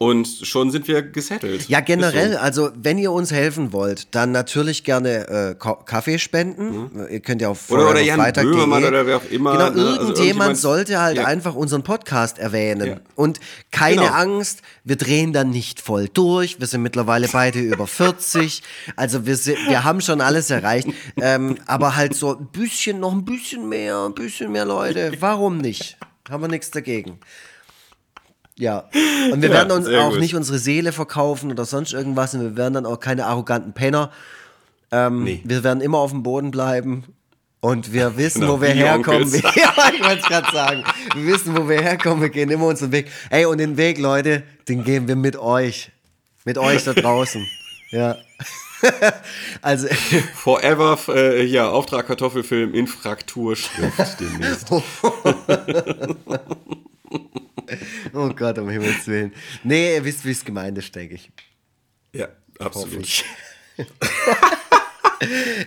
Und schon sind wir gesettelt. Ja, generell, also wenn ihr uns helfen wollt, dann natürlich gerne äh, Ka- Kaffee spenden. Ihr könnt ja auf. Oder- oder Jan. Böhmermann oder wer auch immer, Genau, ne? Also irgendjemand irgendjemand- sollte halt Ja. einfach unseren Podcast erwähnen. Ja. Und keine Genau. Angst, wir drehen dann nicht voll durch. Wir sind mittlerweile beide *laughs* über 40. Also wir, sind, wir haben schon alles erreicht. Ähm, aber halt so ein bisschen, noch ein bisschen mehr, ein bisschen mehr Leute. Warum nicht? Haben wir nichts dagegen. Ja, und wir Ja, werden uns auch gut. nicht unsere Seele verkaufen oder sonst irgendwas und wir werden dann auch keine arroganten Penner. Ähm, Nee. Wir werden immer auf dem Boden bleiben und wir *laughs* wissen, Genau, wo wir herkommen. *laughs* Ja, ich wollte es gerade sagen. Wir wissen, wo wir herkommen, wir gehen immer unseren Weg. Ey, und den Weg, Leute, den gehen wir mit euch. Mit euch da draußen. *laughs* Ja. also, Forever, äh, ja, Auftrag Kartoffelfilm in Frakturschrift demnächst. *laughs* oh Gott, um Himmels Willen. Nee, ihr wisst, wie es gemeint ist, denke ich. Ja, absolut. *laughs*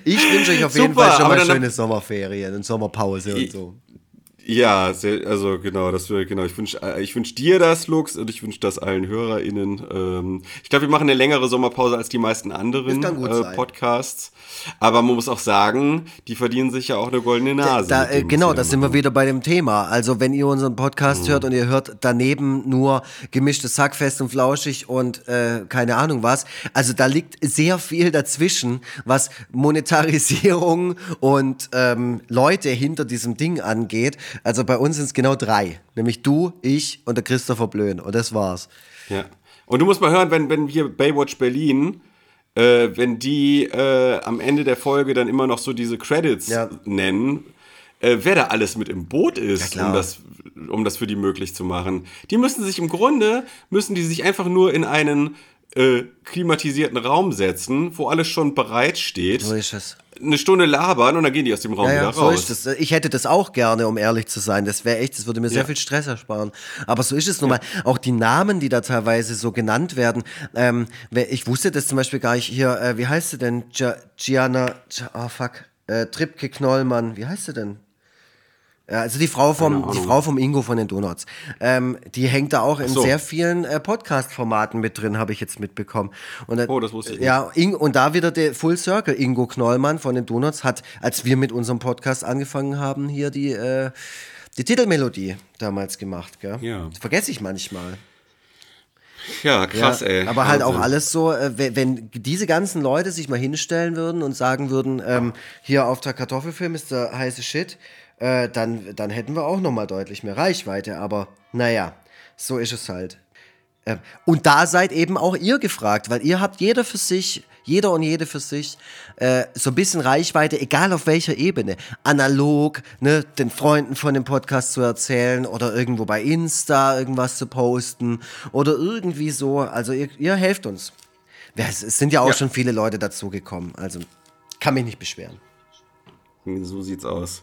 Ich wünsche euch auf jeden Super, Fall schon mal schöne Sommerferien und Sommerpause und so. Ja, sehr, also genau, das wäre genau. Ich wünsche ich wünsch dir das, Lux, und ich wünsche das allen HörerInnen. Ähm, ich glaube, wir machen eine längere Sommerpause als die meisten anderen äh. Podcasts. Aber man muss auch sagen, die verdienen sich ja auch eine goldene Nase. Da, äh, genau, da sie sind wir wieder bei dem Thema. Also, wenn ihr unseren Podcast Mhm. hört und ihr hört daneben nur gemischtes Sack, fest und flauschig und äh, keine Ahnung was. Also, da liegt sehr viel dazwischen, was Monetarisierung *laughs* und ähm, Leute hinter diesem Ding angeht. Also, bei uns sind es genau drei. Nämlich du, ich und der Christopher Blöhn. Und das war's. Ja. Und du musst mal hören, wenn, wenn wir Baywatch Berlin, äh, wenn die äh, am Ende der Folge dann immer noch so diese Credits Ja. nennen, äh, wer da alles mit im Boot ist, klar. um das, um das für die möglich zu machen. Die müssen sich im Grunde, müssen die sich einfach nur in einen äh, klimatisierten Raum setzen, wo alles schon bereit steht. So ist es. Eine Stunde labern und dann gehen die aus dem Raum Ja, wieder ja, so raus. ist es. Ich hätte das auch gerne, um ehrlich zu sein. Das wäre echt, das würde mir sehr Ja. viel Stress ersparen. Aber so ist es nun mal. Auch die Namen, die da teilweise so genannt werden. Ähm, ich wusste das zum Beispiel gar nicht hier. Äh, wie heißt sie denn? Gia- Gianna. Gia- Oh, fuck. Äh, Tripke Knollmann. Wie heißt sie denn? Ja, also die Frau vom, die Frau vom Ingo von den Donuts. Ähm, die hängt da auch in so. sehr vielen äh, Podcast-Formaten mit drin, habe ich jetzt mitbekommen. Und, äh, Oh, das wusste ich nicht. Ja, Ing und da wieder der Full Circle. Ingo Knollmann von den Donuts hat, als wir mit unserem Podcast angefangen haben, hier die, äh, die Titelmelodie damals gemacht. Gell? Ja. Das vergesse ich manchmal. Ja, krass, ja, ey. Aber halt auch Wahnsinn. alles so, äh, wenn, wenn diese ganzen Leute sich mal hinstellen würden und sagen würden, ähm, hier Auftrag Kartoffelfilm ist der heiße Shit, äh, dann, dann hätten wir auch nochmal deutlich mehr Reichweite. Aber naja, so ist es halt. Ähm, Und da seid eben auch ihr gefragt, weil ihr habt jeder für sich, jeder und jede für sich, äh, so ein bisschen Reichweite, egal auf welcher Ebene. Analog, ne, den Freunden von dem Podcast zu erzählen oder irgendwo bei Insta irgendwas zu posten oder irgendwie so. Also ihr, ihr helft uns. Es sind ja auch Ja. schon viele Leute dazugekommen, also kann mich nicht beschweren. So sieht's aus.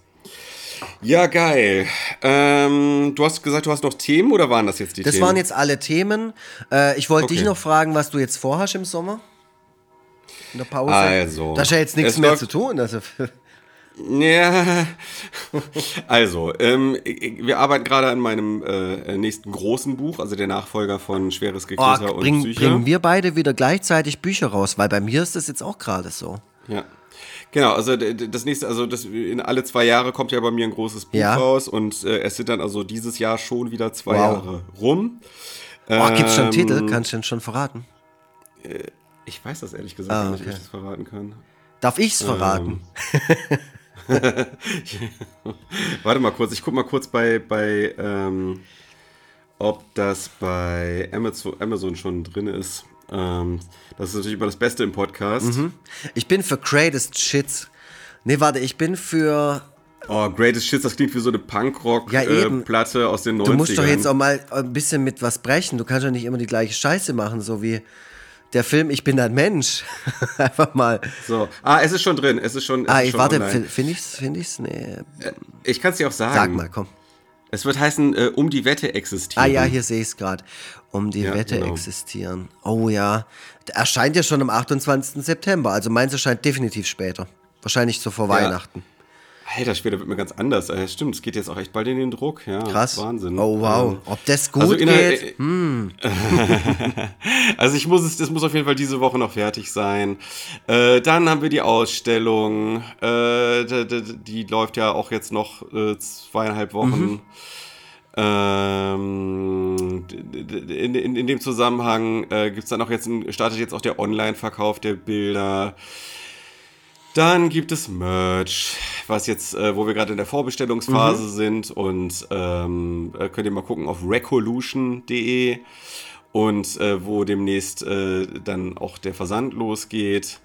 Ja, geil. Ähm, du hast gesagt, du hast noch Themen oder waren das jetzt die Das Themen? waren jetzt alle Themen. Äh, ich wollte dich Okay. noch fragen, was du jetzt vorhast im Sommer? In der Pause? Also, Da ist ja jetzt nichts mehr zu tun. Also, Ja, also, ähm, wir arbeiten gerade an meinem äh, nächsten großen Buch, also der Nachfolger von Schweres Geklitter oh, und bring, Psyche. bringen wir beide wieder gleichzeitig Bücher raus, weil bei mir ist das jetzt auch gerade so. Ja. Genau, also das nächste, also das in alle zwei Jahre kommt ja bei mir ein großes Buch Ja. raus und äh, es sind dann also dieses Jahr schon wieder zwei Wow. Jahre rum. Oh, gibt's schon Ähm, Titel? Kannst du den schon verraten? Ich weiß das ehrlich gesagt Ah, gar nicht, ob okay. ich das verraten kann. Darf ich's verraten? *laughs* Warte mal kurz, ich guck mal kurz bei, bei ähm, ob das bei Amazon, Amazon schon drin ist. Ähm, das ist natürlich immer das Beste im Podcast. Ich bin für Greatest Shits. Nee, warte, ich bin für. Oh, Greatest Shit, das klingt wie so eine Ja, Punkrock-Platte eben. Platte aus den 90ern. Du musst doch jetzt auch mal ein bisschen mit was brechen. Du kannst doch nicht immer die gleiche Scheiße machen, so wie der Film Ich bin ein Mensch. *laughs* Einfach mal. So. Ah, es ist schon drin. Es ist schon. Es Ah, ich warte, finde ich's? Finde ich's? Nee. Ich kann es dir auch sagen. Sag mal, komm. Es wird heißen, äh, um die Wette existieren. Ah ja, hier sehe ich es gerade. Um die Ja, Wette genau. existieren. Oh ja. Der erscheint ja schon am 28. September. Also meins erscheint definitiv später. Wahrscheinlich so vor Weihnachten. Alter, später wird mir ganz anders. Äh, stimmt, es geht jetzt auch echt bald in den Druck. Ja, Krass. Wahnsinn. Oh wow. Ähm, Ob das gut also geht? Hm. *laughs* Also ich muss es, das muss auf jeden Fall diese Woche noch fertig sein. Äh, dann haben wir die Ausstellung. Äh, die, die, läuft ja auch jetzt noch äh, zweieinhalb Wochen. Ähm, d- d- in, in, in dem Zusammenhang äh, gibt es dann auch jetzt startet jetzt auch der Online-Verkauf der Bilder. Dann gibt es Merch, was jetzt, äh, wo wir gerade in der Vorbestellungsphase sind und ähm, äh, könnt ihr mal gucken auf recolution.de und äh, wo demnächst äh, dann auch der Versand losgeht.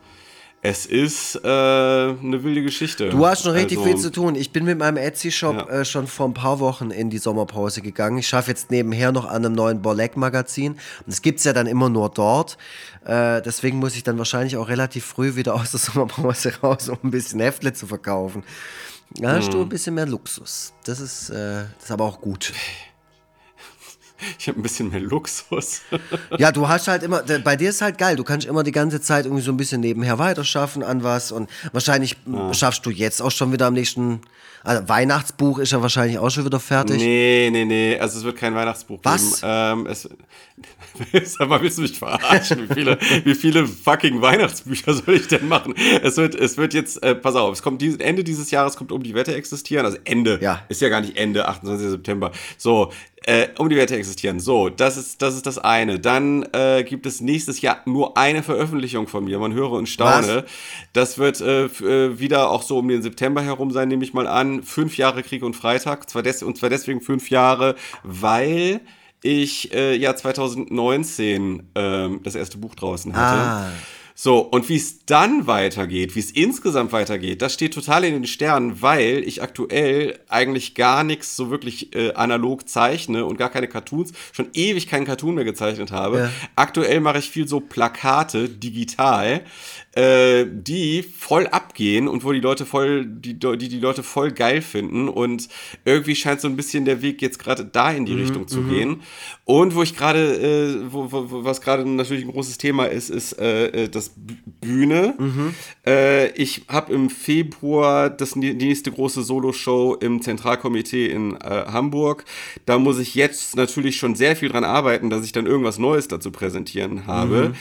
Es ist äh, eine wilde Geschichte. Du hast schon richtig Also, viel zu tun. Ich bin mit meinem Etsy-Shop Ja. äh, schon vor ein paar Wochen in die Sommerpause gegangen. Ich schaffe jetzt nebenher noch an einem neuen Borleck-Magazin. Und das gibt es ja dann immer nur dort. Äh, deswegen muss ich dann wahrscheinlich auch relativ früh wieder aus der Sommerpause *laughs* raus, um ein bisschen Heftle zu verkaufen. Da hast Mhm. du ein bisschen mehr Luxus. Das ist, äh, das ist aber auch gut. *laughs* Ich habe ein bisschen mehr Luxus. *laughs* Ja, du hast halt immer, bei dir ist halt geil, du kannst immer die ganze Zeit irgendwie so ein bisschen nebenher weiterschaffen an was und wahrscheinlich m, schaffst du jetzt auch schon wieder am nächsten, also Weihnachtsbuch ist ja wahrscheinlich auch schon wieder fertig. Nee, nee, nee. Also es wird kein Weihnachtsbuch Was? geben. Ähm, es, *laughs* Sag mal, willst du mich verarschen? Wie viele, wie viele fucking Weihnachtsbücher soll ich denn machen? Es wird, es wird jetzt, äh, pass auf, es kommt dies, Ende dieses Jahres kommt um die Wette existieren. Also Ende. Ja. Ist ja gar nicht Ende, 28. September. So, äh, um die Wette existieren. So, das ist, das ist das eine. Dann äh, gibt es nächstes Jahr nur eine Veröffentlichung von mir. Man höre und staune. Das wird äh, äh, wieder auch so um den September herum sein, nehme ich mal an. Fünf Jahre Krieg und Freitag. Zwar des, und zwar deswegen fünf Jahre, weil ich äh, ja 2019 ähm, das erste Buch draußen hatte. Ah. So, und wie es dann weitergeht, wie es insgesamt weitergeht, das steht total in den Sternen, weil ich aktuell eigentlich gar nichts so wirklich äh, analog zeichne und gar keine Cartoons, schon ewig keinen Cartoon mehr gezeichnet habe. Ja. Aktuell mache ich viel so Plakate digital, äh, die voll abgehen und wo die Leute voll, die, die die Leute voll geil finden und irgendwie scheint so ein bisschen der Weg jetzt gerade da in die Mhm, Richtung zu gehen. Und wo ich gerade, äh, wo, wo, was gerade natürlich ein großes Thema ist, ist äh, äh, das Bühne. Mhm. Äh, ich habe im Februar das, die nächste große Solo-Show im Zentralkomitee in äh, Hamburg. Da muss ich jetzt natürlich schon sehr viel dran arbeiten, dass ich dann irgendwas Neues dazu präsentieren habe. Mhm.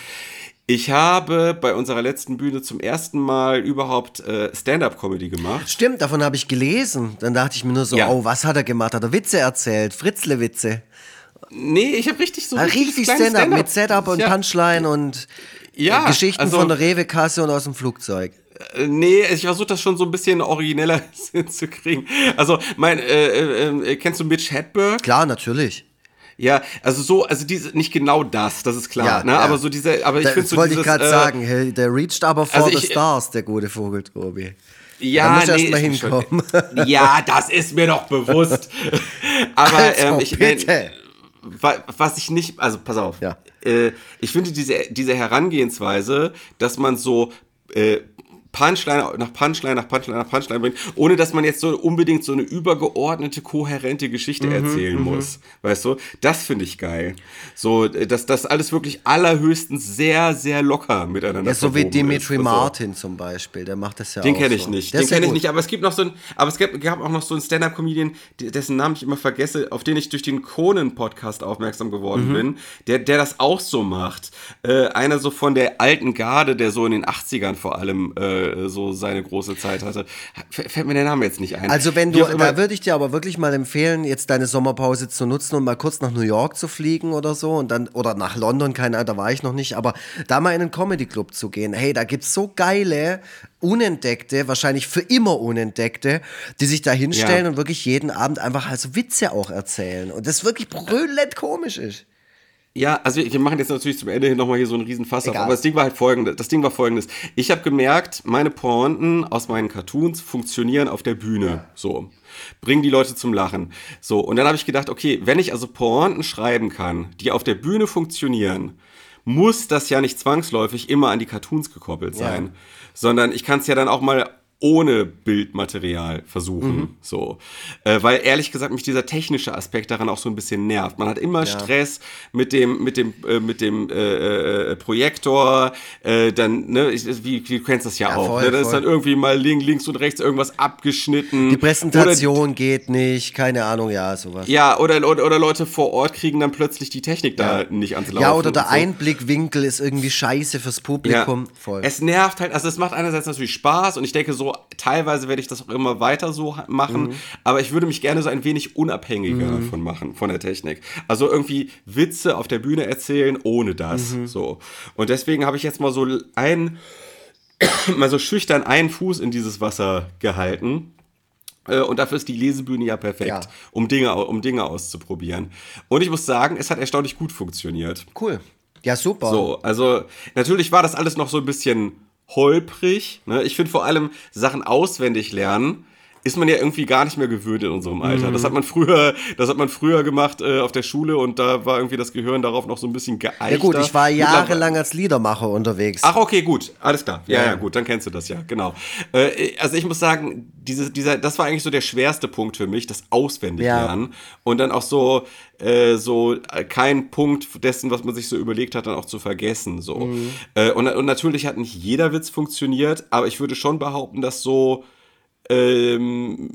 Ich habe bei unserer letzten Bühne zum ersten Mal überhaupt äh, Stand-up-Comedy gemacht. Stimmt, davon habe ich gelesen. Dann dachte ich mir nur so, Ja. oh, was hat er gemacht? Hat er Witze erzählt? Fritzle-Witze. Nee, ich habe richtig so richtiges Richtig kleines Stand-up mit Setup und Ja. Punchline und Ja, äh, Geschichten also- von der Rewe-Kasse und aus dem Flugzeug. Äh, Nee, ich versuche das schon so ein bisschen origineller *laughs* hinzukriegen. Also, mein, äh, äh, äh, kennst du Mitch Hedberg? Klar, natürlich. Ja, also so, also diese, nicht genau das, das ist klar, Ja, ne? ja. aber so diese, aber ich finde so wollte dieses, ich gerade äh, sagen. Hey, der reached aber vor also the ich- stars, der gute Vogel, Tobi. Ja, Da muss erst nee, mal hinkommen. Schon, *laughs* ja, das ist mir doch bewusst. *laughs* Aber Also, ähm, ich, bitte. wa- was ich nicht, also pass auf. Ja. Äh, ich finde diese, diese Herangehensweise, dass man so äh, Punchline nach Punchline nach Punchline nach Punchline bringt, ohne dass man jetzt so unbedingt so eine übergeordnete, kohärente Geschichte Mhm, erzählen muss. Weißt du? Das finde ich geil. So, äh, dass das alles wirklich allerhöchstens sehr, sehr locker miteinander Ja, so wie Dimitri ist. Also- Martin zum Beispiel, der macht das ja den kenne ich so. nicht. Der Den kenne ich nicht. Aber es gibt noch so ein, aber es gab, gab auch noch so einen Stand-up-Comedian, de- dessen Namen ich immer vergesse, auf den ich durch den Conan-Podcast aufmerksam Mhm. geworden bin, der, der das auch so macht. Äh, einer so von der alten Garde, der so in den 80ern vor allem äh, so seine große Zeit hatte. Fällt mir der Name jetzt nicht ein. Also wenn du, da würde ich dir aber wirklich mal empfehlen, jetzt deine Sommerpause zu nutzen und mal kurz nach New York zu fliegen oder so und dann, oder nach London, keine Ahnung, da war ich noch nicht, aber da mal in einen Comedy-Club zu gehen. Hey, da gibt's so geile, unentdeckte, wahrscheinlich für immer unentdeckte, die sich da hinstellen Ja. und wirklich jeden Abend einfach also Witze auch erzählen. Und das wirklich brüllend komisch ist. Ja, also wir machen jetzt natürlich zum Ende hin nochmal hier so einen riesen Fass auf, aber das Ding war halt folgendes. Das Ding war folgendes. Ich habe gemerkt, meine Pointen aus meinen Cartoons funktionieren auf der Bühne. So. Bringen die Leute zum Lachen. So. Und dann habe ich gedacht, okay, wenn ich also Pointen schreiben kann, die auf der Bühne funktionieren, muss das ja nicht zwangsläufig immer an die Cartoons gekoppelt sein. Sondern ich kann es ja dann auch mal ohne Bildmaterial versuchen. So. Äh, weil ehrlich gesagt mich dieser technische Aspekt daran auch so ein bisschen nervt. Man hat immer Stress mit dem, mit dem, äh, mit dem äh, äh, Projektor, äh, dann, ne, ich, wie, wie du kennst das ja, Ja, auch. voll, ne? Da ist voll. dann irgendwie mal link, links und rechts irgendwas abgeschnitten. Die Präsentation geht nicht, keine Ahnung, ja, sowas. Oder, ja, oder, oder, oder Leute vor Ort kriegen dann plötzlich die Technik da nicht ans Laufen. Ja, oder der so. Einblickwinkel ist irgendwie scheiße fürs Publikum. Voll. Es nervt halt, also es macht einerseits natürlich Spaß und ich denke so, teilweise werde ich das auch immer weiter so machen, Mhm. aber ich würde mich gerne so ein wenig unabhängiger davon machen, von der Technik. Also irgendwie Witze auf der Bühne erzählen ohne das, Mhm. so. Und deswegen habe ich jetzt mal so ein, *coughs* mal so schüchtern einen Fuß in dieses Wasser gehalten. Äh, Und dafür ist die Lesebühne ja perfekt, Ja. Um, Dinge, um Dinge auszuprobieren. Und ich muss sagen, es hat erstaunlich gut funktioniert. Cool. Ja, super. So, also natürlich war das alles noch so ein bisschen holprig. Ne? Ich finde vor allem Sachen auswendig lernen ist man ja irgendwie gar nicht mehr gewöhnt in unserem Alter. Das hat man früher, das hat man früher gemacht äh, auf der Schule und da war irgendwie das Gehirn darauf noch so ein bisschen geeichter. Ja gut, ich war jahrelang als Liedermacher unterwegs. Ach, okay, gut. Alles klar. Ja, Ja. ja, gut, dann kennst du das ja, genau. Äh, also ich muss sagen, diese, dieser, das war eigentlich so der schwerste Punkt für mich, das Auswendiglernen. Und dann auch so, äh, so äh, kein Punkt dessen, was man sich so überlegt hat, dann auch zu vergessen. So. Äh, und, und natürlich hat nicht jeder Witz funktioniert, aber ich würde schon behaupten, dass so ähm,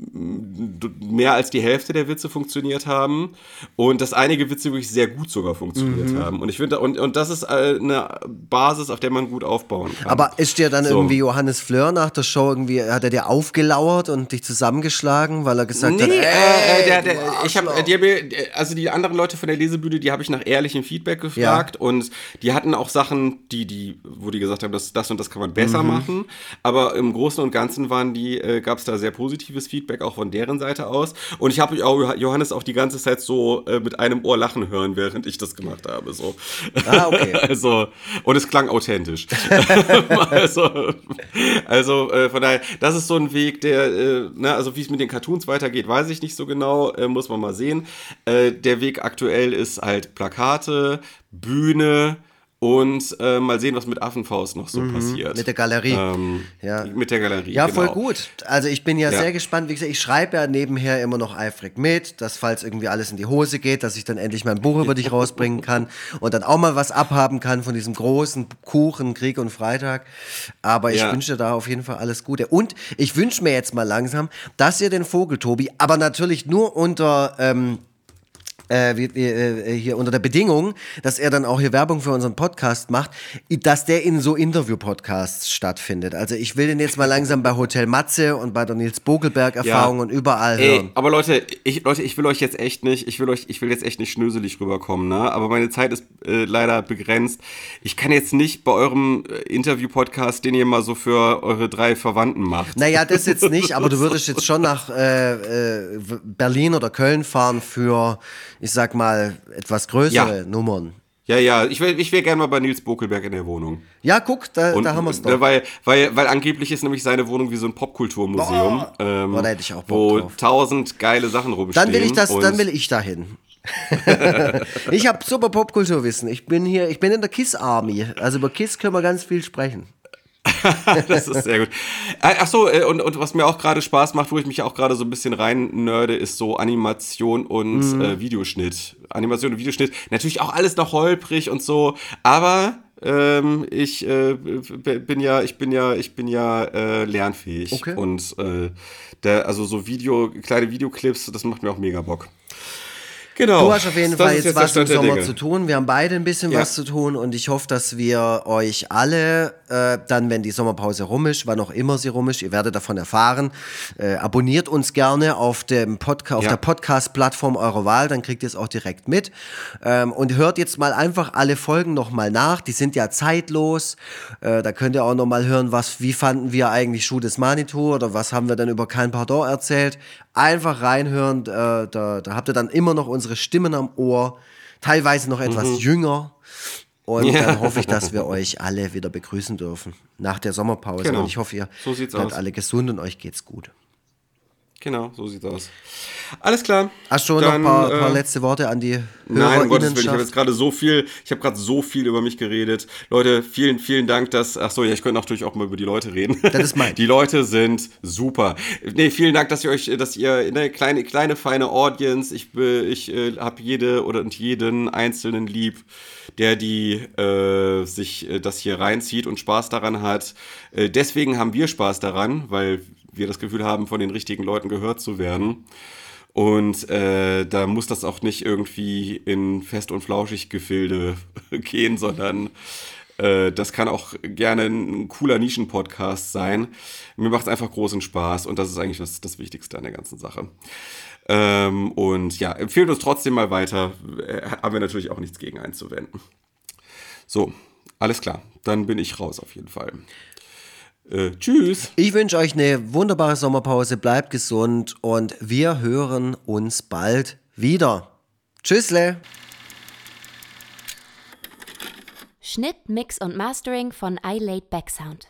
mehr als die Hälfte der Witze funktioniert haben und dass einige Witze wirklich sehr gut sogar funktioniert Mhm. haben. Und ich finde, und, und das ist äh, eine Basis, auf der man gut aufbauen kann. Aber ist dir dann So. irgendwie Johannes Fleur nach der Show irgendwie, hat er dir aufgelauert und dich zusammengeschlagen, weil er gesagt hat, Nee, äh, ey, äh, der, der, ich habe, die mir, also die anderen Leute von der Lesebühne, die habe ich nach ehrlichem Feedback gefragt und die hatten auch Sachen, die, die, wo die gesagt haben, das, das und das kann man besser Mhm. machen. Aber im Großen und Ganzen waren die, äh, gab es da sehr positives Feedback auch von deren Seite aus. Und ich habe auch Johannes auch die ganze Zeit so äh, mit einem Ohr lachen hören, während ich das gemacht habe. So. Ah, okay. *laughs* also, und es klang authentisch. *laughs* also, also äh, von daher, das ist so ein Weg, der, äh, na, also wie es mit den Cartoons weitergeht, weiß ich nicht so genau, äh, muss man mal sehen. Äh, der Weg aktuell ist halt Plakate, Bühne, und äh, mal sehen, was mit Affenfaust noch so mhm, passiert. Mit der Galerie. Ähm, ja. Mit der Galerie. Ja, genau. voll gut. Also ich bin ja, ja, sehr gespannt. Wie gesagt, ich schreibe ja nebenher immer noch eifrig mit, dass falls irgendwie alles in die Hose geht, dass ich dann endlich mein Buch über dich *laughs* rausbringen kann und dann auch mal was abhaben kann von diesem großen Kuchen Krieg und Freitag. Aber ich ja. wünsche da auf jeden Fall alles Gute. Und ich wünsche mir jetzt mal langsam, dass ihr den Vogel, Tobi, aber natürlich nur unter ähm, äh, wie, wie, äh, hier unter der Bedingung, dass er dann auch hier Werbung für unseren Podcast macht, dass der in so Interview-Podcasts stattfindet. Also ich will den jetzt mal langsam bei Hotel Matze und bei der Nils Bogelberg Erfahrung ja. und überall Ey, hören. Aber Leute, ich, Leute, ich will euch jetzt echt nicht, ich will euch, ich will jetzt echt nicht schnöselig rüberkommen, ne? Aber meine Zeit ist äh, leider begrenzt. Ich kann jetzt nicht bei eurem äh, Interview-Podcast, den ihr mal so für eure drei Verwandten macht. Naja, *laughs* das jetzt nicht, aber du würdest jetzt schon nach äh, äh Berlin oder Köln fahren für ich sag mal, etwas größere ja. Nummern. Ja, ja, ich wäre ich wär gerne mal bei Nils Bokelberg in der Wohnung. Ja, guck, da, Und, da haben wir es doch. Weil, weil, weil angeblich ist nämlich seine Wohnung wie so ein Popkulturmuseum. Ähm, oh, da hätte ich auch Bock Wo drauf. tausend geile Sachen rumstehen. Dann will ich das, dann will ich dahin. *laughs* ich habe super Popkulturwissen. Ich bin hier, ich bin in der Kiss Army. Also über Kiss können wir ganz viel sprechen. *laughs* das ist sehr gut. Ach so, äh, und, und was mir auch gerade Spaß macht, wo ich mich auch gerade so ein bisschen rein nörde, ist so Animation und mhm. äh, Videoschnitt. Animation und Videoschnitt. Natürlich auch alles noch holprig und so, aber ähm, ich äh, bin ja, ich bin ja, ich bin ja äh, lernfähig. Okay. Und äh, der, also so Video, kleine Videoclips, das macht mir auch mega Bock. Genau. Du hast auf jeden Fall jetzt, jetzt was im Sommer Dinge. zu tun. Wir haben beide ein bisschen ja. was zu tun und ich hoffe, dass wir euch alle äh, dann, wenn die Sommerpause rum ist, wann auch immer sie rum ist, ihr werdet davon erfahren. Äh, abonniert uns gerne auf, dem Podca auf ja. der Podcast-Plattform eurer Wahl, dann kriegt ihr es auch direkt mit. Ähm, und hört jetzt mal einfach alle Folgen nochmal nach. Die sind ja zeitlos. Äh, da könnt ihr auch nochmal hören, was, wie fanden wir eigentlich Schuh des Manitou oder was haben wir dann über Kein Pardon erzählt. Einfach reinhören, äh, da, da habt ihr dann immer noch unsere Stimmen am Ohr, teilweise noch etwas mhm. jünger. Und ja. dann hoffe ich, dass wir euch alle wieder begrüßen dürfen nach der Sommerpause. Genau. Und ich hoffe, ihr so seid alle gesund und euch geht's gut. Genau, so sieht's aus. Alles klar. Hast du dann, noch ein paar, äh, paar, letzte Worte an die Hörer? Nein, um Gottes Willen, ich habe jetzt gerade so viel, ich habe gerade so viel über mich geredet. Leute, vielen, vielen Dank, dass, ach so, ja, ich könnte natürlich auch mal über die Leute reden. Das ist mein. *laughs* Die Leute sind super. Nee, vielen Dank, dass ihr euch, dass ihr eine kleine, kleine, feine Audience, ich, ich äh, habe jede oder und jeden Einzelnen lieb, der die äh, sich äh, das hier reinzieht und Spaß daran hat. Äh, deswegen haben wir Spaß daran, weil wir das Gefühl haben, von den richtigen Leuten gehört zu werden. Und äh, da muss das auch nicht irgendwie in fest und flauschig Gefilde *laughs* gehen, sondern äh, das kann auch gerne ein cooler Nischen-Podcast sein. Mir macht es einfach großen Spaß und das ist eigentlich das, das Wichtigste an der ganzen Sache. Ähm, und ja, empfehlt uns trotzdem mal weiter. Äh, haben wir natürlich auch nichts gegen einzuwenden. So, alles klar. Dann bin ich raus auf jeden Fall. Äh, tschüss. Ich wünsche euch eine wunderbare Sommerpause, bleibt gesund und wir hören uns bald wieder. Tschüssle. Schnitt, Mix und Mastering von iLaid Backsound.